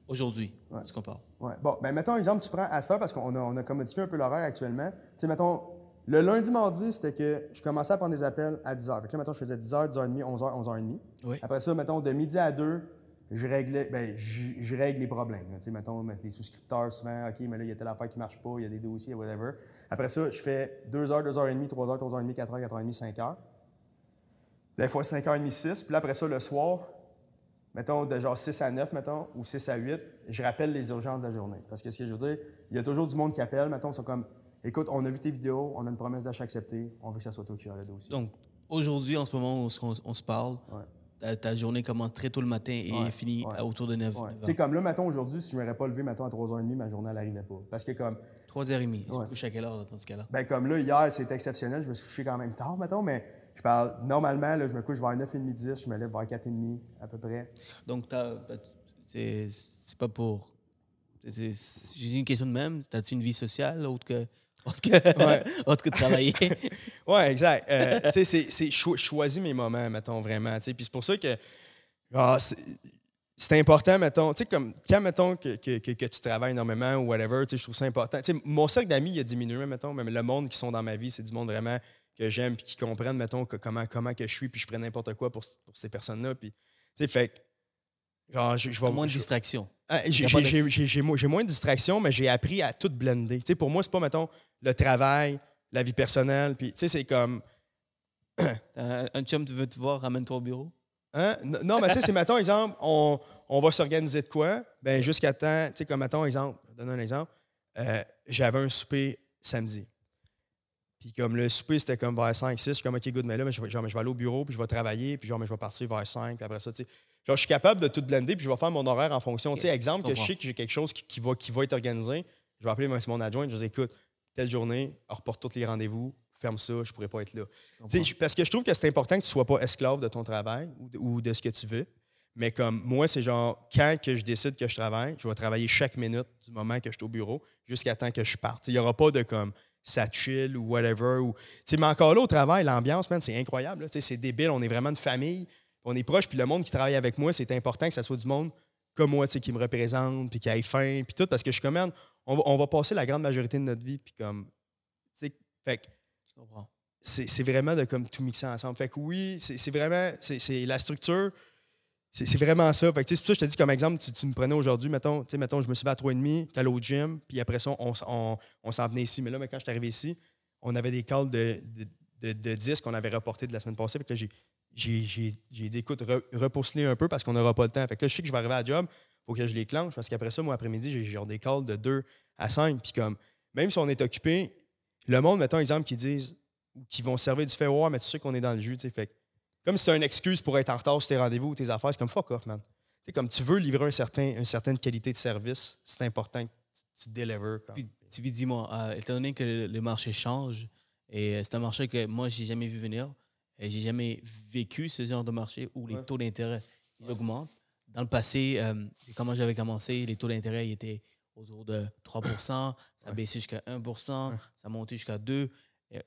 Aujourd'hui, ouais. ce qu'on parle. Oui. Bon, ben mettons exemple, tu prends à cette heure parce qu'on a, on a un peu l'horaire actuellement. Tu sais, mettons, le lundi, mardi, c'était que je commençais à prendre des appels à 10 h. Fait que là, mettons, je faisais 10 h, 10 h 30, 11 h, 11 h 30. Oui. Après ça, mettons, de midi à 2, je réglais, ben, je, règle les problèmes. Tu sais, mettons, les souscripteurs, souvent, OK, mais là, il y a telle affaire qui ne marche pas, il y a des dossiers, whatever. Après ça, je fais 2 h, 2 h 30, 3 h, 3 h 30, 4 h, 4 h 30, 5 h. Des fois 5 h 30, 6. Puis là, après ça, le soir, mettons, de genre 6 à 9, mettons, ou 6 à 8, je rappelle les urgences de la journée. Parce que ce que je veux dire, il y a toujours du monde qui appelle, mettons, ils sont comme, écoute, on a vu tes vidéos, on a une promesse d'achat acceptée, on veut que ça soit toi qui gère le dossier. Donc, aujourd'hui, en ce moment, on, on, se parle. Ta, journée commence très tôt le matin et ouais, finit autour de 9 h. Tu sais, comme là, mettons, aujourd'hui, si je ne m'aurais pas levé, mettons, à 3h30, ma journée, elle n'arrivait pas. Parce que comme. 3h30. Tu te couches à quelle heure dans ce cas-là? Ben, comme là, hier, c'était exceptionnel. Je me suis couché quand même tard, mettons, mais je parle, normalement, là, je me couche vers 9h30, 10, je me lève vers 4h30 à peu près. Donc, c'est pas pour. J'ai une question de même. As-tu une vie sociale autre que. Autre que, autre que de travailler. <laughs> oui, exact. Euh, tu sais, c'est cho choisir mes moments, mettons, vraiment. Puis c'est pour ça que ah, c'est important, mettons, tu sais, comme quand, mettons, que, que, que, tu travailles énormément ou whatever, tu sais, je trouve ça important. Tu sais, mon cercle d'amis, il a diminué, mettons, mais le monde qui sont dans ma vie, c'est du monde vraiment que j'aime puis qui comprennent, mettons, comment, comment que je suis, puis je ferais n'importe quoi pour, pour ces personnes-là. Puis, tu sais, fait genre, je, je moins de distraction. Ah, j'ai moins de distraction, mais j'ai appris à tout blender. Tu sais, pour moi, c'est pas, mettons, le travail, la vie personnelle, puis, tu sais, c'est comme. <coughs> un, un chum, tu veux te voir, ramène-toi au bureau? Hein? Non, mais tu sais, c'est, mettons, exemple, on, on va s'organiser de quoi? Ben jusqu'à temps, tu sais, comme, mettons, exemple, donne un exemple, euh, j'avais un souper samedi. Puis comme le souper, c'était comme vers 5, 6, je suis comme, OK, good, mais là, mais je, vais, genre, je vais aller au bureau, puis je vais travailler, puis genre, mais je vais partir vers 5, puis après ça, tu sais. Genre, je suis capable de tout blender, puis je vais faire mon horaire en fonction. Tu sais, exemple, que je sais que j'ai quelque chose qui, va, qui va être organisé, je vais appeler mon adjoint, je vais dire, écoute, telle journée, reporte tous les rendez-vous, ferme ça, je pourrais pas être là. Parce que je trouve que c'est important que tu sois pas esclave de ton travail ou de, ce que tu veux. Mais comme moi, c'est genre, quand que je décide que je travaille, je vais travailler chaque minute du moment que je suis au bureau jusqu'à temps que je parte. Il n'y aura pas de comme ça chill ou whatever. Ou, mais encore là, au travail, l'ambiance, c'est incroyable. C'est débile. On est vraiment une famille. On est proche. Puis le monde qui travaille avec moi, c'est important que ça soit du monde comme moi, qui me représente, puis qui aille faim, puis tout. Parce que je suis comme, on va, on va passer la grande majorité de notre vie. Puis comme, fait c'est vraiment de comme tout mixer ensemble. Fait que oui, c'est vraiment, c'est la structure, c'est vraiment ça. Fait que c'est pour ça que je te dis comme exemple, tu, tu me prenais aujourd'hui, mettons, mettons, je me suis levé à 3h30, tu allais au gym, puis après ça, on, on, on s'en venait ici. Mais là, mais quand je suis arrivé ici, on avait des calls de, de, de, disques qu'on avait reportés de la semaine passée. Fait que j'ai dit, écoute, repousse-les un peu parce qu'on n'aura pas le temps. Fait que là, je sais que je vais arriver à la job, faut que je les clenche parce qu'après ça, moi, après-midi, j'ai genre des calls de 2 à 5. Puis comme, même si on est occupé, le monde, mettons exemple, qui disent, qui vont servir du fait, ouais, mais tu sais qu'on est dans le jus, tu sais. Fait comme si c'est une excuse pour être en retard sur tes rendez-vous ou tes affaires, c'est comme fuck off, man. sais, comme tu veux livrer un certain, une certaine qualité de service, c'est important que tu, délivres. Puis, tu dis-moi, euh, étant donné que le, marché change, et euh, c'est un marché que moi, j'ai jamais vu venir, et j'ai jamais vécu ce genre de marché où les taux d'intérêt augmentent. Dans le passé, euh, comment j'avais commencé, les taux d'intérêt étaient autour de 3% ça a baissé jusqu'à 1% ça a monté jusqu'à 2%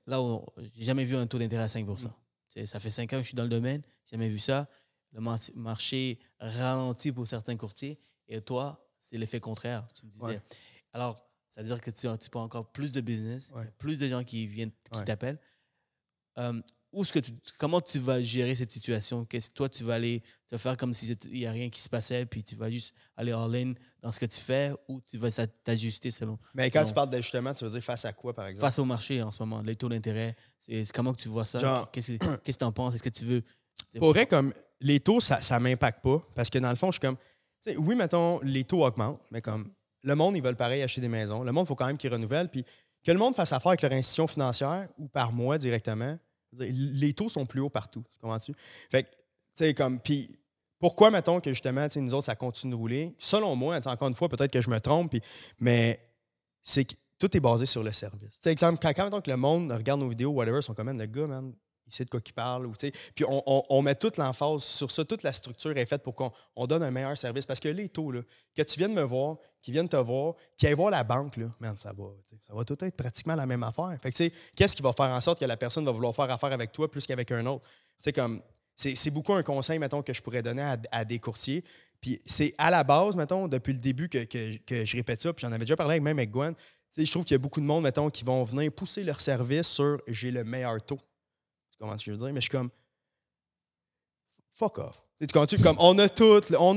Là, j'ai jamais vu un taux d'intérêt à 5 mm. Ça fait 5 ans que je suis dans le domaine, j'ai jamais vu ça. Le marché ralentit pour certains courtiers et toi, c'est l'effet contraire, tu me disais. Alors, ça veut dire que tu, tu encore plus de business, plus de gens qui viennent, qui t'appellent. Euh, où ce que tu, comment tu vas gérer cette situation? Qu'est-ce toi, tu vas aller faire comme s'il n'y a rien qui se passait, puis tu vas juste aller all-in dans ce que tu fais, ou tu vas t'ajuster selon. Mais quand tu parles d'ajustement, tu veux dire face à quoi, par exemple? Face au marché en ce moment, les taux d'intérêt. C'est, comment que tu vois ça? Qu'est-ce, que tu en penses? Est-ce que tu veux. Pourrait, comme les taux, ça ne m'impacte pas, parce que dans le fond, je suis comme. Oui, mettons, les taux augmentent, mais comme le monde, ils veulent pareil acheter des maisons. Le monde, il faut quand même qu'ils renouvellent. Puis que le monde fasse affaire avec leur institution financière ou par mois directement, les taux sont plus hauts partout. Comprends-tu? Fait que, tu sais, comme. Puis pourquoi, mettons, que justement, nous autres, ça continue de rouler? Selon moi, encore une fois, peut-être que je me trompe, mais c'est que tout est basé sur le service. exemple, quand, quand que le monde regarde nos vidéos, whatever, ils sont comme, le gars, man, il sait de quoi il parle. Puis on, met toute l'emphase sur ça. Toute la structure est faite pour qu'on donne un meilleur service. Parce que les taux, que tu viennes me voir, qu'ils viennent te voir, qu'ils aillent voir la banque, ça va, tout être pratiquement la même affaire. Qu'est-ce qui va faire en sorte que la personne va vouloir faire affaire avec toi plus qu'avec un autre? C'est beaucoup un conseil, mettons, que je pourrais donner à, des courtiers. Puis c'est à la base, mettons, depuis le début que, que, je répète ça, puis j'en avais déjà parlé avec même avec Gwen. Je trouve qu'il y a beaucoup de monde, mettons, qui vont venir pousser leur service sur j'ai le meilleur taux. Tu comprends ce que je veux dire? Mais je suis comme. Fuck off. Tu comprends Comme, on a toutes, on,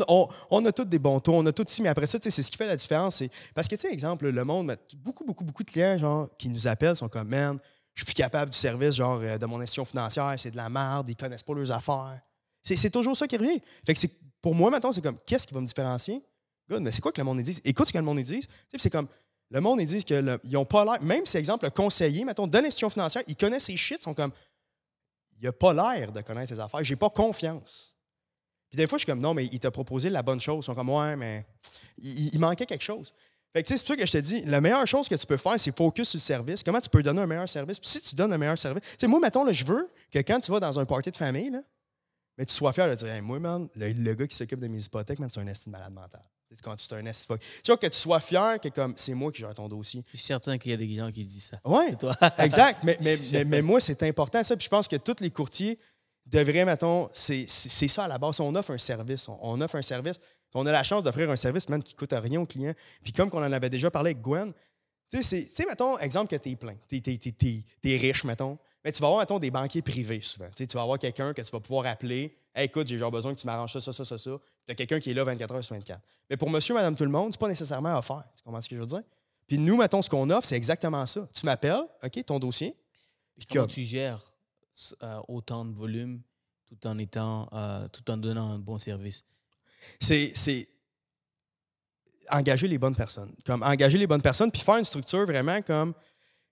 on, a toutes des bons taux, on a tout ici, mais après ça, c'est ce qui fait la différence. Parce que, tu sais, exemple, le monde, beaucoup, beaucoup, beaucoup de clients genre, qui nous appellent sont comme, man, je suis plus capable du service genre euh, de mon institution financière, c'est de la merde, ils connaissent pas leurs affaires. C'est toujours ça qui revient. Fait que pour moi, maintenant, c'est comme, qu'est-ce qui va me différencier? God, mais c'est quoi que le monde dit? Écoute ce que le monde dit. C'est comme, le monde, ils disent qu'ils n'ont pas l'air, même si, exemple, le conseiller, mettons, de l'institution financière, ils connaissent ces shit, sont comme, il n'a pas l'air de connaître ses affaires. J'ai pas confiance. Puis des fois, je suis comme, non, mais il t'a proposé la bonne chose. Ils sont comme, ouais, mais il, manquait quelque chose. Fait que, c'est pour ça que je te dis, la meilleure chose que tu peux faire, c'est focus sur le service. Comment tu peux donner un meilleur service? Puis si tu donnes un meilleur service, tu sais, moi, mettons, je veux que quand tu vas dans un party de famille, là, mais tu sois fier de dire, moi, man, le, gars qui s'occupe de mes hypothèques, c'est un estime malade mental. Quand tu es un. Tu vois, que tu sois fier que comme c'est moi qui gère ton dossier. Je suis certain qu'il y a des gens qui disent ça. Oui, <laughs> exact. Mais, <laughs> mais, mais, moi, c'est important ça. Puis je pense que tous les courtiers devraient, mettons, c'est ça à la base. On offre un service. On, offre un service. On a la chance d'offrir un service, même qui ne coûte rien au client. Puis comme on en avait déjà parlé avec Gwen, tu sais, mettons, exemple que tu es plein. Tu es, riche, mettons. Mais tu vas avoir, mettons, des banquiers privés souvent. tu vas avoir quelqu'un que tu vas pouvoir appeler. Écoute, j'ai genre besoin que tu m'arranges ça, ça, ça, ça, ça. Tu as quelqu'un qui est là 24 heures sur 24. Mais pour monsieur, madame, tout le monde, c'est pas nécessairement offert. Tu comprends ce que je veux dire? Puis nous, mettons, ce qu'on offre, c'est exactement ça. Tu m'appelles, OK, ton dossier. Puis comment tu gères euh, autant de volume tout en étant, euh, tout en donnant un bon service? C'est engager les bonnes personnes. Comme engager les bonnes personnes, puis faire une structure vraiment comme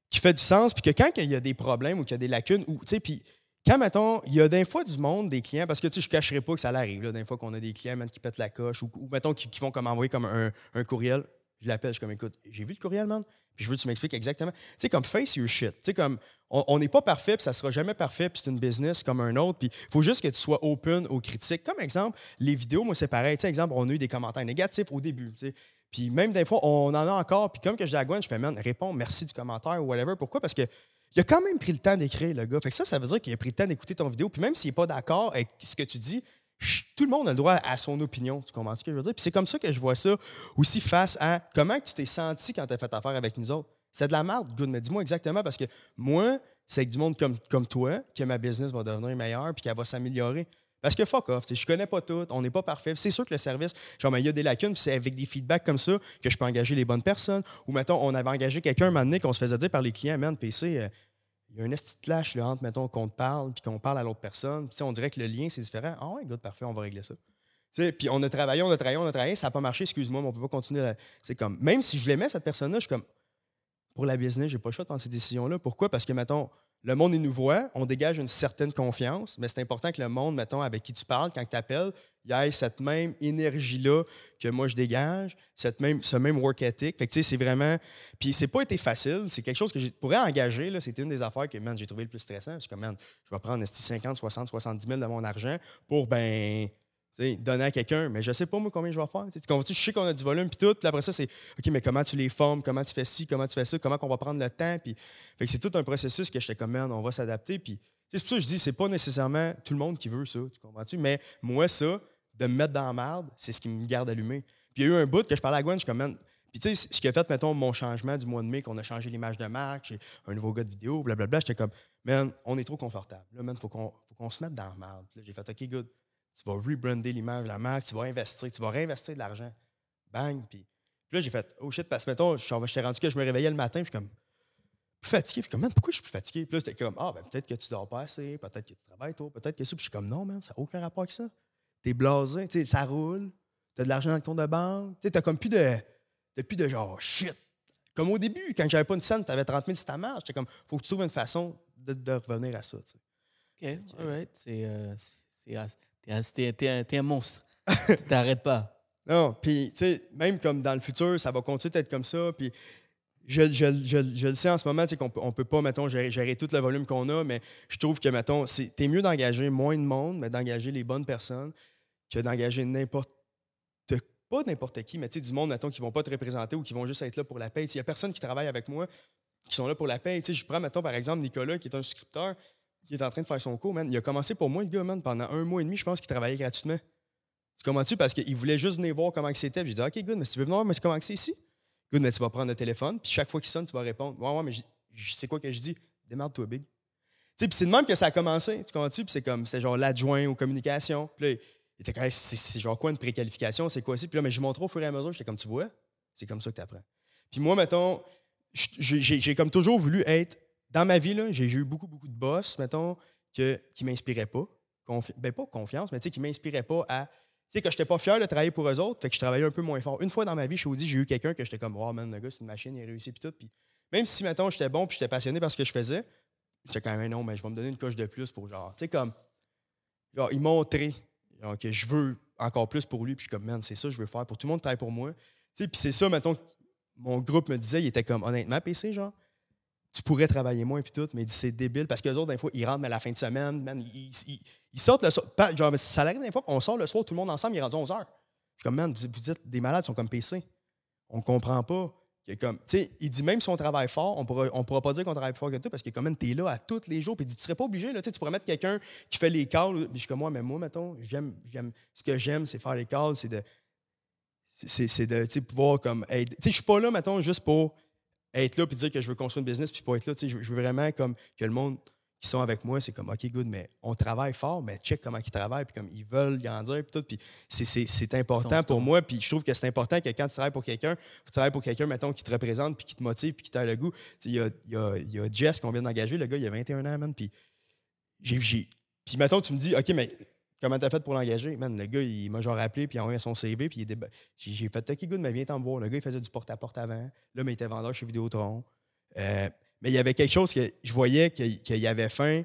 qui fait du sens, puis que quand il y a des problèmes ou qu'il y a des lacunes, ou, tu sais, puis quand, mettons, il y a des fois du monde, des clients, parce que, tu sais, je ne cacherai pas que ça arrive, là, des fois qu'on a des clients, qui pètent la coche, ou, mettons, qui, vont comme envoyer comme un, courriel. Je l'appelle, je suis comme, écoute, j'ai vu le courriel, man, puis je veux que tu m'expliques exactement. Tu sais, comme face your shit. Tu sais, comme, on n'est pas parfait, puis ça sera jamais parfait, puis c'est une business comme un autre, puis il faut juste que tu sois open aux critiques. Comme exemple, les vidéos, moi, c'est pareil. Tu sais, exemple, on a eu des commentaires négatifs au début, tu sais. Puis même des fois, on en a encore, puis comme que je dis à Gwen, je fais, man, réponds, merci du commentaire ou whatever. Pourquoi? Parce que il a quand même pris le temps d'écrire, le gars. Fait que ça, ça veut dire qu'il a pris le temps d'écouter ton vidéo. Puis même s'il n'est pas d'accord avec ce que tu dis, tout le monde a le droit à son opinion. Tu comprends ce que je veux dire? Puis c'est comme ça que je vois ça aussi face à comment tu t'es senti quand tu as fait affaire avec nous autres. C'est de la merde, good, mais dis-moi exactement parce que moi, c'est avec du monde comme, comme toi que ma business va devenir meilleure puis qu'elle va s'améliorer. Parce que fuck off, je connais pas tout, on n'est pas parfait. C'est sûr que le service, genre, il y a des lacunes, c'est avec des feedbacks comme ça que je peux engager les bonnes personnes. Ou mettons, on avait engagé quelqu'un un moment donné qu'on se faisait dire par les clients, man, PC, euh, il y a un esti clash là, entre, mettons, qu'on te parle, puis qu'on parle à l'autre personne. Puis on dirait que le lien, c'est différent. Ah ouais, good, parfait, on va régler ça. Puis on a travaillé, on a travaillé, on a travaillé, ça n'a pas marché, excuse-moi, mais on peut pas continuer. C'est comme, même si je l'aimais, cette personne-là, je suis comme, pour la business, j'ai pas le choix de prendre ces décisions-là. Pourquoi? Parce que, mettons, le monde, il nous voit, on dégage une certaine confiance, mais c'est important que le monde, mettons, avec qui tu parles, quand tu appelles, il y ait cette même énergie-là que moi je dégage, ce même work ethic. Fait que, tu sais, c'est vraiment. Puis, c'est pas été facile. C'est quelque chose que je pourrais engager. C'était une des affaires que, man, j'ai trouvé le plus stressant. Je comme, man, je vais prendre 50, 60, 70 000 de mon argent pour, ben, donner à quelqu'un, mais je sais pas moi combien je vais faire. Tu je sais qu'on a du volume puis tout, puis après ça c'est OK, mais comment tu les formes, comment tu fais ci, comment tu fais ça, comment on va prendre le temps? Puis fait que c'est tout un processus que j'étais comme man, on va s'adapter puis c'est pour ça que je dis c'est pas nécessairement tout le monde qui veut ça, tu comprends-tu? Mais moi ça de me mettre dans la merde, c'est ce qui me garde allumé. Puis il y a eu un bout que je parlais à Gwen, je comme Puis tu sais, ce qui a fait, mettons, mon changement du mois de mai, qu'on a changé l'image de marque, j'ai un nouveau gars de vidéo, blablabla, j'étais comme, man, on est trop confortable. Là, man, faut qu'on faut qu'on se mette dans la merde. J'ai fait, OK, good, tu vas rebrander l'image de la marque, tu vas investir, tu vas réinvestir de l'argent. Bang. Puis là, j'ai fait, oh shit, parce que, mettons, j'étais rendu que je me réveillais le matin, puis je suis comme, plus fatigué. Puis comme, man, pourquoi je suis plus fatigué? Puis là, c'était comme, ah, ben peut-être que tu dors pas assez, peut-être que tu travailles tôt, peut-être que ça. Puis je suis comme, non, man, ça n'a aucun rapport avec ça. T'es blasé, tu sais, ça roule, t'as de l'argent dans le compte de banque, tu sais, t'as comme plus de, t'as plus de genre, shit. Comme au début, quand j'avais pas une scène, t'avais 30 000 sur ta marge. J'étais comme, faut que tu trouves une façon de, revenir à ça, tu sais. OK, all right. C'est, euh, t'es, un, monstre. <laughs> T'arrêtes pas. Non, puis, tu sais, même comme dans le futur, ça va continuer d'être comme ça. Puis, je, je, je, je, le sais en ce moment, qu'on peut, on peut pas, mettons, gérer, gérer, tout le volume qu'on a, mais je trouve que, mettons, t'es mieux d'engager moins de monde, mais d'engager les bonnes personnes que d'engager n'importe pas n'importe qui, mais tu sais, du monde, mettons, qui vont pas te représenter ou qui vont juste être là pour la paie. Il y a personne qui travaille avec moi qui sont là pour la sais, je prends, mettons, par exemple, Nicolas, qui est un scripteur, qui est en train de faire son cours, man. Il a commencé pour moi, le gars, man, pendant un mois et demi, je pense qu'il travaillait gratuitement. Tu comprends-tu? Parce qu'il voulait juste venir voir comment c'était. J'ai dit, OK, good, mais si tu veux venir voir comment c'est ici, good, mais tu vas prendre le téléphone, puis chaque fois qu'il sonne, tu vas répondre. Ouais, ouais, mais sais quoi que je dis? Démarre-toi, big. Tu sais, puis c'est de même que ça a commencé. Tu comprends-tu? Puis c'est comme, c'était genre l'adjoint aux communications. Puis là, il était comme, c'est genre quoi une préqualification? C'est quoi ça? Puis là, mais je montrais au fur et à mesure, j'étais comme, tu vois, c'est comme ça que tu apprends. Puis moi, mettons, j'ai comme toujours voulu être, dans ma vie, j'ai eu beaucoup, beaucoup de boss, mettons, qui ne m'inspiraient pas. ben, pas confiance, mais qui ne m'inspiraient pas à tu sais, que je n'étais pas fier de travailler pour eux autres, fait que je travaillais un peu moins fort. Une fois dans ma vie, je vous dis, j'ai eu quelqu'un que j'étais comme, wow, man, le gars, c'est une machine, il a réussi, puis tout. Puis même si, mettons, j'étais bon, puis j'étais passionné par ce que je faisais, j'étais quand même, non, mais je vais me donner une coche de plus pour genre, tu sais, comme, il montrait que je veux encore plus pour lui, puis comme, man, c'est ça je veux faire pour tout le monde travaille pour moi. Tu sais, puis c'est ça, mettons, mon groupe me disait, il était comme, honnêtement, PC, genre, tu pourrais travailler moins, puis tout, mais c'est débile, parce que les autres, des fois, ils rentrent, à la fin de semaine, man, ils, sortent le soir. Genre, ça arrive des fois qu'on sort le soir, tout le monde ensemble, il est rendu 11 heures. Je suis comme, man, vous, dites, des malades sont comme PC. On comprend pas. Comme, il dit même si on travaille fort, on ne pourra, on pourra pas dire qu'on travaille plus fort que toi parce que comme tu es là à tous les jours. Puis il dit, tu serais pas obligé. Là, tu pourrais mettre quelqu'un qui fait les calls. Je suis comme moi, mais moi, mettons, j'aime, j'aime, ce que j'aime, c'est faire les calls, c'est de. C'est, de pouvoir comme aider. Je suis pas là, mettons, juste pour être là puis dire que je veux construire une business puis pour être là. Je veux vraiment comme que le monde qui sont avec moi, c'est comme, OK, good, mais on travaille fort, mais check comment ils travaillent, puis comme ils veulent grandir, puis tout. Puis c'est important pour moi, puis je trouve que c'est important que quand tu travailles pour quelqu'un, tu travailles pour quelqu'un, mettons, qui te représente, puis qui te motive, puis qui t'a le goût. Il y a, y, a, y a, Jess qu'on vient d'engager, le gars, il a 21 ans, man, puis j'ai. Puis mettons, tu me dis, OK, mais comment t'as fait pour l'engager? Man, le gars, il m'a genre appelé, puis il a envoyé son CV, puis j'ai fait, OK, good, mais viens t'en voir. Le gars, il faisait du porte-à-porte avant. Là, il était vendeur chez Vidéotron. Euh, mais il y avait quelque chose que je voyais qu'il avait faim.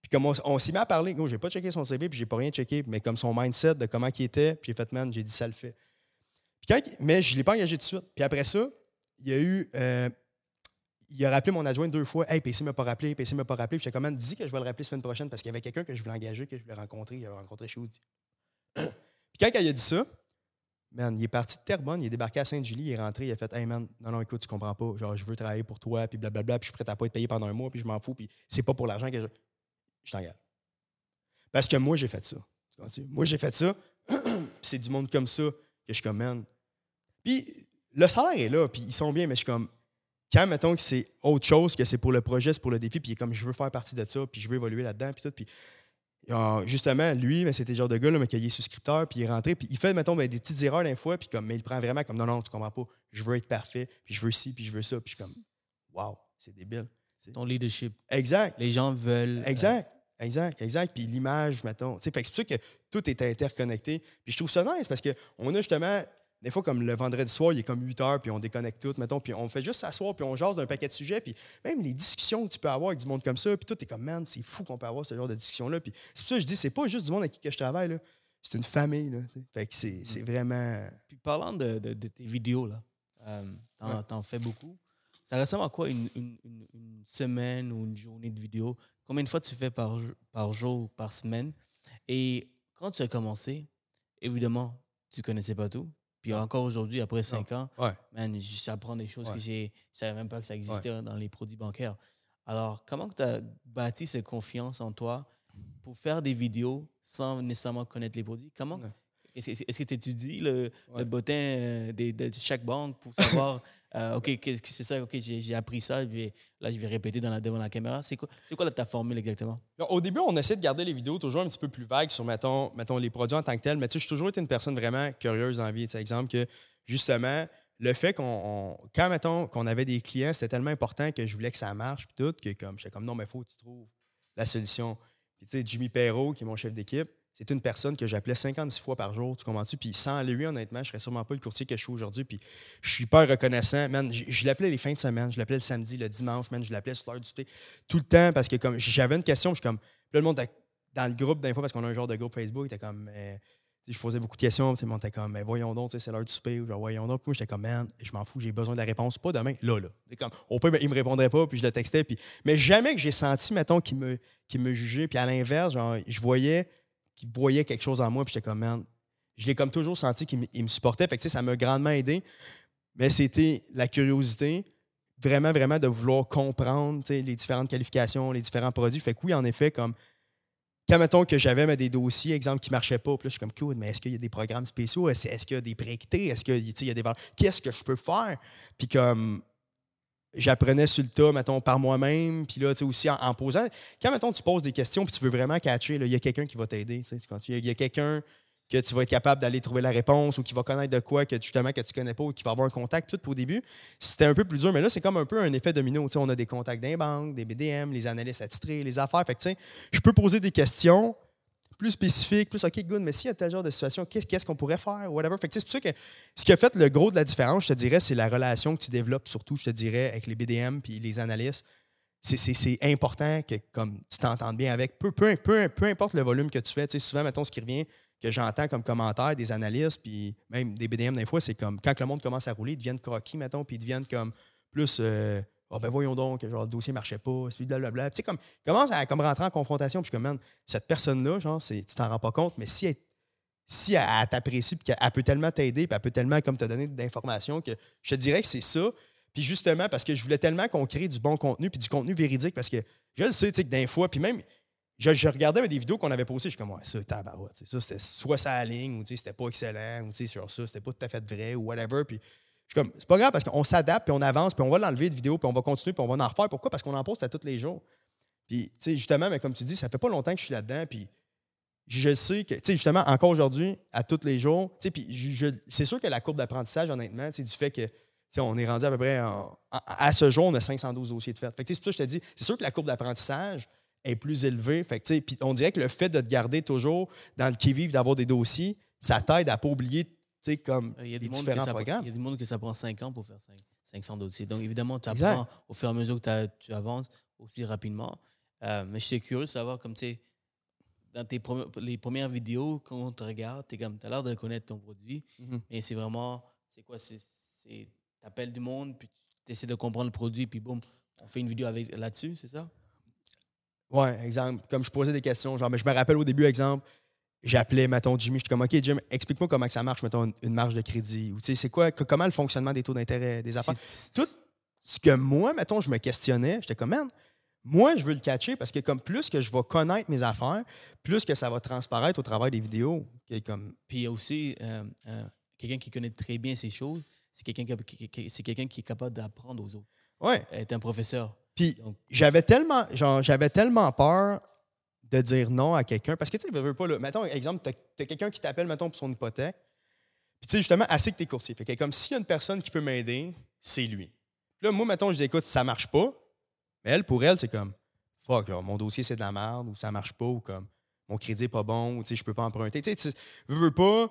Puis comme on, s'y met à parler, j'ai pas checké son CV, puis j'ai pas rien checké, mais comme son mindset de comment il était, puis j'ai fait, man, j'ai dit, ça le fait. mais je l'ai pas engagé tout de suite. Puis après ça, il y a eu. Euh, il a rappelé mon adjoint deux fois. Hey, PC m'a pas rappelé, PC m'a pas rappelé. Puis j'ai quand même dit que je vais le rappeler la semaine prochaine parce qu'il y avait quelqu'un que je voulais engager, que je voulais rencontrer. Il a rencontré chez <clears throat> puis quand il a dit ça, Man, il est parti de Terrebonne, il est débarqué à Sainte-Julie, il est rentré, il a fait Hey man, non, non, écoute, tu comprends pas. Genre, je veux travailler pour toi, puis blablabla, puis je suis prêt à pas être payé pendant un mois, puis je m'en fous, puis c'est pas pour l'argent que je. Je t'engage. Parce que moi, j'ai fait ça. Moi, j'ai fait ça, <clears throat> c'est du monde comme ça que je suis comme, man. Puis le salaire est là, puis ils sont bien, mais je suis comme, quand mettons que c'est autre chose, que c'est pour le projet, c'est pour le défi, puis il est comme, je veux faire partie de ça, puis je veux évoluer là-dedans, puis tout, puis justement, lui, c'était le genre de gars, là, mais qui est souscripteur, puis il est rentré, puis il fait, mettons, ben, des petites erreurs d'un fois, puis comme, mais il prend vraiment comme, non, non, tu comprends pas, je veux être parfait, puis je veux ci, puis je veux ça, puis je suis comme, wow, c'est débile. C'est ton leadership. Exact. Les gens veulent. Euh, exact. Exact, exact. Puis l'image, mettons. C'est pour ça que tout est interconnecté. Puis je trouve ça nice parce qu'on a justement des fois, comme le vendredi soir, il est comme 8 heures, puis on déconnecte tout, mettons, puis on fait juste s'asseoir, puis on jase d'un paquet de sujets, puis même les discussions que tu peux avoir avec du monde comme ça, puis tout est comme, man, c'est fou qu'on peut avoir ce genre de discussion-là. Puis c'est pour ça que je dis, c'est pas juste du monde avec qui je travaille, là. C'est une famille, là. Fait que c'est, mm. vraiment. Puis parlant de, tes vidéos, là, euh, t'en, fais beaucoup. Ça ressemble à quoi une, semaine ou une journée de vidéo? Combien de fois tu fais par, par jour ou par semaine? Et quand tu as commencé, évidemment, tu connaissais pas tout. Puis encore aujourd'hui, après cinq ans, j'apprends des choses que j'ai, je ne savais même pas que ça existait dans les produits bancaires. Alors, comment tu as bâti cette confiance en toi pour faire des vidéos sans nécessairement connaître les produits? Comment, Est-ce que tu étudies le, le bottin euh, de, chaque banque pour savoir, <laughs> euh, OK, c'est ça, OK, j'ai appris ça, là, je vais répéter dans la, devant la caméra. C'est quoi, quoi ta formule exactement? Au début, on essaie de garder les vidéos toujours un petit peu plus vagues sur, mettons, mettons les produits en tant que tels, mais tu sais, j'ai toujours été une personne vraiment curieuse en vie. Tu exemple, que justement, le fait qu'on, quand, mettons, qu'on avait des clients, c'était tellement important que je voulais que ça marche, puis tout, que comme, j'étais comme, non, mais il faut que tu trouves la solution. Puis, tu sais, Jimmy Perrault, qui est mon chef d'équipe, c'est une personne que j'appelais 56 fois par jour, tu comprends-tu? Puis sans lui, honnêtement, je serais sûrement pas le courtier que je suis aujourd'hui. Puis je suis pas reconnaissant. Man, je, l'appelais les fins de semaine, je l'appelais le samedi, le dimanche, man, je l'appelais sur l'heure du thé, tout le temps, parce que comme j'avais une question, je suis comme, le monde dans le groupe d'infos, parce qu'on a un genre de groupe Facebook, était comme, euh, je posais beaucoup de questions, tu sais, comme, mais voyons donc, c'est l'heure du souper, ou genre, voyons donc. Puis moi, j'étais comme, man, je m'en fous, j'ai besoin de la réponse, pas demain, là, là. Comme, au peut, il me répondrait pas, puis je le textais. Puis, mais jamais que j'ai senti, mettons, qu'il me, me jugeait. Puis à l'inverse, genre, je voyais qu'il voyait quelque chose en moi, puis j'étais comme, man, je l'ai comme toujours senti qu'il me, supportait. Fait que, ça m'a grandement aidé. Mais c'était la curiosité, vraiment, vraiment de vouloir comprendre les différentes qualifications, les différents produits. Fait que oui, en effet, comme quand, mettons, que j'avais des dossiers, exemple, qui ne marchaient pas, puis là, je suis comme, cool, mais est-ce qu'il y a des programmes spéciaux? Est-ce, qu'il y a des prééquités? Est-ce qu'il y a des Qu'est-ce que je peux faire? Puis comme, j'apprenais sur le tas, mettons, par moi-même, puis là, tu sais, aussi en, posant. Quand, mettons, tu poses des questions, puis tu veux vraiment catcher, il y a quelqu'un qui va t'aider, tu sais, il y a quelqu'un que tu vas être capable d'aller trouver la réponse ou qui va connaître de quoi que justement que tu connais pas ou qui va avoir un contact tout au début. C'était un peu plus dur, mais là, c'est comme un peu un effet domino. on a des contacts d'un banque, des BDM, les analystes attitrés, les affaires. Fait je peux poser des questions plus spécifiques, plus OK, good, mais s'il y a tel genre de situation, qu'est-ce qu'on pourrait faire, whatever? Fait c'est pour que ce qui a fait le gros de la différence, je te dirais, c'est la relation que tu développes, surtout, je te dirais, avec les BDM puis les analystes. C'est important que comme tu t'entendes bien avec, peu, peu, peu, peu importe le volume que tu fais. Souvent, mettons, ce qui revient, que j'entends comme commentaire des analystes, puis même des BDM des fois, c'est comme quand le monde commence à rouler, ils deviennent croquis, mettons, puis ils deviennent comme plus euh, oh, ben voyons donc, genre, le dossier marchait pas, puis blablabla. Tu sais, comme, commence à comme rentrer en confrontation, puis comme, cette personne-là, genre, tu t'en rends pas compte, mais si elle, si elle, t'apprécie, puis qu'elle peut tellement t'aider, puis elle peut tellement comme te donner d'informations que je te dirais que c'est ça. Puis justement, parce que je voulais tellement qu'on crée du bon contenu, puis du contenu véridique, parce que je le sais, tu sais, que d'un fois, puis même, je, regardais des vidéos qu'on avait postées, je suis comme, ouais, ça, tabarouette. Ça, c'était soit ça ligne, ou c'était pas excellent, ou sur ça, c'était pas tout à fait vrai, ou whatever. Puis, c'est pas grave parce qu'on s'adapte, puis on avance, puis on va l'enlever de vidéo, puis on va continuer, puis on va en refaire. Pourquoi? Parce qu'on en poste à tous les jours. Puis, tu sais, justement, mais comme tu dis, ça fait pas longtemps que je suis là-dedans, puis je sais que, tu sais, justement, encore aujourd'hui, à tous les jours, tu sais, puis c'est sûr que la courbe d'apprentissage, honnêtement, tu du fait que, sais, on est rendu à peu près, à, ce jour, on a 512 dossiers de fait. Fait c'est pour ça que je te dis, c'est sûr que la courbe d'apprentissage, est plus élevé. Fait puis on dirait que le fait de te garder toujours dans le qui-vive, d'avoir des dossiers, ça t'aide à pas oublier comme il y a les différents programmes. Il y a des monde que ça prend 5 ans pour faire 500 dossiers. Donc, évidemment, tu apprends au fur et à mesure que tu avances aussi rapidement. Euh, mais je suis curieux de savoir, comme tu sais, dans tes les premières vidéos, quand on te regarde, tu as l'air de connaître ton produit. Mm-hmm. Mais c'est vraiment, c'est quoi? Tu appelles du monde, puis tu essaies de comprendre le produit, puis boum, on fait une vidéo là-dessus, c'est ça? Ouais, exemple, comme je posais des questions, genre, mais je me rappelle au début, exemple, j'appelais, mettons, Jimmy, je suis comme, OK, Jim, explique-moi comment ça marche, mettons, une, marge de crédit, ou tu sais, c'est quoi, comment le fonctionnement des taux d'intérêt, des affaires. Tout ce que moi, mettons, je me questionnais, j'étais comme, man, moi, je veux le catcher parce que comme plus que je vais connaître mes affaires, plus que ça va transparaître au travers des vidéos. Comme... Puis il y a aussi euh, euh, quelqu'un qui connaît très bien ces choses, c'est quelqu'un qui, c'est quelqu'un qui est capable d'apprendre aux autres. Ouais. Être un professeur. Puis j'avais tellement, genre, j'avais tellement peur de dire non à quelqu'un. Parce que, tu sais, veux pas, là, mettons, exemple, tu as, quelqu'un qui t'appelle, mettons, pour son hypothèque. Puis, tu sais, justement, assez que tu es courtier. Fait que, comme s'il y a une personne qui peut m'aider, c'est lui. Puis là, moi, mettons, je dis, écoute, ça marche pas. Mais elle, pour elle, c'est comme, fuck, mon dossier, c'est de la merde, ou ça marche pas, ou comme, mon crédit est pas bon, ou tu sais, je peux pas emprunter. Tu sais, veux, veux pas,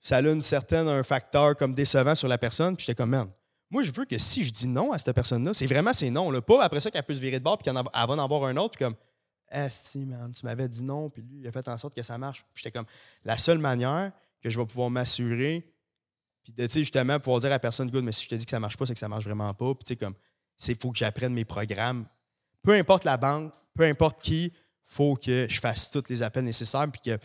ça a une certaine, un facteur comme décevant sur la personne. Puis j'étais comme, man, moi, je veux que si je dis non à cette personne-là, c'est vraiment c'est non. Là. Pas après ça qu'elle peut se virer de bord puis qu'elle va en avoir un autre, puis comme Ah, si, man, tu m'avais dit non, puis lui, il a fait en sorte que ça marche. Puis j'étais comme La seule manière que je vais pouvoir m'assurer, puis tu sais, justement, pouvoir dire à la personne, good, mais si je te dis que ça marche pas, c'est que ça marche vraiment pas. Puis tu sais, comme, c'est faut que j'apprenne mes programmes. Peu importe la banque, peu importe qui, faut que je fasse tous les appels nécessaires, puis que.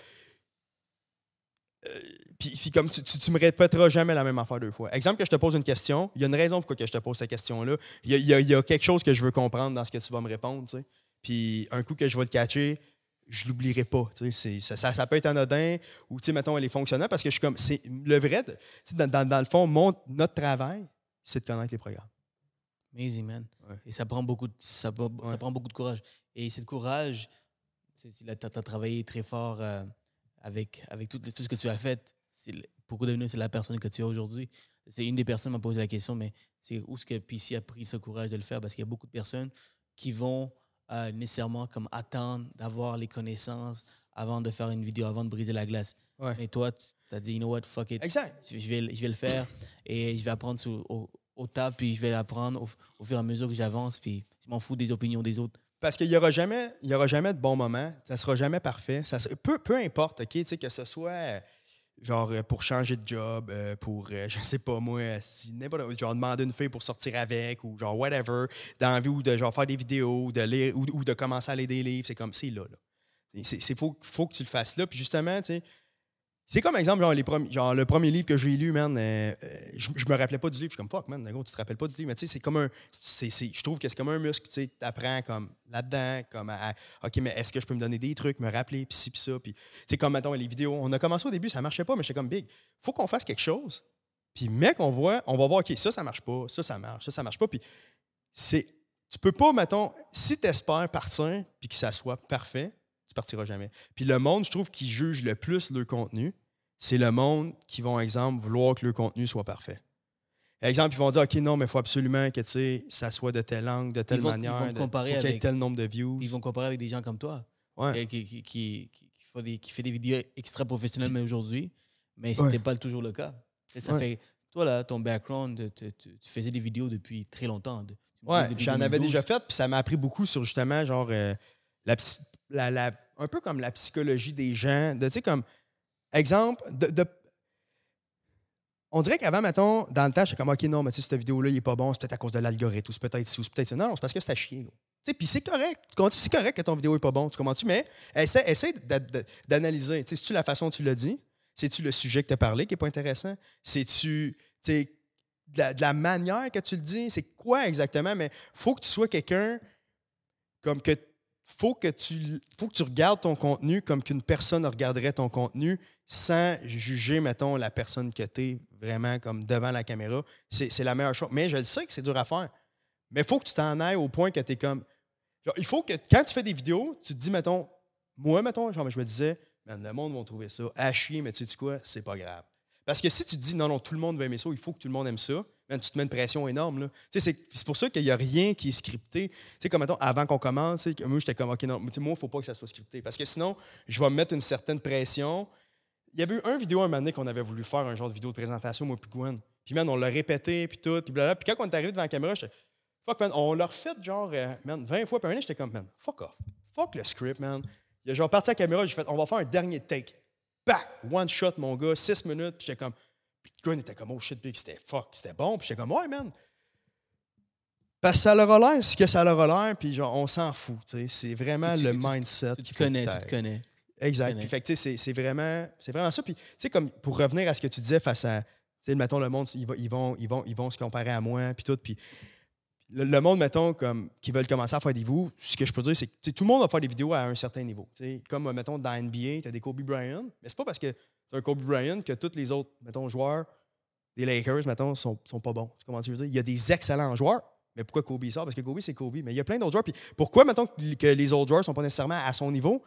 Euh, puis, comme tu, tu, me répéteras jamais la même affaire deux fois. Exemple que je te pose une question, il y a une raison pourquoi que je te pose cette question-là. Il y, a, quelque chose que je veux comprendre dans ce que tu vas me répondre, tu sais. Puis un coup que je vais le catcher, je l'oublierai pas. Ça, ça, ça, peut être anodin ou, mettons, elle est fonctionnelle parce que je suis comme. C'est le vrai. Dans, dans, dans, le fond, mon, notre travail, c'est de connaître les programmes. Amazing, man. Et ça prend, beaucoup de, ça, ça, prend beaucoup de courage. Et ce courage, tu as, travaillé très fort euh, avec, avec tout, tout, ce que tu as fait. Pour devenir c'est la personne que tu es aujourd'hui. C'est une des personnes qui m'a posé la question, mais c'est où est-ce que PC a pris ce courage de le faire? Parce qu'il y a beaucoup de personnes qui vont euh, nécessairement comme attendre d'avoir les connaissances avant de faire une vidéo, avant de briser la glace. Mais toi, tu as dit, you know what, fuck it. Exact. Je vais, je vais le faire et je vais apprendre sous, au, au tas, puis je vais l'apprendre au, fur et à mesure que j'avance, puis je m'en fous des opinions des autres. Parce qu'il n'y aura, jamais, y aura jamais de bons moments, ça sera jamais parfait. Ça peu, peu importe, OK, que ce soit genre euh, pour changer de job, euh, pour, <laughs> je sais pas moi, si n'importe genre demander une fille pour sortir avec, ou genre whatever, d'envie ou de genre faire des vidéos, ou de lire, ou, de commencer à lire des livres, c'est comme, c'est là, là. C'est faut, faut que tu le fasses là. Puis justement, tu sais, c'est comme exemple, genre, les genre, le premier livre que j'ai lu, man, euh, euh, je, me rappelais pas du livre. Je suis comme, fuck, man, tu te rappelles pas du livre. Mais tu sais, c'est comme un. je trouve que c'est comme un muscle, tu sais, apprends comme là-dedans, comme à, OK, mais est-ce que je peux me donner des trucs, me rappeler, puis ci, puis ça. Puis, tu sais, comme, mettons, les vidéos. On a commencé au début, ça marchait pas, mais j'étais comme, big, faut qu'on fasse quelque chose. Puis, mec, on voit, on va voir, OK, ça, ça marche pas, ça, ça marche, ça, ça marche pas. Puis, c'est. Tu peux pas, mettons, si tu espères partir, puis que ça soit parfait, partiras jamais. Puis le monde, je trouve, qui juge le plus le contenu, c'est le monde qui vont, exemple, vouloir que le contenu soit parfait. Exemple, ils vont dire, OK, non, mais il faut absolument que ça soit de telle langue, de telle manière, ils vont comparer avec, tel nombre de views. Ils vont comparer avec des gens comme toi, qui, qui, qui, fait des, qui fait des vidéos extra professionnelles aujourd'hui, mais ce n'était pas toujours le cas. ça fait, toi, là, ton background, tu, faisais des vidéos depuis très longtemps. ouais, j'en avais déjà fait, puis ça m'a appris beaucoup sur justement, genre, euh, la, la, un peu comme la psychologie des gens. De, tu sais, comme, exemple, de, on dirait qu'avant, mettons, dans le temps, j'étais comme, OK, non, mais tu sais, cette vidéo-là, il n'est pas bon, c'est peut-être à cause de l'algorithme, ou c'est peut-être c'est peut-être Non, c'est parce que c'est à chier. Tu sais, puis c'est correct. C'est correct que ton vidéo n'est pas bon, tu comprends-tu? Mais essaie, essaie d'analyser. Tu sais, c'est-tu la façon dont tu l'as dit? C'est-tu le sujet que tu as parlé qui n'est pas intéressant? C'est-tu, de la, de la manière que tu le dis? C'est quoi exactement? Mais faut que tu sois quelqu'un comme que faut que tu faut que tu regardes ton contenu comme qu'une personne regarderait ton contenu sans juger, mettons, la personne que tu es vraiment comme devant la caméra. C'est la meilleure chose. Mais je le sais que c'est dur à faire. Mais il faut que tu t'en ailles au point que tu es comme. il faut que quand tu fais des vidéos, tu te dis, mettons, moi, mettons, genre, je me disais, le monde va trouver ça à chier, mais tu sais quoi, c'est pas grave. Parce que si tu te dis, non, non, tout le monde va aimer ça, il faut que tout le monde aime ça, tu te mets une pression énorme. C'est pour ça qu'il n'y a rien qui est scripté. sais comme mettons, avant qu'on commence, moi, j'étais comme, OK, non, moi, il ne faut pas que ça soit scripté. Parce que sinon, je vais me mettre une certaine pression. Il y avait eu un vidéo un moment qu'on avait voulu faire, un genre de vidéo de présentation, moi puis Gwen. Puis, man, on l'a répété, puis tout, puis Puis quand on est arrivé devant la caméra, j'étais, fuck, man, on l'a refait, genre, euh, man, 20 fois par année, j'étais comme, man, fuck off. Fuck le script, man. Il a genre parti à la caméra, j'ai fait, on va faire un dernier take. Back! One shot, mon gars, 6 minutes, puis j'étais comme, était comme, oh shit, big, c'était fuck, c'était bon. Puis j'étais comme, ouais, man. Parce que ça leur a l'air ce que ça leur a l'air, puis genre, on s'en fout. C'est vraiment le mindset. Tu, te connais, tu te connais. Exact. Puis, fait que, c'est vraiment, vraiment ça. Puis, tu sais, comme pour revenir à ce que tu disais face à, tu sais, mettons, le monde, ils, vont, ils, vont, ils, vont, ils vont se comparer à moi, puis tout. Puis, le, monde, mettons, comme, qui veulent commencer à faire des vidéos, ce que je peux dire, c'est que tout le monde va faire des vidéos à un certain niveau. sais comme, mettons, dans NBA, tu as des Kobe Bryant, mais c'est pas parce que c'est un Kobe Bryant que tous les autres, mettons, joueurs des Lakers, mettons, sont, sont pas bons. Comment tu veux dire? Il y a des excellents joueurs, mais pourquoi Kobe sort? Parce que Kobe, c'est Kobe. Mais il y a plein d'autres joueurs. Puis pourquoi, mettons, que les autres joueurs sont pas nécessairement à son niveau?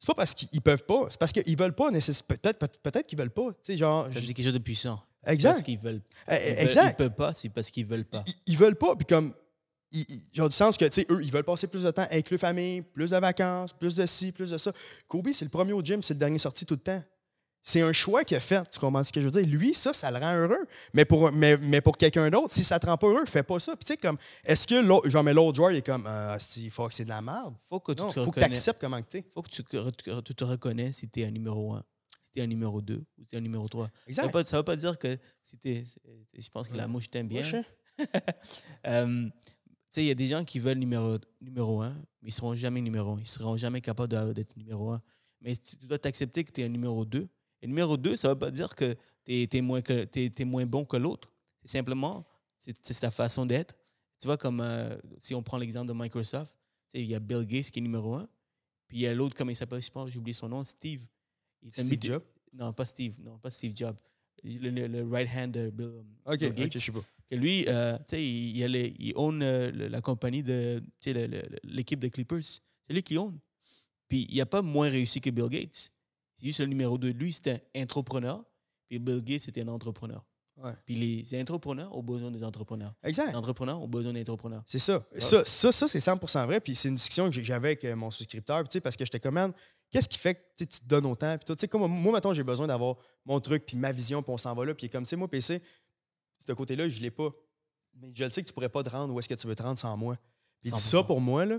C'est pas parce qu'ils peuvent pas. C'est parce qu'ils veulent pas nécessairement. Peut-être peut, qu'ils veulent pas. Tu sais, genre. Ça quelque chose de puissant. Exact. Parce qu'ils veulent. Eh, eh, exact. Ils peuvent pas, c'est parce qu'ils veulent pas. Ils, veulent pas. Puis comme. Ils, ont du sens que, tu sais, eux, ils veulent passer plus de temps avec leur famille, plus de vacances, plus de ci, plus de ça. Kobe, c'est le premier au gym, c'est le dernier sorti tout le temps. C'est un choix qu'il a fait. Tu comprends ce que je veux dire? Lui, ça, ça le rend heureux. Mais pour, mais, mais pour quelqu'un d'autre, si ça te rend pas heureux, fais pas ça. Puis tu sais, comme, est-ce que l'autre, genre, mais l'autre joueur, il est comme, euh, faut que c'est de la merde? Faut que tu non, te faut que tu acceptes comment tu es. Faut que tu, tu te reconnais si tu es un numéro 1, si tu es un numéro 2 ou si tu es un numéro 3. Exact. Ça ne veut, pas dire que si Je pense que la mouche t'aime bien. <laughs> euh, tu sais, il y a des gens qui veulent numéro, numéro 1, mais ils ne seront jamais numéro 1. Ils ne seront jamais capables d'être numéro 1. Mais tu dois t'accepter que tu es un numéro 2 et numéro deux, ça ne veut pas dire que tu es, moins, moins bon que l'autre. C'est simplement, c'est ta façon d'être. Tu vois, comme euh, si on prend l'exemple de Microsoft, il y a Bill Gates qui est numéro un, Puis il y a l'autre, comment il s'appelle, je pense, j'ai oublié son nom, Steve. Steve Jobs? Non, pas Steve. Non, pas Steve Jobs. Le, right hand de Bill, Bill Gates. ok, je sais pas. Que lui, euh, tu sais, il, il, a les- il own euh, la compagnie de, tu sais, l'équipe de Clippers. C'est lui qui own. Puis il n'a pas moins réussi que Bill Gates. C'est juste le numéro 2. Lui, c'était un entrepreneur. Puis Bill Gates, c'était un entrepreneur. Ouais. Puis les entrepreneurs ont besoin des entrepreneurs. Exact. Les entrepreneurs ont besoin d'entrepreneurs. C'est ça. Ça, ça, ça c'est 100% vrai. Puis c'est une discussion que j'avais avec euh, mon souscripteur, tu sais, parce que j'étais comme, man, qu'est-ce qui fait que tu te donnes autant? Puis toi, tu sais, comme moi, maintenant, j'ai besoin d'avoir mon truc, puis ma vision, puis on s'en va là. Puis comme, tu sais, moi, PC, ce côté-là, je l'ai pas. Mais je le sais que tu pourrais pas te rendre où est-ce que tu veux te rendre sans moi. Puis il dit 100%. ça pour moi, là.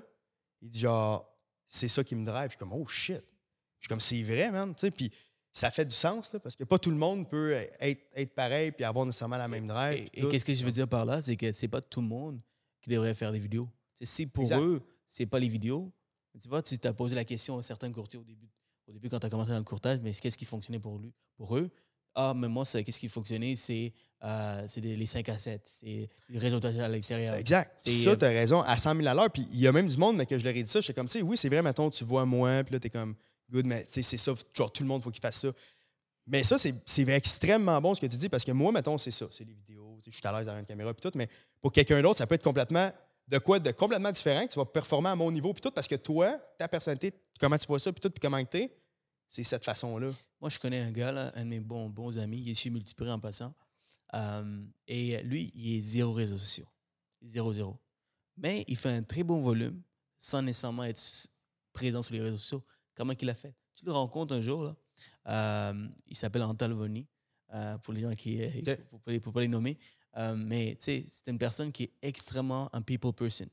Il dit genre, c'est ça qui me drive. Je suis comme, oh shit. Je suis comme, c'est vrai, man. Tu sais, puis ça fait du sens, là, parce que pas tout le monde peut être, être pareil puis avoir nécessairement la même drive. Et, qu'est-ce que je veux dire par là? C'est que c'est pas tout le monde qui devrait faire des vidéos. C'est si pour Exact. eux, c'est pas les vidéos. Tu vois, tu t'as posé la question à certains courtiers au début, au début quand tu as commencé dans le courtage, mais qu'est-ce qui fonctionnait pour, lui, pour eux? Ah, mais moi, qu'est-ce qui fonctionnait? C'est euh, les 5 à 7. C'est les résultats à l'extérieur. Exact. Ça, euh, tu as raison, à 100 000 à l'heure. Puis il y a même du monde, mais que je leur ai dit ça, j'étais comme, tu sais, oui, c'est vrai, mettons, tu vois moi, puis là, tu es comme, good, mais c'est ça, genre, tout le monde, faut qu'il fasse ça. Mais ça, c'est extrêmement bon ce que tu dis, parce que moi, mettons, c'est ça, c'est les vidéos, je suis à l'aise derrière une caméra, puis tout, mais pour quelqu'un d'autre, ça peut être complètement, de quoi, de complètement différent, que tu vas performer à mon niveau, puis tout, parce que toi, ta personnalité, comment tu vois ça, puis tout, puis comment tu es, c'est cette façon-là. Moi, je connais un gars, un de mes bons, amis, il est chez Multiprix en passant. Euh, et lui, il est zéro réseaux sociaux. Zéro, zéro. Mais il fait un très bon volume sans nécessairement être présent sur les réseaux sociaux. Comment il a fait? Tu le rencontres un jour, là. Euh, il s'appelle Antal Voni, euh, pour les gens qui. euh, Ok. Pour, pas les- pour pas les nommer. Euh, mais tu sais, c'est une personne qui est extrêmement un people person.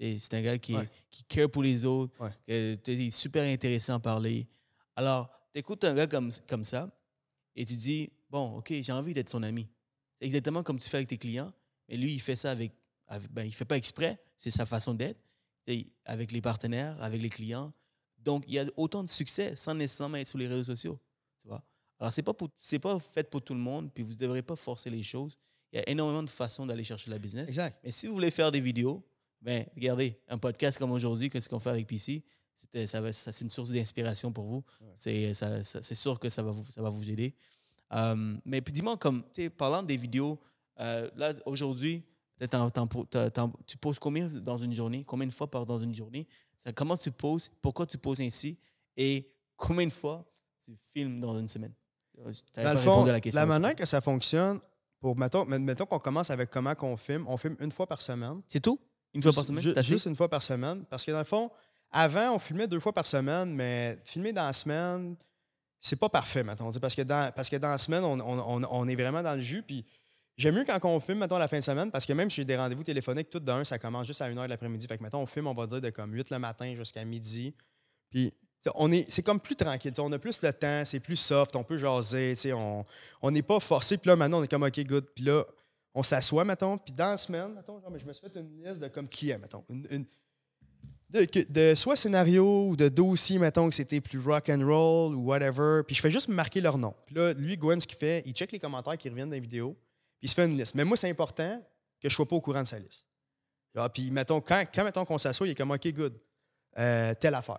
C'est un gars qui, Ouais. qui care pour les autres, Ouais. que es super intéressant à parler. Alors, tu écoutes un gars comme, comme ça et tu dis, bon, OK, j'ai envie d'être son ami. C'est exactement comme tu fais avec tes clients, mais lui, il fait ça avec, avec- ben, il fait pas exprès, c'est sa façon d'être, Et avec les partenaires, avec les clients. Donc, il y a autant de succès sans nécessairement être sur les réseaux sociaux. Tu vois? Alors, ce n'est pas, pour- pas fait pour tout le monde, puis vous ne devrez pas forcer les choses. Il y a énormément de façons d'aller chercher la business. Exact. Mais si vous voulez faire des vidéos, ben, regardez, un podcast comme aujourd'hui, qu'est-ce qu'on fait avec PC, c'était, ça, ça, c'est une source d'inspiration pour vous. C'est, ça- ça- c'est sûr que ça va vous, ça va vous aider. Euh, mais puis dis-moi, comme, parlant des vidéos, euh, là, aujourd'hui, tu poses combien dans une journée? Combien de fois par dans une journée? Ça, comment tu poses? Pourquoi tu poses ainsi? Et combien de fois tu filmes dans une semaine? Euh, Dans le fond, à la, manière que ça fonctionne, pour, mettons, met- mettons qu'on commence avec comment qu'on filme, on filme une fois par semaine. C'est tout? Une fois par semaine? ju-? Juste une fois par semaine. Parce que dans le fond, avant, on filmait deux fois par semaine, mais filmer dans la semaine, c'est pas parfait, sais, Parce que, dans, parce que dans la semaine, on, on- on- on est vraiment dans le jus. Puis j'aime mieux quand on filme, mettons, la fin de semaine, parce que même si j'ai des rendez-vous téléphoniques, tout d'un, ça commence juste à 1h de l'après-midi. Fait que, mettons, on filme, on va dire, de comme 8 le matin jusqu'à midi. Puis on est, c'est comme plus tranquille. On a plus le temps, c'est plus soft, on peut jaser. On n'est pas forcé. Puis là, maintenant, on est comme OK, good. Puis là, on s'assoit, mettons. Puis dans la semaine, mettons, genre, mais je me suis fait une liste de comme clients, mettons. Une, de, de soit scénario ou de dossier, mettons, que c'était plus rock and roll ou whatever. Puis je fais juste marquer leur nom. Puis là, lui, Gwen, ce qu'il fait, il check les commentaires qui reviennent dans les vidéos. Puis il se fait une liste. Mais moi, c'est important que je sois pas au courant de sa liste. Genre, puis mettons, quand, quand mettons qu'on s'assoit, il est comme OK, good. Euh, telle affaire.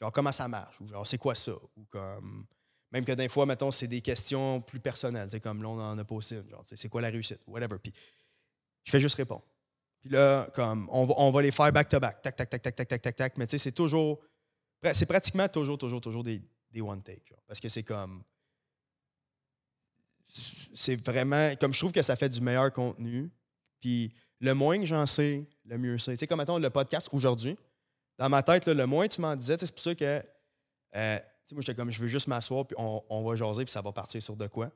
Genre, comment ça marche? Ou genre, c'est quoi ça? Ou comme. Même que des fois, mettons, c'est des questions plus personnelles. C'est comme là, on en a posé une. Genre, c'est quoi la réussite? Whatever. Puis je fais juste répondre. Puis là, comme, on va, on va les faire back-to-back. Tac, tac, tac, tac, tac, tac, tac, tac. Mais tu sais, c'est toujours. C'est pratiquement toujours, toujours, toujours des, des one-take. Parce que c'est comme. C'est vraiment. Comme je trouve que ça fait du meilleur contenu. Puis le moins que j'en sais, le mieux c'est. Tu sais, comme mettons le podcast aujourd'hui, dans ma tête, là, le moins tu m'en disais, c'est pour ça que. euh, tu sais, moi, j'étais comme, je veux juste m'asseoir, puis on, on va jaser, puis ça va partir sur de quoi.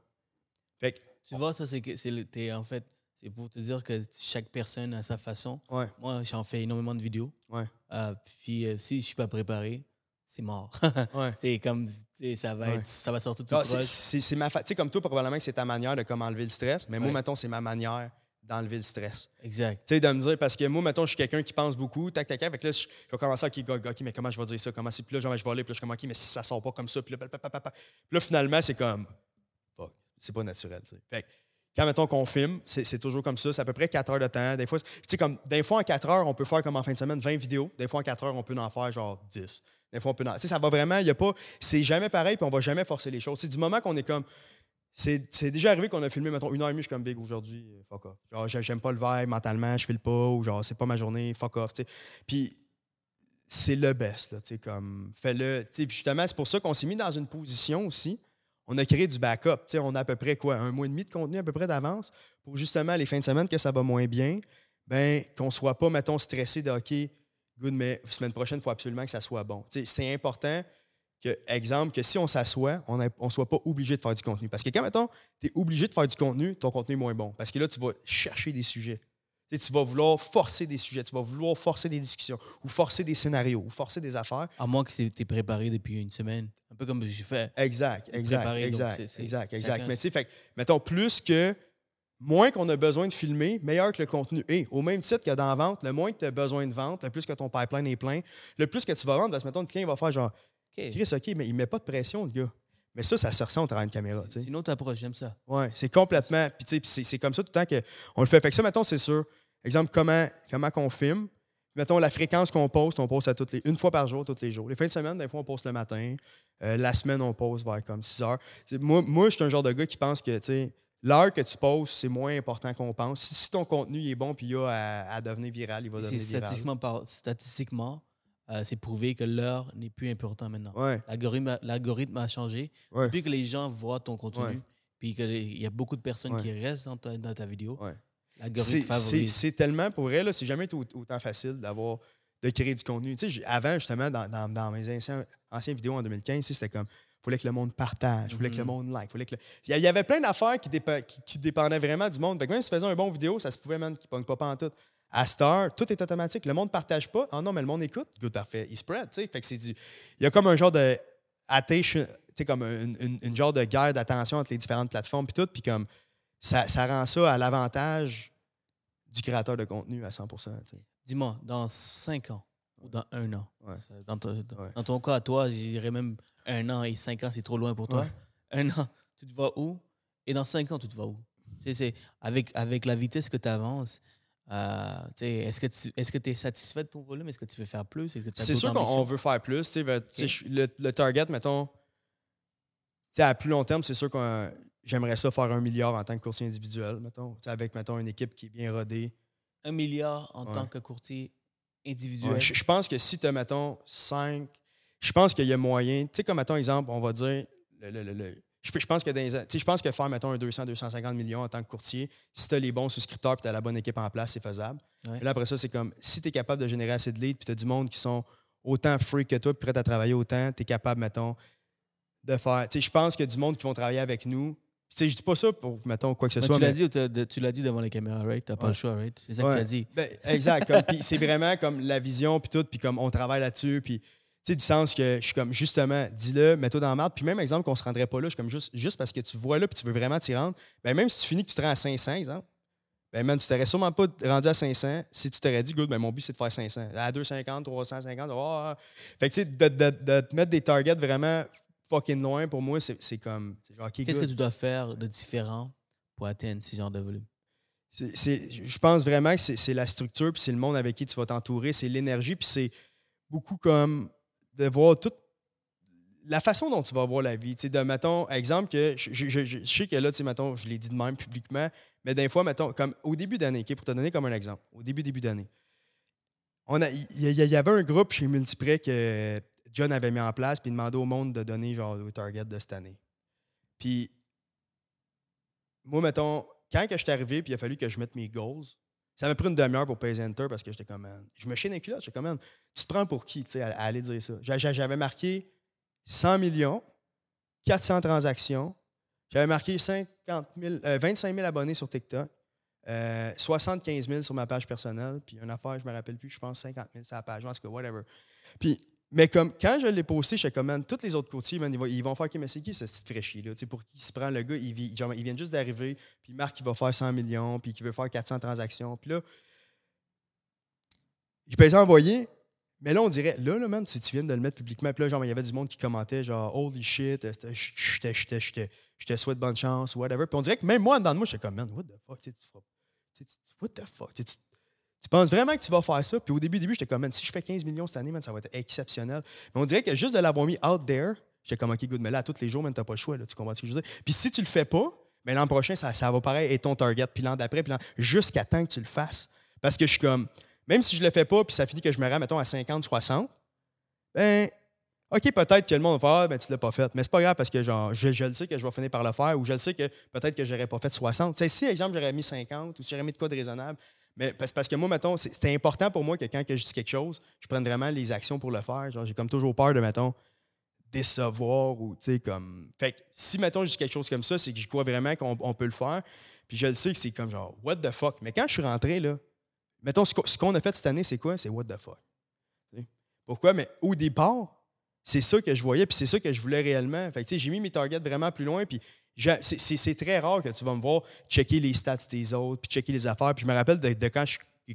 Fait que, Tu vois, ça, c'est que c'est en fait, c'est pour te dire que chaque personne a sa façon. ouais, Moi, j'en fais énormément de vidéos. ouais, Euh, puis euh, si je suis pas préparé, c'est mort. ouais. <laughs> c'est comme, ça va Ouais. être, ça va sortir tout Ah, c'est- ma fa- Tu sais, comme toi, probablement que c'est ta manière de comme enlever le stress, mais moi, mettons, c'est ma manière d'enlever le stress. Exact. Tu sais, de me dire, parce que moi, mettons, je suis quelqu'un qui pense beaucoup, tac, tac, tac, avec là, je, je vais commencer à, OK, OK, mais comment je vais dire ça? Comment c'est? Puis là, genre, je vais aller, puis là, je suis comme, OK, mais si ça sort pas comme ça, puis là, Puis là, finalement, c'est comme, fuck, c'est pas naturel, tu sais. Fait que, quand, mettons, qu'on filme, c'est c'est toujours comme ça, c'est à peu près 4 heures de temps. Des fois, tu sais, comme, des fois, en 4 heures, on peut faire comme en fin de semaine 20 vidéos. Des fois, en 4 heures, on peut en faire genre 10. Des fois, on peut. Ça va vraiment, il y a pas. C'est jamais pareil, puis on va jamais forcer les choses. C'est du moment qu'on est comme. C'est déjà arrivé qu'on a filmé, mettons, une heure et demie, je suis comme big aujourd'hui, euh, fuck off. Genre, j'aime pas le vibe mentalement, je file pas, ou genre, c'est pas ma journée, fuck off, tu sais. Puis c'est le best, là, tu sais, comme, fais-le. Puis justement, c'est pour ça qu'on s'est mis dans une position aussi. On a créé du backup, tu sais, on a à peu près quoi, un mois et demi de contenu à peu près d'avance pour justement les fins de semaine que ça va moins bien, ben qu'on soit pas, mettons, stressé de OK, good, mais semaine prochaine, il faut absolument que ça soit bon. C'est important que, exemple, que si on s'assoit, on ne soit pas obligé de faire du contenu. Parce que quand, mettons, tu es obligé de faire du contenu, ton contenu est moins bon. Parce que là, tu vas chercher des sujets tu vas vouloir forcer des sujets, tu vas vouloir forcer des discussions, ou forcer des scénarios, ou forcer des affaires. À moins que tu préparé depuis une semaine. Un peu comme j'ai fait. Exact, exact, exact, exact, exact. Mais tu sais, fait, mettons, plus que, moins qu'on a besoin de filmer, meilleur que le contenu est. Au même titre que dans la vente, le moins que tu as besoin de vente, le plus que ton pipeline est plein, le plus que tu vas vendre, parce que, mettons, le client va faire genre, Chris, OK, mais il ne met pas de pression, le gars. Mais ça, ça se ressent au travail de caméra. C'est une autre approche, j'aime ça. Oui, c'est complètement. Puis, c'est comme ça tout le temps qu'on le fait. Fait que ça, mettons, c'est sûr. Exemple, comment, comment qu'on filme. Mettons la fréquence qu'on poste, on poste à toutes les, une fois par jour, tous les jours. Les fins de semaine, des fois, on poste le matin. Euh, la semaine, on poste vers comme 6 heures. moi, moi je suis un genre de gars qui pense que l'heure que tu postes, c'est moins important qu'on pense. Si, ton contenu est bon puis il y a à, devenir viral, il va devenir viral. Statistiquement, statistiquement euh, c'est prouvé que l'heure n'est plus important maintenant. Ouais. L'algorithme a changé. Depuis que les gens voient ton contenu, puis qu'il y a beaucoup de personnes qui restent dans ta, dans ta vidéo, c'est tellement, pour elle, c'est jamais autant facile d'avoir de créer du contenu. avant, justement, dans, mes anciennes vidéos en 2015, c'était comme fallait que le monde partage, il fallait que le mm-hmm. monde like. Fallait que Il y avait plein d'affaires qui, qui, dépendaient vraiment du monde. même si tu faisais un bon vidéo, ça se pouvait même qu'il ne pogne pas en tout. À Star, tout est automatique. Le monde ne partage pas. Ah non, mais le monde écoute. Good, parfait. Il spread. Fait que c'est du... Il y a comme un genre de attention, comme une, une, genre de guerre d'attention entre les différentes plateformes. Puis tout. Puis comme ça, ça rend ça à l'avantage du créateur de contenu à 100% Dis-moi, dans 5 ans ou dans un an, dans, ton, cas, toi, je dirais même un an et 5 ans, c'est trop loin pour toi. Un an, tu te vas où? Et dans 5 ans, tu te vas où? C'est, avec, avec la vitesse que tu avances, euh, est-ce que tu es satisfait de ton volume? Est-ce que tu veux faire plus? C'est sûr qu'on veut faire plus. Le, le, target, mettons, à plus long terme, c'est sûr qu'on j'aimerais ça faire un milliard en tant que courtier individuel, mettons. avec, mettons, une équipe qui est bien rodée. Un milliard en tant que courtier individuel? je, pense que si tu as, mettons, cinq... Je pense qu'il y a moyen... Tu sais, comme, mettons, exemple, on va dire... je, pense que je pense que faire, mettons, un 200, 250 millions en tant que courtier, si tu as les bons souscripteurs et tu as la bonne équipe en place, c'est faisable. là, après ça, c'est comme, si tu es capable de générer assez de leads puis tu as du monde qui sont autant free que toi puis prêt à travailler autant, tu es capable, mettons, de faire... Tu sais, je pense a du monde qui vont travailler avec nous sais, je dis pas ça pour, mettons, quoi que ce soit. Tu l'as dit, tu l'as dit devant les caméras, right? T'as pas le choix, right? C'est ça que tu as dit. Ben, exact. puis c'est vraiment comme la vision, puis tout, puis comme on travaille là-dessus, puis tu sais, du sens que je suis comme, justement, dis-le, mets-toi dans la merde. Puis même exemple qu'on se rendrait pas là, je suis comme, juste, juste parce que tu vois là, puis tu veux vraiment t'y rendre, ben même si tu finis que tu te rends à 500, exemple, ben man, tu t'aurais sûrement pas rendu à 500 si tu t'aurais dit, good, ben mon but c'est de faire 500. À 250, 350, oh, Fait que tu sais, de, de, de, te mettre des targets vraiment fucking loin, pour moi, c'est comme. Qu'est-ce que tu dois faire de différent pour atteindre ce genre de volume? Je pense vraiment que c'est la structure, puis c'est le monde avec qui tu vas t'entourer, c'est l'énergie, puis c'est beaucoup comme de voir toute la façon dont tu vas voir la vie. de, mettons, exemple, que je, sais que là, tu sais, mettons, je l'ai dit de même publiquement, mais des fois, mettons, comme au début d'année, pour te donner comme un exemple, au début, début d'année, il y, y, avait un groupe chez Multiprès que John avait mis en place, puis demandait au monde de donner genre le target de cette année. Puis, moi, mettons, quand que je suis arrivé, puis il a fallu que je mette mes goals, ça m'a pris une demi-heure pour payer Enter parce que j'étais comme, je me chine les culottes, j'étais comme, tu te prends pour qui, tu sais, à, aller dire ça? J'avais marqué 100 millions, 400 transactions, j'avais marqué 50 25 000 abonnés sur TikTok, 75 euh, 000 sur ma page personnelle, puis une affaire, je me rappelle plus, je pense 50 000 sur la page, en tout cas, whatever. Puis mais comme quand je l'ai posté, je comme, tous les autres courtiers, ils, vont, faire, OK, mais c'est qui ce petit fraîchi, là? pour qui se prend le gars, il, il vient juste d'arriver, puis Marc, il va faire 100 millions, puis qui veut faire 400 transactions. Puis là, j'ai pas envoyer, mais là, on dirait, là, là, man, si tu viens de le mettre publiquement, puis là, genre, il y avait du monde qui commentait, genre, holy shit, je te souhaite bonne chance, whatever. Puis on dirait que même moi, dans moi, j'étais comme, man, what the fuck, tu what the fuck, Tu penses vraiment que tu vas faire ça? Puis au début, début j'étais comme, si je fais 15 millions cette année, man, ça va être exceptionnel. Mais on dirait que juste de l'avoir mis out there, j'étais comme, OK, good, mais là, tous les jours, tu t'as pas le choix, là, tu comprends ce que je veux dire? Puis si tu le fais pas, mais l'an prochain, ça, va pareil être ton target, puis l'an d'après, puis jusqu'à temps que tu le fasses. Parce que je suis comme, même si je le fais pas, puis ça finit que je me rends, mettons, à 50, 60, ben, OK, peut-être que le monde va faire, ah, ben, tu l'as pas fait. Mais c'est pas grave parce que genre, je, le sais que je vais finir par le faire ou je le sais que peut-être que j'aurais pas fait 60. Tu sais, si, exemple, j'aurais mis 50 ou si j'aurais mis de quoi de raisonnable, mais parce, parce que moi, mettons, c'était important pour moi que quand que je dis quelque chose, je prenne vraiment les actions pour le faire. Genre, j'ai comme toujours peur de, mettons, décevoir ou, tu sais, comme. Fait que si, mettons, je dis quelque chose comme ça, c'est que je crois vraiment qu'on peut le faire. Puis je le sais que c'est comme genre, what the fuck? Mais quand je suis rentré, là, mettons, ce qu'on a fait cette année, c'est quoi? C'est what the fuck. Pourquoi? Mais au départ, c'est ça que je voyais, puis c'est ça que je voulais réellement. Fait j'ai mis mes targets vraiment plus loin, puis c'est très rare que tu vas me voir checker les stats des autres, puis checker les affaires. Puis je me rappelle de, quand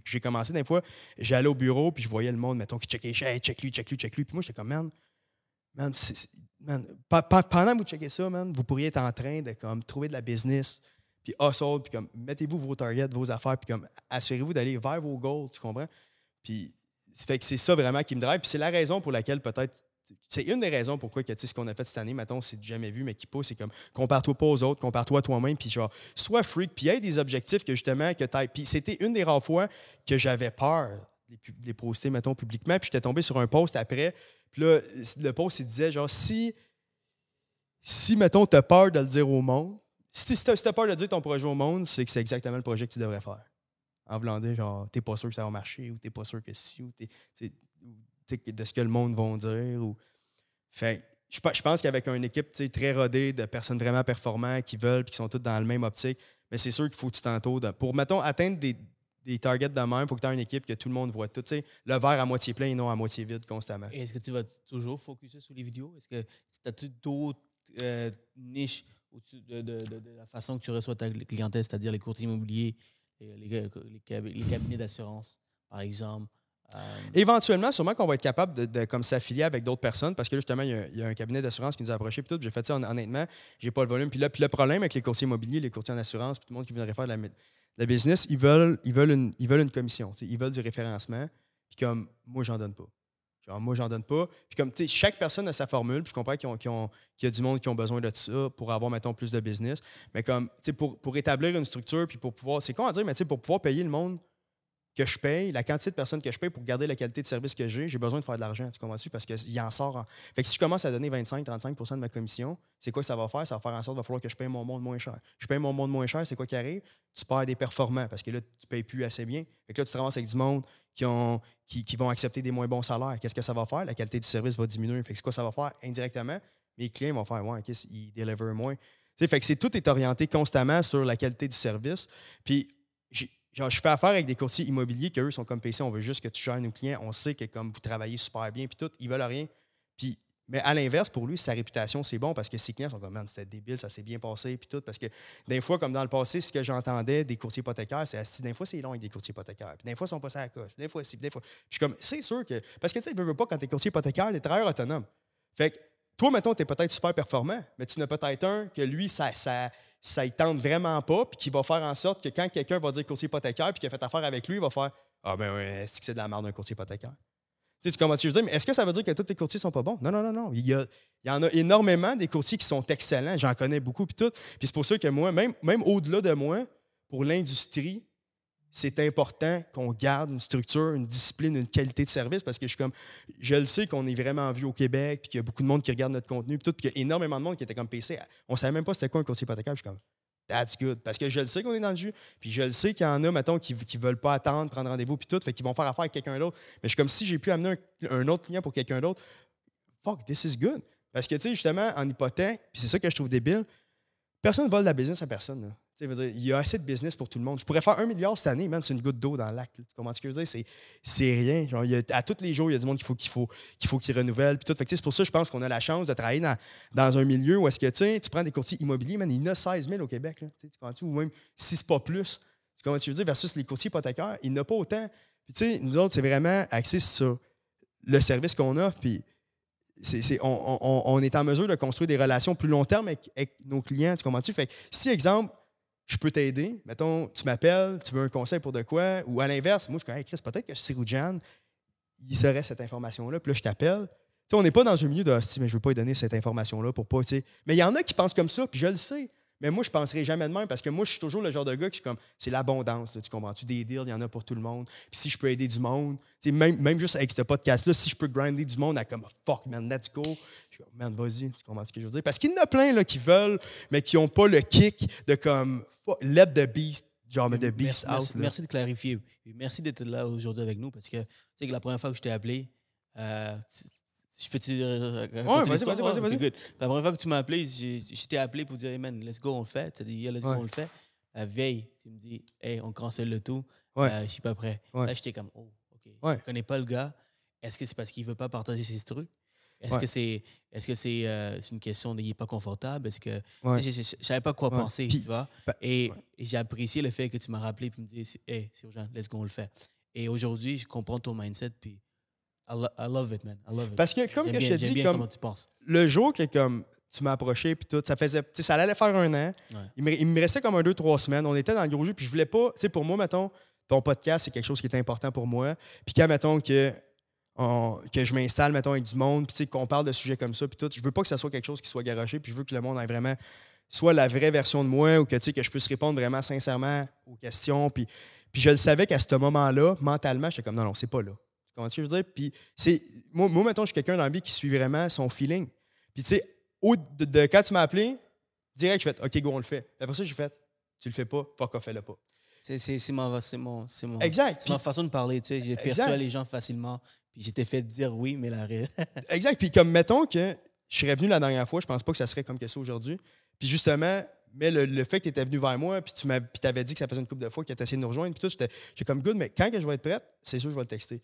j'ai commencé, des fois, j'allais au bureau, puis je voyais le monde, mettons, qui checkait, hey, check lui, check lui, check lui. Puis moi, j'étais comme, man, man, pendant que vous checkez ça, man, vous pourriez être en train de comme, trouver de la business, puis hustle, puis comme, mettez-vous vos targets, vos affaires, puis comme, assurez-vous d'aller vers vos goals, tu comprends? Puis, fait que c'est ça vraiment qui me drive. Puis c'est la raison pour laquelle peut-être c'est une des raisons pourquoi que, ce qu'on a fait cette année, mettons, c'est jamais vu, mais qui pousse, c'est comme compare-toi pas aux autres, compare-toi à toi-même, puis genre, sois freak, puis il des objectifs que justement, que tu Puis c'était une des rares fois que j'avais peur de les poster, mettons, publiquement, puis j'étais tombé sur un post après, puis là, le post, il disait genre, si, si mettons, tu as peur de le dire au monde, si tu as, peur de dire ton projet au monde, c'est que c'est exactement le projet que tu devrais faire. En voulant dire, genre, t'es pas sûr que ça va marcher, ou t'es pas sûr que si, ou t'es de ce que le monde va dire. Ou... Fait, je, pense qu'avec une équipe très rodée de personnes vraiment performantes qui veulent et qui sont toutes dans le même optique, mais c'est sûr qu'il faut que tu t'entoures. Pour, mettons, atteindre des, des targets de même, il faut que tu aies une équipe que tout le monde voit tout. Le verre à moitié plein et non à moitié vide constamment. Est-ce que tu vas toujours focuser sur les vidéos? Est-ce que tu as d'autres euh, niches de, de, la façon que tu reçois ta clientèle, c'est-à-dire les courtiers immobiliers, les cabinets d'assurance, par exemple? Euh, Éventuellement, sûrement qu'on va être capable de, comme s'affilier avec d'autres personnes parce que justement, il y, a, un cabinet d'assurance qui nous a approché. Puis tout, j'ai fait ça honnêtement, j'ai pas le volume. Puis là, puis le problème avec les courtiers immobiliers, les courtiers en assurance, puis tout le monde qui voudrait faire de la, business, ils veulent, ils veulent, une, ils veulent une commission. Ils veulent du référencement. Puis comme, moi, j'en donne pas. Genre, moi, j'en donne pas. Puis comme, tu sais, chaque personne a sa formule. Puis je comprends qu'il y a du monde qui ont besoin de ça pour avoir, mettons, plus de business. Mais comme, tu sais, pour, pour établir une structure, puis pour pouvoir, c'est quoi à dire, mais tu sais, pour pouvoir payer le monde que je paye, la quantité de personnes que je paye pour garder la qualité de service que j'ai, j'ai besoin de faire de l'argent, tu comprends-tu? Parce qu'il en sort. Fait que si je commence à donner 25-35% de ma commission, c'est quoi que ça va faire? Ça va faire en sorte qu'il va falloir que je paye mon monde moins cher. Je paye mon monde moins cher, c'est quoi qui arrive? Tu perds des performants parce que là, tu payes plus assez bien. Fait que là, tu te ramasses avec du monde qui, ont, qui, vont accepter des moins bons salaires. Qu'est-ce que ça va faire? La qualité du service va diminuer. Fait que c'est quoi ça va faire? Indirectement, mes clients vont faire, ouais, ils deliver moins. fait que c'est, tout est orienté constamment sur la qualité du service. Puis, genre, je fais affaire avec des courtiers immobiliers qui, eux, sont comme PC, on veut juste que tu gères nos clients, on sait que comme vous travaillez super bien, puis tout, ils veulent rien. Mais à l'inverse, pour lui, sa réputation, c'est bon parce que ses clients sont comme, man, c'était débile, ça s'est bien passé, puis tout. Parce que des fois, comme dans le passé, ce que j'entendais des courtiers hypothécaires, c'est des fois, c'est long avec des courtiers hypothécaires, puis des fois, ils sont passés à la coche, des fois, si, comme, c'est sûr que. Parce que, tu sais, ne veulent pas quand tu es courtier hypothécaire, les travailleurs autonomes. Fait que, toi, mettons, tu es peut-être super performant, mais tu n'as peut-être un que lui, ça, ça ça ne tente vraiment pas, puis qui va faire en sorte que quand quelqu'un va dire courtier hypothécaire, puis qu'il a fait affaire avec lui, il va faire Ah, ben est-ce que c'est de la merde d'un courtier hypothécaire? Tu sais, tu commences à dire, mais est-ce que ça veut dire que tous les courtiers sont pas bons? Non, non, non, non. Il y, en a énormément des courtiers qui sont excellents. J'en connais beaucoup, puis tout. Puis c'est pour ça que moi, même, même au-delà de moi, pour l'industrie, c'est important qu'on garde une structure, une discipline, une qualité de service parce que je suis comme, je le sais qu'on est vraiment vu au Québec, puis qu'il y a beaucoup de monde qui regarde notre contenu, puis tout, puis qu'il y a énormément de monde qui était comme PC. On savait même pas c'était quoi un courtier hypothécaire. Je suis comme, that's good. Parce que je le sais qu'on est dans le jus, puis je le sais qu'il y en a, mettons, qui ne veulent pas attendre, prendre rendez-vous, puis tout, fait qu'ils vont faire affaire avec quelqu'un d'autre. Mais je suis comme, si j'ai pu amener un, autre client pour quelqu'un d'autre, fuck, this is good. Parce que, tu sais, justement, en hypothèque, puis c'est ça que je trouve débile, personne ne vole la business à personne. Il y a assez de business pour tout le monde. Je pourrais faire un milliard cette année, man, c'est une goutte d'eau dans le lac. Comment tu veux dire? C'est, rien. Genre, à tous les jours, il y a du monde qu'il faut qu'il faut faut renouvelle. C'est pour ça que je pense qu'on a la chance de travailler dans, un milieu où est-ce que tu prends des courtiers immobiliers, man, il y en a 16 000 au Québec. Ou même si pas plus. Tu veux dire? Versus les courtiers hypothécaires, il n'y en a pas autant. Puis nous autres, c'est vraiment axé sur le service qu'on offre. Puis on, est en mesure de construire des relations plus long terme avec, nos clients. Tu comprends-tu? Si, exemple, je peux t'aider. Mettons, tu m'appelles, tu veux un conseil pour de quoi? Ou à l'inverse, moi, je comme, hey, Chris, peut-être que Jan, il serait cette information-là, puis là, je t'appelle. sais, on n'est pas dans un milieu de si, mais je veux pas lui donner cette information-là pour pas, tu sais. Mais il y en a qui pensent comme ça, puis je le sais. Mais moi, je ne penserai jamais de même parce que moi, je suis toujours le genre de gars qui, comme, c'est l'abondance, tu comprends-tu? Des deals, il y en a pour tout le monde. Puis si je peux aider du monde, même, même juste avec ce podcast-là, si je peux grinder du monde à comme, fuck, man, let's go. Suis comme, man, vas-y, tu comprends ce que je veux dire? Parce qu'il y en a plein là, qui veulent, mais qui n'ont pas le kick de comme, let the beast, genre, mais the beast out. Merci, de clarifier. Merci d'être là aujourd'hui avec nous parce que, tu sais, que la première fois que je t'ai appelé, euh, je peux te euh, Ouais, vas-y, vas-y, vas-y. Vas La première fois que tu m'as appelé, je t'ai appelé pour dire, hey man, let's go, on le fait. Tu as dit, yeah, let's go, on le fait. La veille, tu me dis, hey, on cancelle le tout. Ouais. Euh, je suis pas prêt. Là, j'étais comme, oh, OK. Je ne connais pas le gars. Est-ce que c'est parce qu'il veut pas partager ses trucs? Est-ce que c'est est -ce c'est euh, une question de il n'est pas confortable? Est-ce que. Je ne savais pas quoi penser, tu vois? Ben, et, j'ai apprécié le fait que tu m'as rappelé et me dis, hey, c'est urgent, let's go, on le fait. Et aujourd'hui, je comprends ton mindset. Puis I, love it, man. I love it. Parce que, comme que je te dis, comme, le jour que comme, tu m'as approché, puis tout, ça faisait, ça allait faire un an. Il, me, il, me, restait comme un, deux, trois semaines. On était dans le gros jeu, puis je voulais pas, tu sais, pour moi, mettons, ton podcast, c'est quelque chose qui est important pour moi. Puis quand, mettons, que, que je m'installe, mettons, avec du monde, puis qu'on parle de sujets comme ça, puis tout, je veux pas que ça soit quelque chose qui soit garoché, puis je veux que le monde ait vraiment soit la vraie version de moi ou que, que je puisse répondre vraiment sincèrement aux questions. Puis, puis je le savais qu'à ce moment-là, mentalement, j'étais comme, non, non, c'est pas là. Comment tu veux dire? Puis, c'est, moi, moi, mettons, je suis quelqu'un dans la vie qui suit vraiment son feeling. Puis, tu sais, de, de, quand tu m'as appelé, direct, je fais OK, go, on le fait. Après ça, j'ai fait Tu le fais pas, fuck off, fais-le pas. C'est, c'est, c'est, mon, c'est, mon, c'est, mon, exact. ma façon de parler. Tu sais, perçu les gens facilement. Puis j'étais fait dire oui, mais la <laughs> Exact. Puis comme mettons que je serais venu la dernière fois, je pense pas que ça serait comme que ça aujourd'hui. Puis justement, mais le, fait que tu étais venu vers moi, puis tu m'avais dit que ça faisait une couple de fois, que tu essayé de nous rejoindre, puis tout, j'étais, comme good, mais quand que je vais être prête, c'est sûr que je vais le texter.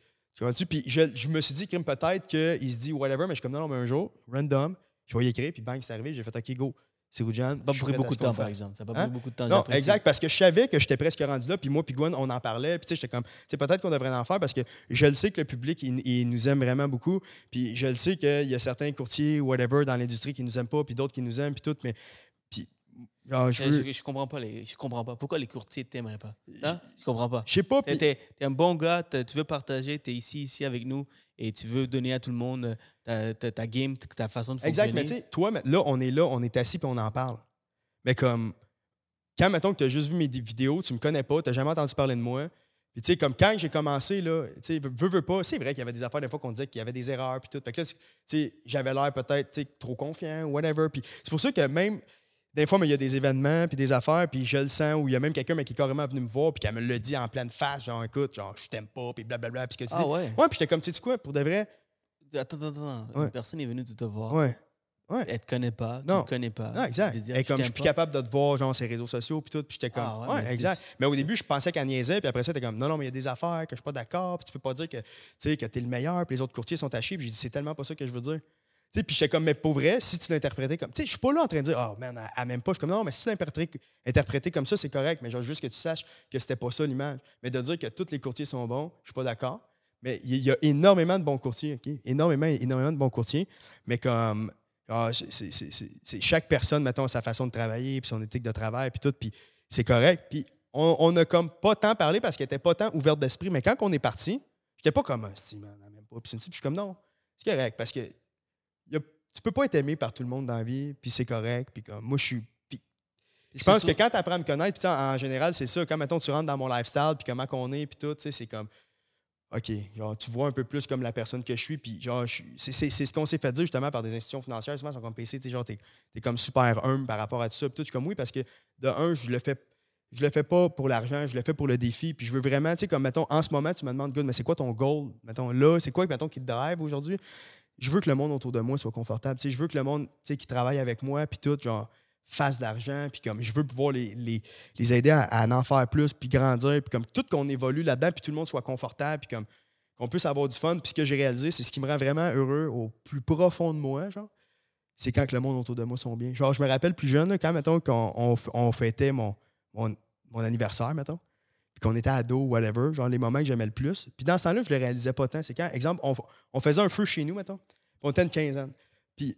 Puis je, me suis dit, peut-être qu'il se dit whatever, mais je suis comme non, non, mais un jour, random, je vais y écrire, puis bang, c'est arrivé, j'ai fait OK, go. C'est Roujan. Ça n'a pas pris beaucoup de temps, par exemple. Ça n'a pas pris hein? beaucoup de temps. Non, exact, parce que je savais que j'étais presque rendu là, puis moi, puis Gwen, on en parlait, puis tu sais, j'étais comme, c'est peut-être qu'on devrait en faire parce que je le sais que le public, il, nous aime vraiment beaucoup, puis je le sais qu'il y a certains courtiers, whatever, dans l'industrie qui nous aiment pas, puis d'autres qui nous aiment, puis tout, mais ah, je, je, comprends pas les, je comprends pas. Pourquoi les courtiers t'aimeraient pas? Hein? Je comprends pas. Je sais pas. Tu es, un bon gars, tu veux partager, tu es ici, ici avec nous et tu veux donner à tout le monde euh, ta, ta, game, ta façon de fonctionner. Exact, mais tu sais, toi, là, on est là, on est assis et on en parle. Mais comme, quand, mettons, que tu as juste vu mes vidéos, tu me connais pas, tu n'as jamais entendu parler de moi. Puis, tu sais, comme quand j'ai commencé, là, tu sais, veux, veux pas, c'est vrai qu'il y avait des affaires, des fois, qu'on disait qu'il y avait des erreurs, puis tout. Fait que là, tu sais, j'avais l'air peut-être, trop confiant, whatever. Puis, c'est pour ça que même, des fois, il y a des événements, puis des affaires, puis je le sens, où il y a même quelqu'un qui est carrément venu me voir, puis qui me le dit en pleine face, genre, écoute, genre, je t'aime pas, puis blablabla, puis que tu ah, ouais? Ouais, puis j'étais comme, tu sais quoi, pour de vrai? Attends, attends, attends. Une personne est venue te voir. Ouais. Ouais. Elle te connaît pas, tu ne connais pas. Non, exact. Et comme je suis plus capable de te voir, genre, ses réseaux sociaux, puis tout, puis j'étais comme. Ah, ouais, exact. Mais au début, je pensais qu'elle niaisait, puis après ça, t'es comme, non, non, mais il y a des affaires que je suis pas d'accord, puis tu peux pas dire que, tu sais, que t'es le meilleur, puis les autres courtiers sont tachés, puis j'ai dit, c'est tellement pas ça que je veux dire. Puis j'étais comme, mais pour vrai, si tu l'interprétais comme. Tu sais, je suis pas là en train de dire, oh man, elle, m'aime pas. Je suis comme, non, mais si tu l'interprétais comme ça, c'est correct, mais genre juste que tu saches que c'était pas ça l'image. Mais de dire que tous les courtiers sont bons, je suis pas d'accord. Mais il y, a énormément de bons courtiers, OK? Énormément, énormément de bons courtiers. Mais comme. Ah, c'est chaque personne, mettons, sa façon de travailler, puis son éthique de travail, puis tout, puis c'est correct. Puis on n'a comme pas tant parlé parce qu'elle était pas tant ouverte d'esprit. Mais quand on est parti, j'étais pas comme, si, man, elle m'aime pas. Puis je suis comme, non, c'est correct parce que tu peux pas être aimé par tout le monde dans la vie, puis c'est correct. Puis comme, moi, je suis. je pense que quand tu apprends à me connaître, puis en général, c'est ça. Quand, mettons, tu rentres dans mon lifestyle, puis comment qu'on est, puis tout, c'est comme. OK, genre, tu vois un peu plus comme la personne que je suis, puis genre, c'est ce qu'on s'est fait dire justement par des institutions financières, souvent, sont comme PC, tu genre, t'es es comme super humble par rapport à tout ça, puis tout, je suis comme oui, parce que de un, je le fais. Je le fais pas pour l'argent, je le fais pour le défi. Puis je veux vraiment, tu sais, comme, mettons, en ce moment, tu me demandes, good, mais c'est quoi ton goal? Mettons, là, c'est quoi, mettons, qui te drive aujourd'hui? Je veux que le monde autour de moi soit confortable. je veux que le monde qui travaille avec moi, puis tout, genre, fasse de l'argent, puis comme je veux pouvoir les, les, aider à, en faire plus, puis grandir, puis comme tout qu'on évolue là-dedans, puis tout le monde soit confortable, puis comme qu'on puisse avoir du fun. Puis ce que j'ai réalisé, c'est ce qui me rend vraiment heureux au plus profond de moi, genre, c'est quand le monde autour de moi sont bien. Genre, je me rappelle plus jeune, quand, mettons, qu'on on, fêtait mon, mon, mon anniversaire, mettons, qu'on était ado, whatever, genre les moments que j'aimais le plus. Puis dans ce temps-là, je le réalisais pas tant. C'est quand, exemple, on, faisait un feu chez nous, mettons, on était une quinzaine. Puis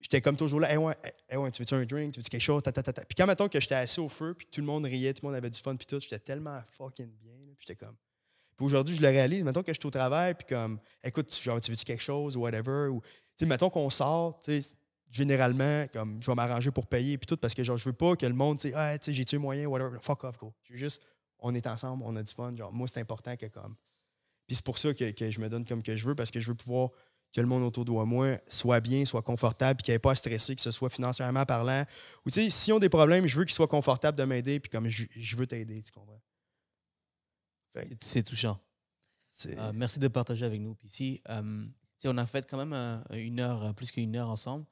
j'étais comme toujours là, hey, ouais, ouais, tu veux-tu un drink, tu veux-tu quelque chose, ta, ta, ta, Puis quand, mettons, que j'étais assis au feu, puis tout le monde riait, tout le monde avait du fun, puis tout, j'étais tellement fucking bien, puis j'étais comme. Puis aujourd'hui, je le réalise, mettons que je suis au travail, puis comme, écoute, genre, tu veux-tu quelque chose, ou whatever, ou, tu sais, mettons qu'on sort, tu sais, généralement, comme, je vais m'arranger pour payer, puis tout, parce que, genre, je veux pas que le monde, tu sais, ah, tu sais, j'ai-tu moyen, whatever, fuck off, gros. Je veux juste, on est ensemble, on a du fun, genre, moi, c'est important que, comme. Puis c'est pour ça que, que je me donne comme que je veux, parce que je veux pouvoir que le monde autour de moi soit bien, soit confortable, puis qu'il n'y ait pas à stresser, que ce soit financièrement parlant. Ou tu sais, s'ils ont des problèmes, je veux qu'ils soient confortables de m'aider, puis comme je, veux t'aider, tu comprends? C'est touchant. Euh, merci de partager avec nous. Puis ici, euh, on a fait quand même euh, une heure, plus qu'une heure ensemble.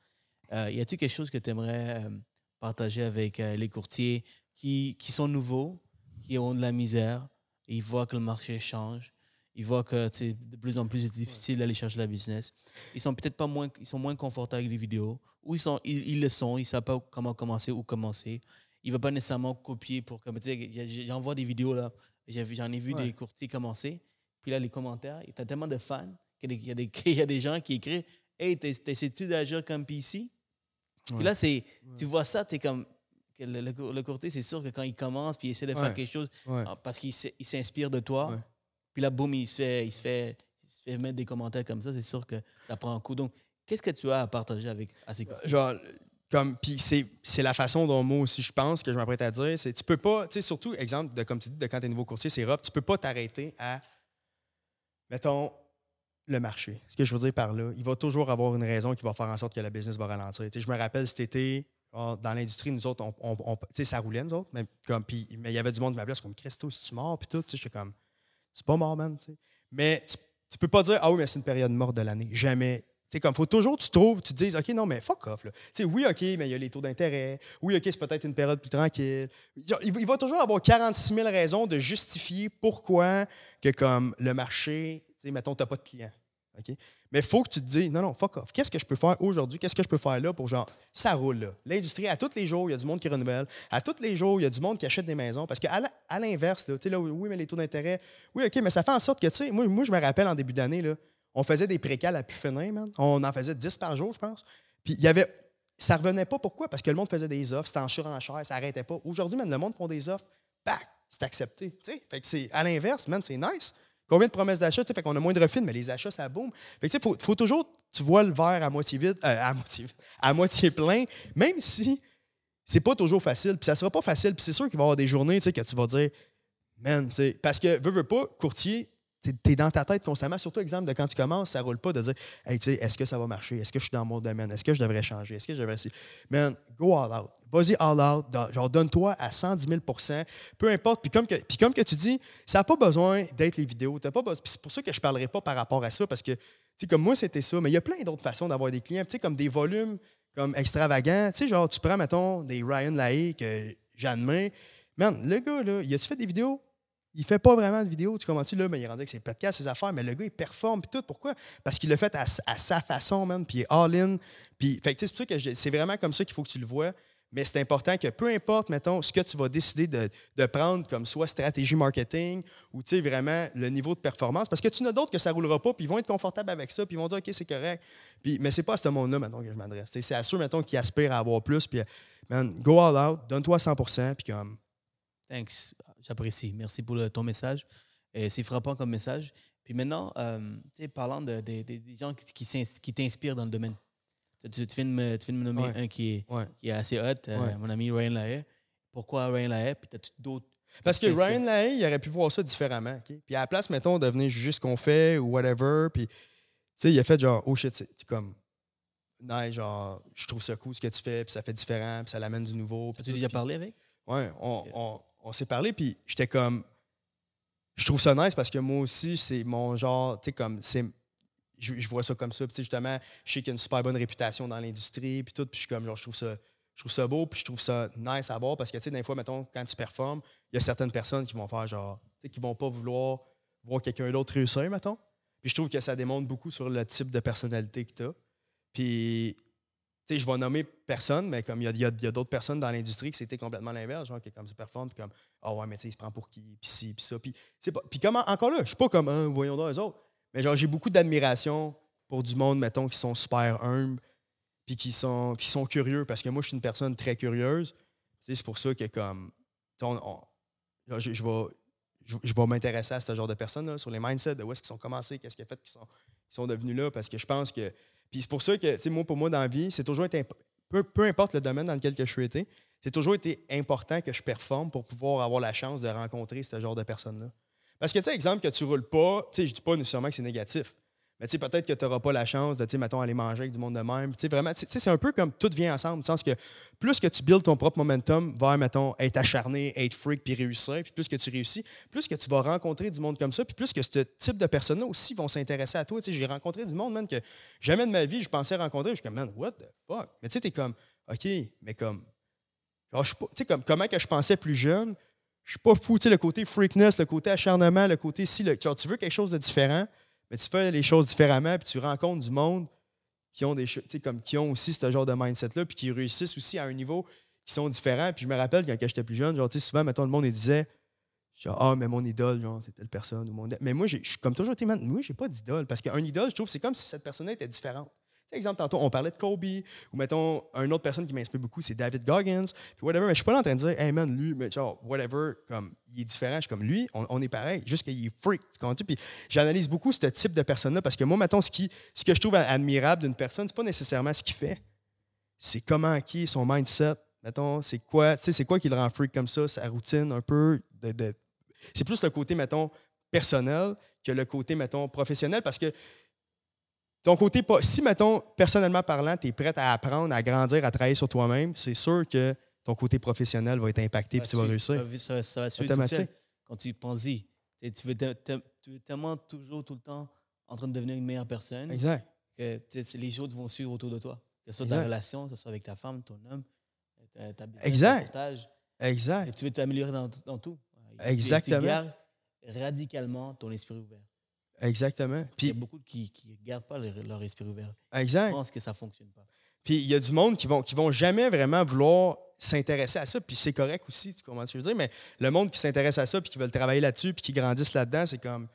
y a-t-il quelque chose que tu aimerais partager avec les courtiers qui, qui sont nouveaux, qui ont de la misère, et ils voient que le marché change, ils voient que c'est de plus en plus difficile d'aller chercher la business. Ils sont peut-être pas moins, ils sont moins confortables avec les vidéos, ou ils, sont, ils, le sont, ils ne savent pas comment commencer ou commencer. Ils ne veulent pas nécessairement copier pour comme j'envoie des vidéos là, j'en ai vu des courtiers commencer, puis là les commentaires, il y a tellement de fans qu'il y, a des, <laughs> y a des gens qui écrivent Hey, t'essaies-tu d'agir comme PC Puis là, c'est, tu vois ça, tu es comme. Le, le, courtier, c'est sûr que quand il commence, puis il essaie de faire quelque chose, ah, parce qu'il s'inspire de toi, puis là, boum, il se fait, il se fait, il se fait mettre des commentaires comme ça. C'est sûr que ça prend un coup. Donc, qu'est-ce que tu as à partager avec à ces Genre, comme, puis c'est la façon dont moi aussi je pense que je m'apprête à dire. C'est tu peux pas, tu sais, surtout, exemple, de, comme tu dis, de quand tu es nouveau courtier, c'est rough, tu peux pas t'arrêter à, mettons, le marché. Ce que je veux dire par là, il va toujours avoir une raison qui va faire en sorte que la business va ralentir. Tu sais, je me rappelle cet été, dans l'industrie, nous autres, on, tu sais, ça roulait, nous autres, mais comme, il y avait du monde qui m'appelait, c'est comme, Christo, si tu mort, puis tout, tu sais, j'étais comme, c'est pas mort, man. Mais tu, tu, peux pas dire, ah oui, mais c'est une période morte de l'année. Jamais. sais comme, faut toujours tu trouves, tu te dises, OK, non, mais fuck off. Là. oui, OK, mais il y a les taux d'intérêt. Oui, OK, c'est peut-être une période plus tranquille. Il, va toujours avoir 46 000 raisons de justifier pourquoi que, comme, le marché, mettons, tu n'as pas de clients. Mais il faut que tu te dises, non, non, fuck off. Qu'est-ce que je peux faire aujourd'hui? Qu'est-ce que je peux faire là pour genre, ça roule là. L'industrie, à tous les jours, il y a du monde qui renouvelle. À tous les jours, il y a du monde qui achète des maisons. Parce qu'à l'inverse, là, là, oui, mais les taux d'intérêt, oui, OK, mais ça fait en sorte que, tu sais, moi, moi, je me rappelle en début d'année, là, on faisait des précales à pu man. On en faisait 10 par jour, je pense. Puis il y avait. Ça revenait pas. Pourquoi? Parce que le monde faisait des offres, c'était en surenchère, ça n'arrêtait pas. Aujourd'hui, même le monde font des offres, bac, c'est accepté. Fait que c'est à l'inverse, man, c'est nice. Combien de promesses d'achat? Fait qu'on a moins de refus, mais les achats, ça boum. Fait que, faut, faut toujours, tu vois le verre à moitié vide, euh, à, moitié, <laughs> à moitié plein, même si c'est pas toujours facile. Puis ça sera pas facile. Puis c'est sûr qu'il va y avoir des journées que tu vas dire, man, parce que, veux, veux pas, courtier, tu es dans ta tête constamment, surtout exemple de quand tu commences, ça roule pas de dire Hey, tu sais, est-ce que ça va marcher? Est-ce que je suis dans mon domaine? Est-ce que je devrais changer? Est-ce que je devrais. Man, go all out. Vas-y all out. Genre, donne-toi à 110 000% Peu importe. Puis comme, que, puis comme que tu dis, ça n'a pas besoin d'être les vidéos. pas c'est pour ça que je ne parlerai pas par rapport à ça, parce que, tu sais, comme moi, c'était ça. Mais il y a plein d'autres façons d'avoir des clients. Tu sais, comme des volumes comme extravagants. Tu sais, genre, tu prends, mettons, des Ryan Lahaye que j'admets. Man, le gars, là, il a-tu fait des vidéos? Il fait pas vraiment de vidéos, tu comprends-tu, là, mais il est rendu ses podcasts, ses affaires, mais le gars, il performe, puis tout. Pourquoi? Parce qu'il l'a fait à, sa façon, man, puis il est all-in. Puis, fait c'est que c'est vraiment comme ça qu'il faut que tu le vois. Mais c'est important que peu importe, mettons, ce que tu vas décider de, prendre comme soit stratégie marketing ou, tu sais, vraiment le niveau de performance, parce que tu n'as d'autres que ça ne roulera pas, puis ils vont être confortables avec ça, puis ils vont dire, OK, c'est correct. Puis, mais c'est pas à ce monde-là, maintenant, que je m'adresse. C'est à ceux, mettons, qui aspirent à avoir plus, puis, man, go all out, donne-toi 100 puis comme. Thanks. J'apprécie. Merci pour ton message. C'est frappant comme message. Puis maintenant, euh, parlant de, des gens qui, qui t'inspirent dans le domaine. Tu, viens, de me, tu viens de me nommer un qui est, qui est assez hot, euh, mon ami Ryan Lahaye. Pourquoi Ryan Lahaye? Puis t'as d'autres. Parce que Ryan Lahaye, il aurait pu voir ça différemment. Puis à la place, mettons, de venir juger ce qu'on fait ou whatever. Puis, tu sais, il a fait genre, oh shit, c'est comme, non, genre, je trouve ça cool ce que tu fais, puis ça fait différent, puis ça l'amène du nouveau. As-tu déjà parlé avec? Ouais, on, on s'est parlé, puis j'étais comme. Je trouve ça nice parce que moi aussi, c'est mon genre, tu sais, comme. c'est je, vois ça comme ça. Puis, justement, je sais qu'il y a une super bonne réputation dans l'industrie, puis tout. Puis, je suis comme, genre, je trouve ça. Je trouve ça beau, puis je trouve ça nice à voir parce que, tu sais, des fois, mettons, quand tu performes, il y a certaines personnes qui vont faire genre, tu sais, qui vont pas vouloir voir quelqu'un d'autre réussir, mettons. Puis je trouve que ça démontre beaucoup sur le type de personnalité que tu as. Puis sais, je vais nommer personne, mais comme il y a, d'autres personnes dans l'industrie qui c'était complètement l'inverse, genre qui comme super fun, puis comme Ah oh ouais, mais tu sais, il se prend pour qui, puis ci, puis ça. Puis, puis comme encore là, je suis pas comme un voyons dans les autres, mais genre j'ai beaucoup d'admiration pour du monde, mettons, qui sont super humbles, puis qui sont, qui sont curieux, parce que moi, je suis une personne très curieuse. C'est pour ça que, comme, je, vais, je, vais m'intéresser à ce genre de personnes, sur les mindsets, de où est-ce qu'ils sont commencés, qu'est-ce qui a fait qu'ils sont, sont devenus là, parce que je pense que. Puis c'est pour ça que, moi, pour moi, dans la vie, c'est toujours été. Peu, peu, importe le domaine dans lequel je suis été, c'est toujours été important que je performe pour pouvoir avoir la chance de rencontrer ce genre de personnes-là. Parce que, tu sais, exemple, que tu roules pas, tu sais, je dis pas nécessairement que c'est négatif. Mais tu sais, peut-être que tu n'auras pas la chance de, aller manger avec du monde de même. Tu vraiment, tu sais, c'est un peu comme tout vient ensemble. Dans sens que plus que tu builds ton propre momentum vers, mettons, être acharné, être freak, puis réussir, puis plus que tu réussis, plus que tu vas rencontrer du monde comme ça, puis plus que ce type de personnes-là aussi vont s'intéresser à toi. Tu sais, j'ai rencontré du monde, man, que jamais de ma vie je pensais rencontrer. Je suis comme, man, what the fuck? Mais tu sais, t'es comme, OK, mais comme, genre, je tu sais, comme, comment que je pensais plus jeune, je suis pas fou. Tu sais, le côté freakness, le côté acharnement, le côté si, le, genre, tu veux quelque chose de différent, mais tu fais les choses différemment, puis tu rencontres du monde qui ont des comme qui ont aussi ce genre de mindset-là, puis qui réussissent aussi à un niveau qui sont différents. Puis je me rappelle quand j'étais plus jeune, genre, souvent, mettons, le monde disait genre, ah, mais mon idole, genre, c'est telle personne. Ou mon... Mais moi, j'ai comme toujours été, moi, j'ai pas d'idole. Parce qu'un idole, je trouve, c'est comme si cette personne était différente exemple, tantôt, on parlait de Kobe, ou mettons, une autre personne qui m'inspire beaucoup, c'est David Goggins, puis whatever. Mais je suis pas là en train de dire, hey man, lui, mais genre, whatever, comme, il est différent. Je suis comme lui, on, est pareil, juste qu'il est freak. Tu Puis j'analyse beaucoup ce type de personne-là, parce que moi, mettons, ce, qui, ce que je trouve admirable d'une personne, c'est pas nécessairement ce qu'il fait, c'est comment qui son mindset. Mettons, c'est quoi, tu sais, c'est quoi qui le rend freak comme ça, sa routine un peu de c'est plus le côté, mettons, personnel que le côté, mettons, professionnel, parce que ton côté, si, mettons, personnellement parlant, tu es prêt à apprendre, à grandir, à travailler sur toi-même, c'est sûr que ton côté professionnel va être impacté et tu vas réussir. Ça, ça va suivre tout Quand tu penses y, tu veux, tellement toujours, tout le temps, en train de devenir une meilleure personne. Exact. Que les choses vont suivre autour de toi. Que ce soit ta relation, que ce soit avec ta femme, ton homme, ta, ta exact. Exact. Et tu veux t'améliorer dans, dans, tout. Exactement. tu gardes radicalement ton esprit ouvert. Exactement. Puis, il y a beaucoup qui ne gardent pas leur, esprit ouvert. Exact. Je pense que ça ne fonctionne pas. Puis il y a du monde qui vont, qui vont jamais vraiment vouloir s'intéresser à ça, puis c'est correct aussi, tu comprends ce que je veux dire, mais le monde qui s'intéresse à ça, puis qui veut travailler là-dessus, puis qui grandissent là-dedans, c'est comme.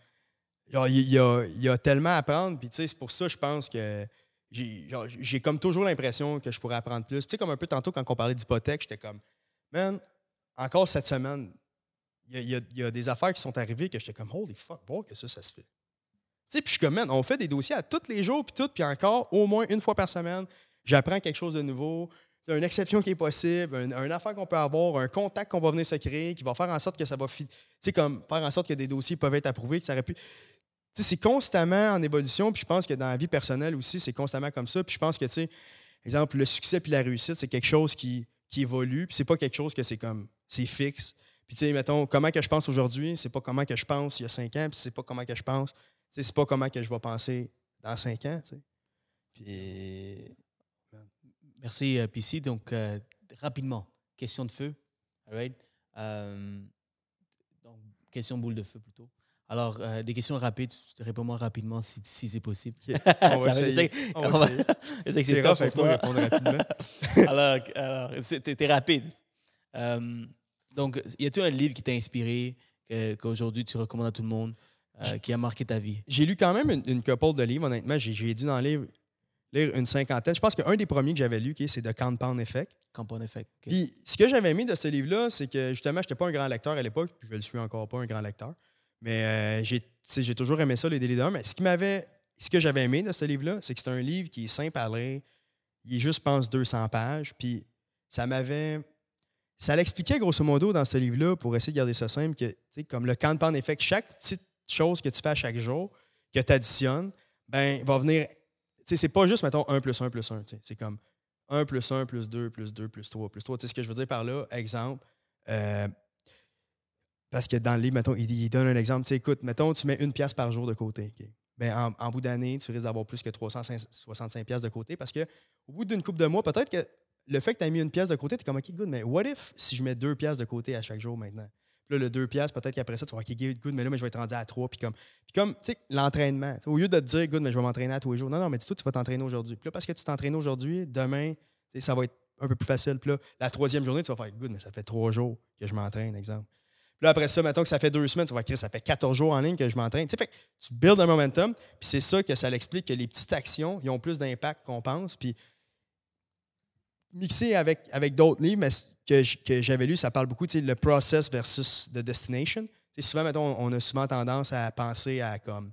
il y a, y a, tellement à apprendre, puis tu sais, c'est pour ça, je pense que j'ai comme toujours l'impression que je pourrais apprendre plus. Tu sais, comme un peu tantôt quand on parlait d'hypothèque, j'étais comme, man, encore cette semaine, il y, y a, des affaires qui sont arrivées que j'étais comme, holy fuck, voir que ça, ça se fait puis je suis comme, on fait des dossiers à tous les jours, puis tout, puis encore, au moins une fois par semaine, j'apprends quelque chose de nouveau. C'est une exception qui est possible, un, affaire qu'on peut avoir, un contact qu'on va venir se créer, qui va faire en sorte que ça va, tu sais, comme faire en sorte que des dossiers peuvent être approuvés, que ça aurait pu. c'est constamment en évolution, puis je pense que dans la vie personnelle aussi, c'est constamment comme ça. Puis je pense que, tu sais, exemple, le succès puis la réussite, c'est quelque chose qui, qui évolue, puis c'est pas quelque chose que c'est comme, c'est fixe. Puis, tu sais, mettons, comment que je pense aujourd'hui, c'est pas comment que je pense il y a cinq ans, puis c'est pas comment que je pense c'est pas comment que je vais penser dans cinq ans. Puis. Merci, euh, PC. Donc, euh, rapidement, question de feu. All right? Euh, donc, question boule de feu plutôt. Alors, des questions rapides, tu réponds-moi rapidement si, si c'est possible. <laughs> On va essayer. <laughs> Je sais que c'est top pour toi. répondre rapidement. <laughs> alors, alors t'es rapide. donc, y a-t-il un livre qui t'a inspiré, qu'aujourd'hui tu recommandes à tout le monde? Euh, qui a marqué ta vie? J'ai lu quand même une, une couple de livres, honnêtement. J'ai dû en lire, lire, une cinquantaine. Je pense qu'un des premiers que j'avais lu, c'est The Compound Effect. Compound Effect. Puis ce que j'avais aimé de ce livre-là, c'est que justement, je n'étais pas un grand lecteur à l'époque, puis je le suis encore pas un grand lecteur. Mais euh, j'ai toujours aimé ça, les délits Mais ce qui m'avait. Ce que j'avais aimé de ce livre-là, c'est que c'est un livre qui est simple à lire. Il est juste, je pense, 200 pages. Puis ça m'avait. Ça l'expliquait grosso modo dans ce livre-là, pour essayer de garder ça simple, que, comme le compound effect, chaque petite chose que tu fais à chaque jour, que tu additionnes, ben, va venir. Tu c'est pas juste, mettons, 1 plus 1 plus 1. C'est comme 1 plus 1 plus 2 plus 2 plus 3 plus 3. Tu sais ce que je veux dire par là? Exemple. Euh, parce que dans le livre, mettons, il, donne un exemple. Tu sais, écoute, mettons, tu mets une pièce par jour de côté. Ben, en, bout d'année, tu risques d'avoir plus que 365 pièces de côté parce que au bout d'une coupe de mois, peut-être que le fait que tu as mis une pièce de côté, tu es comme, OK, good, mais what if si je mets deux pièces de côté à chaque jour maintenant? Là, le 2 piastres, peut-être qu'après ça, tu vas OK, good, mais là, mais je vais être rendu à 3. Puis comme, puis comme tu sais, l'entraînement. Au lieu de te dire, good, mais je vais m'entraîner à tous les jours. Non, non, mais dis-toi, tu vas t'entraîner aujourd'hui. Puis là, parce que tu t'entraînes aujourd'hui, demain, ça va être un peu plus facile. Puis là, la troisième journée, tu vas faire, good, mais ça fait trois jours que je m'entraîne, exemple. Puis là, après ça, mettons que ça fait deux semaines, tu vas dire, ça fait 14 jours en ligne que je m'entraîne. Tu sais, fait tu builds un momentum. Puis c'est ça que ça l'explique que les petites actions, ils ont plus d'impact qu'on pense. Puis mixé avec, avec d'autres livres, mais que, j'avais lu, ça parle beaucoup, tu sais, le process versus the destination. sais, souvent, mettons, on a souvent tendance à penser à comme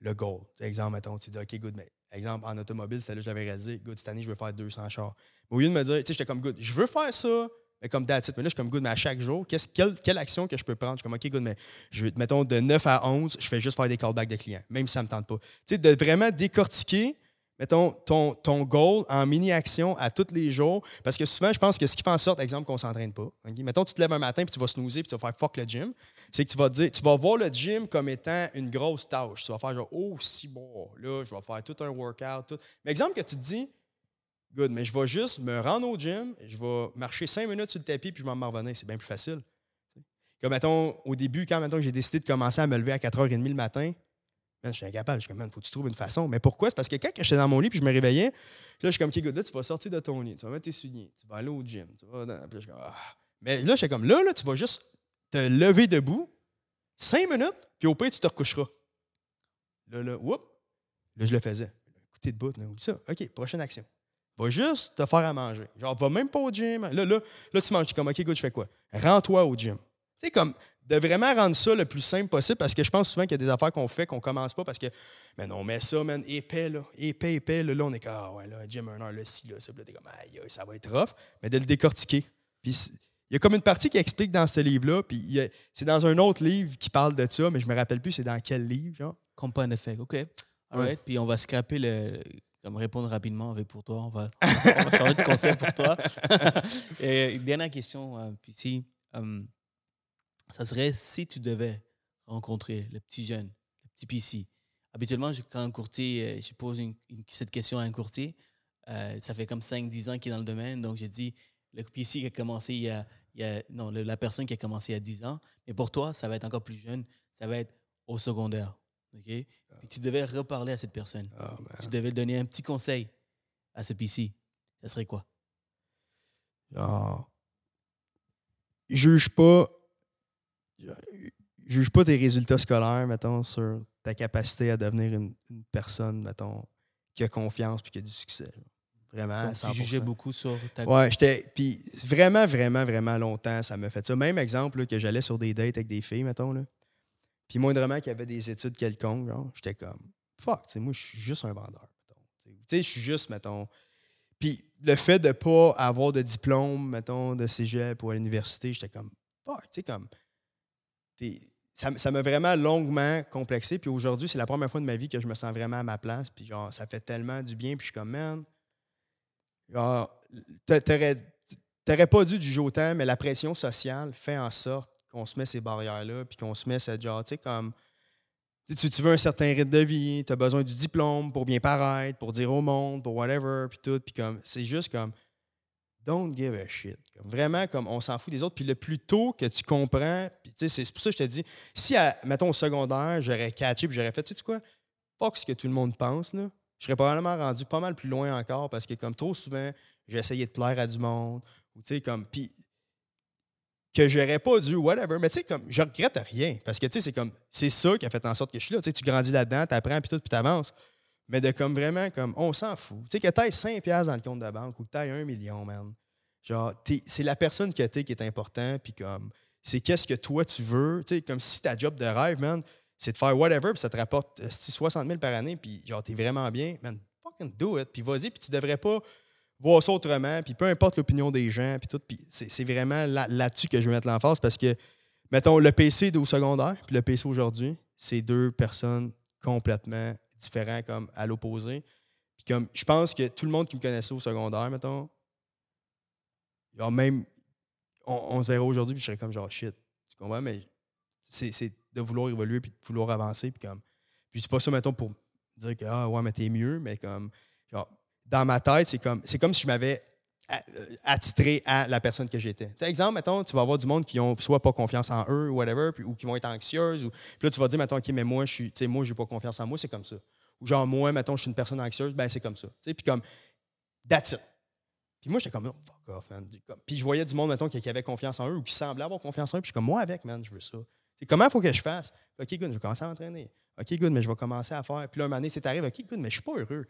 le goal. exemple, mettons, tu dis, OK, good, mais exemple, en automobile, c'était là que j'avais réalisé, good, cette année, je veux faire 200 chars. Mais au lieu de me dire, tu sais, j'étais comme, good, je veux faire ça, mais comme that's Mais là, je suis comme good, mais à chaque jour, quelle, quelle, action que je peux prendre? Je suis comme, OK, good, mais je, mettons, de 9 à 11, je fais juste faire des callbacks de clients, même si ça ne me tente pas. Tu sais, de vraiment décortiquer mettons, ton, ton goal en mini-action à tous les jours. Parce que souvent, je pense que ce qui fait en sorte, exemple, qu'on ne s'entraîne pas. Mettons, tu te lèves un matin puis tu vas snoozer puis tu vas faire fuck le gym. C'est que tu vas dire, tu vas voir le gym comme étant une grosse tâche. Tu vas faire genre, oh, si bon, là, je vais faire tout un workout. Mais exemple que tu te dis, good, mais je vais juste me rendre au gym, je vais marcher cinq minutes sur le tapis puis je vais m'en revenir. C'est bien plus facile. Comme, mettons, au début, quand j'ai décidé de commencer à me lever à 4h30 le matin, je suis incapable. Je suis comme, man, faut que tu trouves une façon. Mais pourquoi? C'est parce que quand j'étais dans mon lit puis je me réveillais, là, je suis comme, OK, good, tu vas sortir de ton lit, tu vas mettre tes souliers, tu vas aller au gym. Tu vas dans... Puis je suis comme, ah. Mais là, comme, là, là, tu vas juste te lever debout, cinq minutes, puis au pire, tu te recoucheras. Là, là, whoop, là, je le faisais. Écoutez de bout, là, ça. OK, prochaine action. Va juste te faire à manger. Genre, va même pas au gym. Là, là, là tu manges. comme, OK, good, je fais quoi? Rends-toi au gym. Tu sais, comme, de vraiment rendre ça le plus simple possible parce que je pense souvent qu'il y a des affaires qu'on fait qu'on commence pas parce que, mais non, on met ça, man, épais, là, épais, épais, là, là on est comme, ah ouais, là, Jim Turner, là, si, là, ça, là, t'es comme, aïe, ça va être rough, mais de le décortiquer. Puis il y a comme une partie qui explique dans ce livre-là, puis c'est dans un autre livre qui parle de ça, mais je me rappelle plus c'est dans quel livre, genre. Compound Effect, OK. All right. Puis on va scraper le. Comme répondre rapidement avec pour toi. On va, <laughs> on va changer de concept pour toi. <laughs> Et, dernière question, euh, puis si. Euh, ça serait si tu devais rencontrer le petit jeune, le petit PC. Habituellement, quand un courtier, euh, je pose cette question à un courtier, euh, ça fait comme 5-10 ans qu'il est dans le domaine, donc j'ai dit, le PC qui a commencé il y a, non, la personne qui a commencé il y a 10 ans, mais pour toi, ça va être encore plus jeune, ça va être au secondaire. OK? Ah. Puis tu devais reparler à cette personne. Oh, tu devais donner un petit conseil à ce PC. Ça serait quoi? Non. Juge pas juge pas tes résultats scolaires, mettons, sur ta capacité à devenir une, personne, mettons, qui a confiance puis qui a du succès. Vraiment, Tu jugeais beaucoup sur ta Ouais, j'étais. Puis vraiment, vraiment, vraiment longtemps, ça m'a fait ça. Même exemple, que j'allais sur des dates avec des filles, mettons, là. Puis moindrement qu'il y avait des études quelconques, j'étais comme, fuck, tu sais, moi, je suis juste un vendeur, mettons. Tu sais, je suis juste, mettons. Puis le fait de pas avoir de diplôme, mettons, de cégep ou à l'université, j'étais comme, fuck, tu sais, comme ça m'a vraiment longuement complexé. Puis aujourd'hui, c'est la première fois de ma vie que je me sens vraiment à ma place. Puis genre, ça fait tellement du bien. Puis je suis comme, man, genre, t'aurais pas dû du autant, mais la pression sociale fait en sorte qu'on se met ces barrières-là, puis qu'on se met cette genre, tu sais, comme, tu, tu veux un certain rythme de vie, tu as besoin du diplôme pour bien paraître, pour dire au monde, pour whatever, puis tout. Puis comme, c'est juste comme, don't give a shit. vraiment, comme on s'en fout des autres. Puis le plus tôt que tu comprends, puis c'est pour ça que je te dis, si, mettons, au secondaire, j'aurais catché puis j'aurais fait, tu sais quoi, fuck ce que tout le monde pense, là, je serais probablement rendu pas mal plus loin encore parce que, comme trop souvent, j'ai essayé de plaire à du monde. Ou, tu sais, comme, puis que j'aurais pas dû, whatever. Mais tu sais, comme, je regrette rien. Parce que, tu sais, c'est comme, c'est ça qui a fait en sorte que je suis là. Tu sais, tu grandis là-dedans, tu apprends, puis tout, puis tu avances. Mais de comme vraiment, comme, on s'en fout. Tu sais, que tu aies 5 dans le compte de banque ou que tu aies 1 million, man. Genre, c'est la personne que tu qui est important, puis comme, c'est qu'est-ce que toi tu veux. Tu sais, comme si ta job de rêve, man, c'est de faire whatever, puis ça te rapporte 60 euh, 000 par année, puis genre, t'es vraiment bien, man, fucking do it. Puis vas-y, puis tu devrais pas voir ça autrement, puis peu importe l'opinion des gens, puis tout. Puis c'est vraiment là-dessus que je veux mettre l'emphase parce que, mettons, le PC au secondaire, puis le PC aujourd'hui, c'est deux personnes complètement différents, comme à l'opposé. Puis comme, je pense que tout le monde qui me connaissait au secondaire, mettons, même, on, se verrait aujourd'hui, puis je serais comme genre shit. Tu comprends? Mais c'est de vouloir évoluer, puis de vouloir avancer, puis comme. Puis c'est pas ça, mettons, pour dire que, ah ouais, mais t'es mieux, mais comme, genre, dans ma tête, c'est comme, c'est comme si je m'avais attitré à la personne que j'étais. Exemple, mettons, tu vas avoir du monde qui ont soit pas confiance en eux, ou whatever, puis, ou qui vont être anxieuses, ou, puis là, tu vas dire, mettons, OK, mais moi, je suis, moi, j'ai pas confiance en moi, c'est comme ça. Ou genre, moi, mettons, je suis une personne anxieuse, ben, c'est comme ça. Tu sais, puis comme, that's it. Puis moi, j'étais comme, oh, fuck off, man. Puis je voyais du monde, mettons, qui avait confiance en eux ou qui semblait avoir confiance en eux. Puis je suis comme, moi avec, man, je veux ça. C'est comment faut que je fasse? OK, good, je vais commencer à m'entraîner. OK, good, mais je vais commencer à faire. Puis là, un moment donné, c'est arrivé. OK, good, mais je suis pas heureux.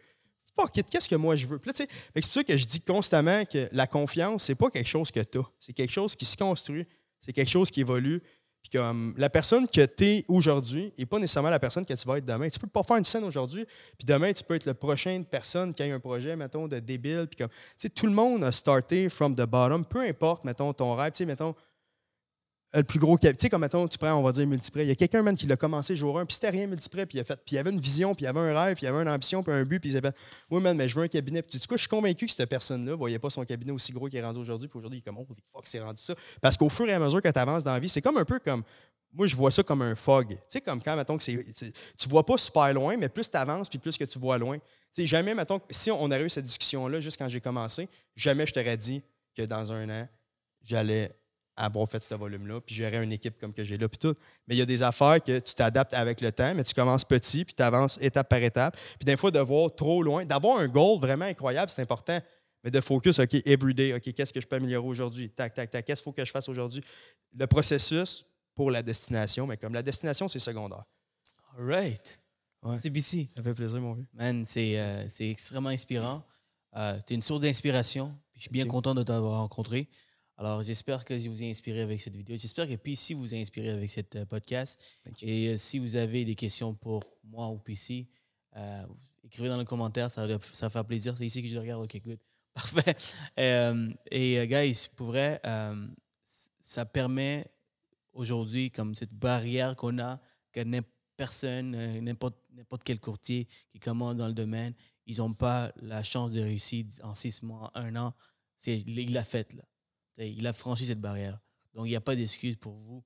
Fuck it, qu'est-ce que moi je veux? c'est pour ça que je dis constamment que la confiance, c'est pas quelque chose que tu as. C'est quelque chose qui se construit. C'est quelque chose qui évolue. Puis comme la personne que tu es aujourd'hui n'est pas nécessairement la personne que tu vas être demain. Tu peux pas faire une scène aujourd'hui, puis demain, tu peux être la prochaine personne qui a un projet, mettons, de débile. Puis comme, tu sais, tout le monde a starté from the bottom, peu importe, mettons, ton rêve. Tu sais, mettons, le plus gros. Tu sais, comme mettons, tu prends, on va dire, multiprès. Il y a quelqu'un, man, qui l'a commencé jour 1, puis c'était rien multiprès, puis il a fait. Puis il avait une vision, puis il avait un rêve, puis il avait une ambition, puis un but, puis il s'est fait Oui, man, mais je veux un cabinet. Puis du coup, je suis convaincu que cette personne-là ne voyait pas son cabinet aussi gros qu'il est rendu aujourd'hui, puis aujourd'hui, il est comme, oh, fuck, c'est rendu ça. Parce qu'au fur et à mesure que tu avances dans la vie, c'est comme un peu comme. Moi, je vois ça comme un fog. Tu sais, comme quand, mettons, que c'est. Tu vois pas super loin, mais plus tu avances, puis plus que tu vois loin. Tu sais, jamais, mettons, si on aurait eu cette discussion-là juste quand j'ai commencé, jamais je t'aurais dit que dans un an, j'allais avoir fait ce volume-là, puis gérer une équipe comme que j'ai là, puis tout. Mais il y a des affaires que tu t'adaptes avec le temps, mais tu commences petit, puis tu avances étape par étape. Puis des fois, de voir trop loin, d'avoir un goal vraiment incroyable, c'est important, mais de focus, OK, everyday, OK, qu'est-ce que je peux améliorer aujourd'hui? Tac, tac, tac, qu'est-ce qu'il faut que je fasse aujourd'hui? Le processus pour la destination, mais comme la destination, c'est secondaire. All right. Ouais. CBC. Ça fait plaisir, mon vieux. Man, c'est euh, extrêmement inspirant. Euh, tu es une source d'inspiration. Je suis bien content de t'avoir rencontré. Alors, j'espère que je vous ai inspiré avec cette vidéo. J'espère que PC vous a inspiré avec cette euh, podcast. Et euh, si vous avez des questions pour moi ou PC, euh, écrivez dans les commentaires, ça va, ça faire plaisir. C'est ici que je regarde. OK, good. <laughs> Parfait. et, guys, pour vrai, ça permet aujourd'hui, comme cette barrière qu'on a, que personne, n'importe quel courtier qui commande dans le domaine, ils n'ont pas la chance de réussir en six mois, un an. Il l'a fait, là. Il a franchi cette barrière. Donc, il n'y a pas d'excuse pour vous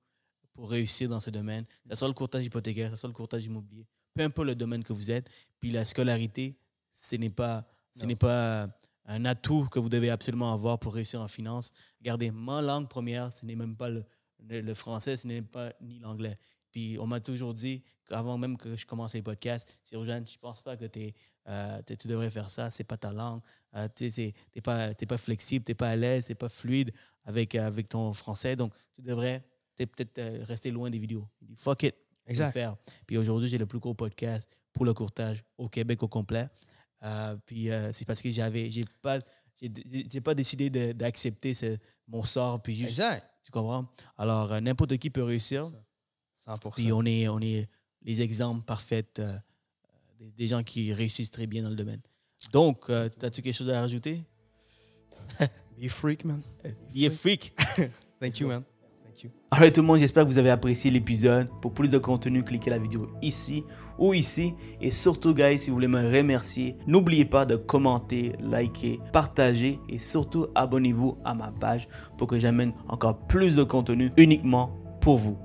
pour réussir dans ce domaine. Ça soit le courtage hypothécaire, ça soit le courtage immobilier. Peu importe le domaine que vous êtes. Puis la scolarité, ce n'est pas, ce n'est pas un atout que vous devez absolument avoir pour réussir en finance. Regardez, ma langue première, ce n'est même pas le, le, français, ce n'est pas ni l'anglais. Puis on m'a toujours dit, avant même que je commence les podcasts, si Rojan, je ne pense pas que tu euh, tu devrais faire ça, c'est pas ta langue. Euh, tu n'es pas, pas flexible, tu n'es pas à l'aise, tu n'es pas fluide avec, euh, avec ton français. Donc, tu devrais peut-être rester loin des vidéos. Il dit, fuck it, exact. faire. Puis aujourd'hui, j'ai le plus gros podcast pour le courtage au Québec au complet. puis c'est parce que j'avais, j'ai pas, j'ai pas décidé d'accepter mon sort. Puis juste, exact. Tu comprends? Alors, n'importe qui peut réussir. 100%. Puis on est, on est les exemples parfaits des, gens qui réussissent très bien dans le domaine. Donc, euh, as-tu quelque chose à rajouter? Be a freak, man. Be a freak. <laughs> Thank you, man. Thank you. Alright, tout le monde, j'espère que vous avez apprécié l'épisode. Pour plus de contenu, cliquez la vidéo ici ou ici. Et surtout, guys, si vous voulez me remercier, n'oubliez pas de commenter, liker, partager et surtout abonnez-vous à ma page pour que j'amène encore plus de contenu uniquement pour vous.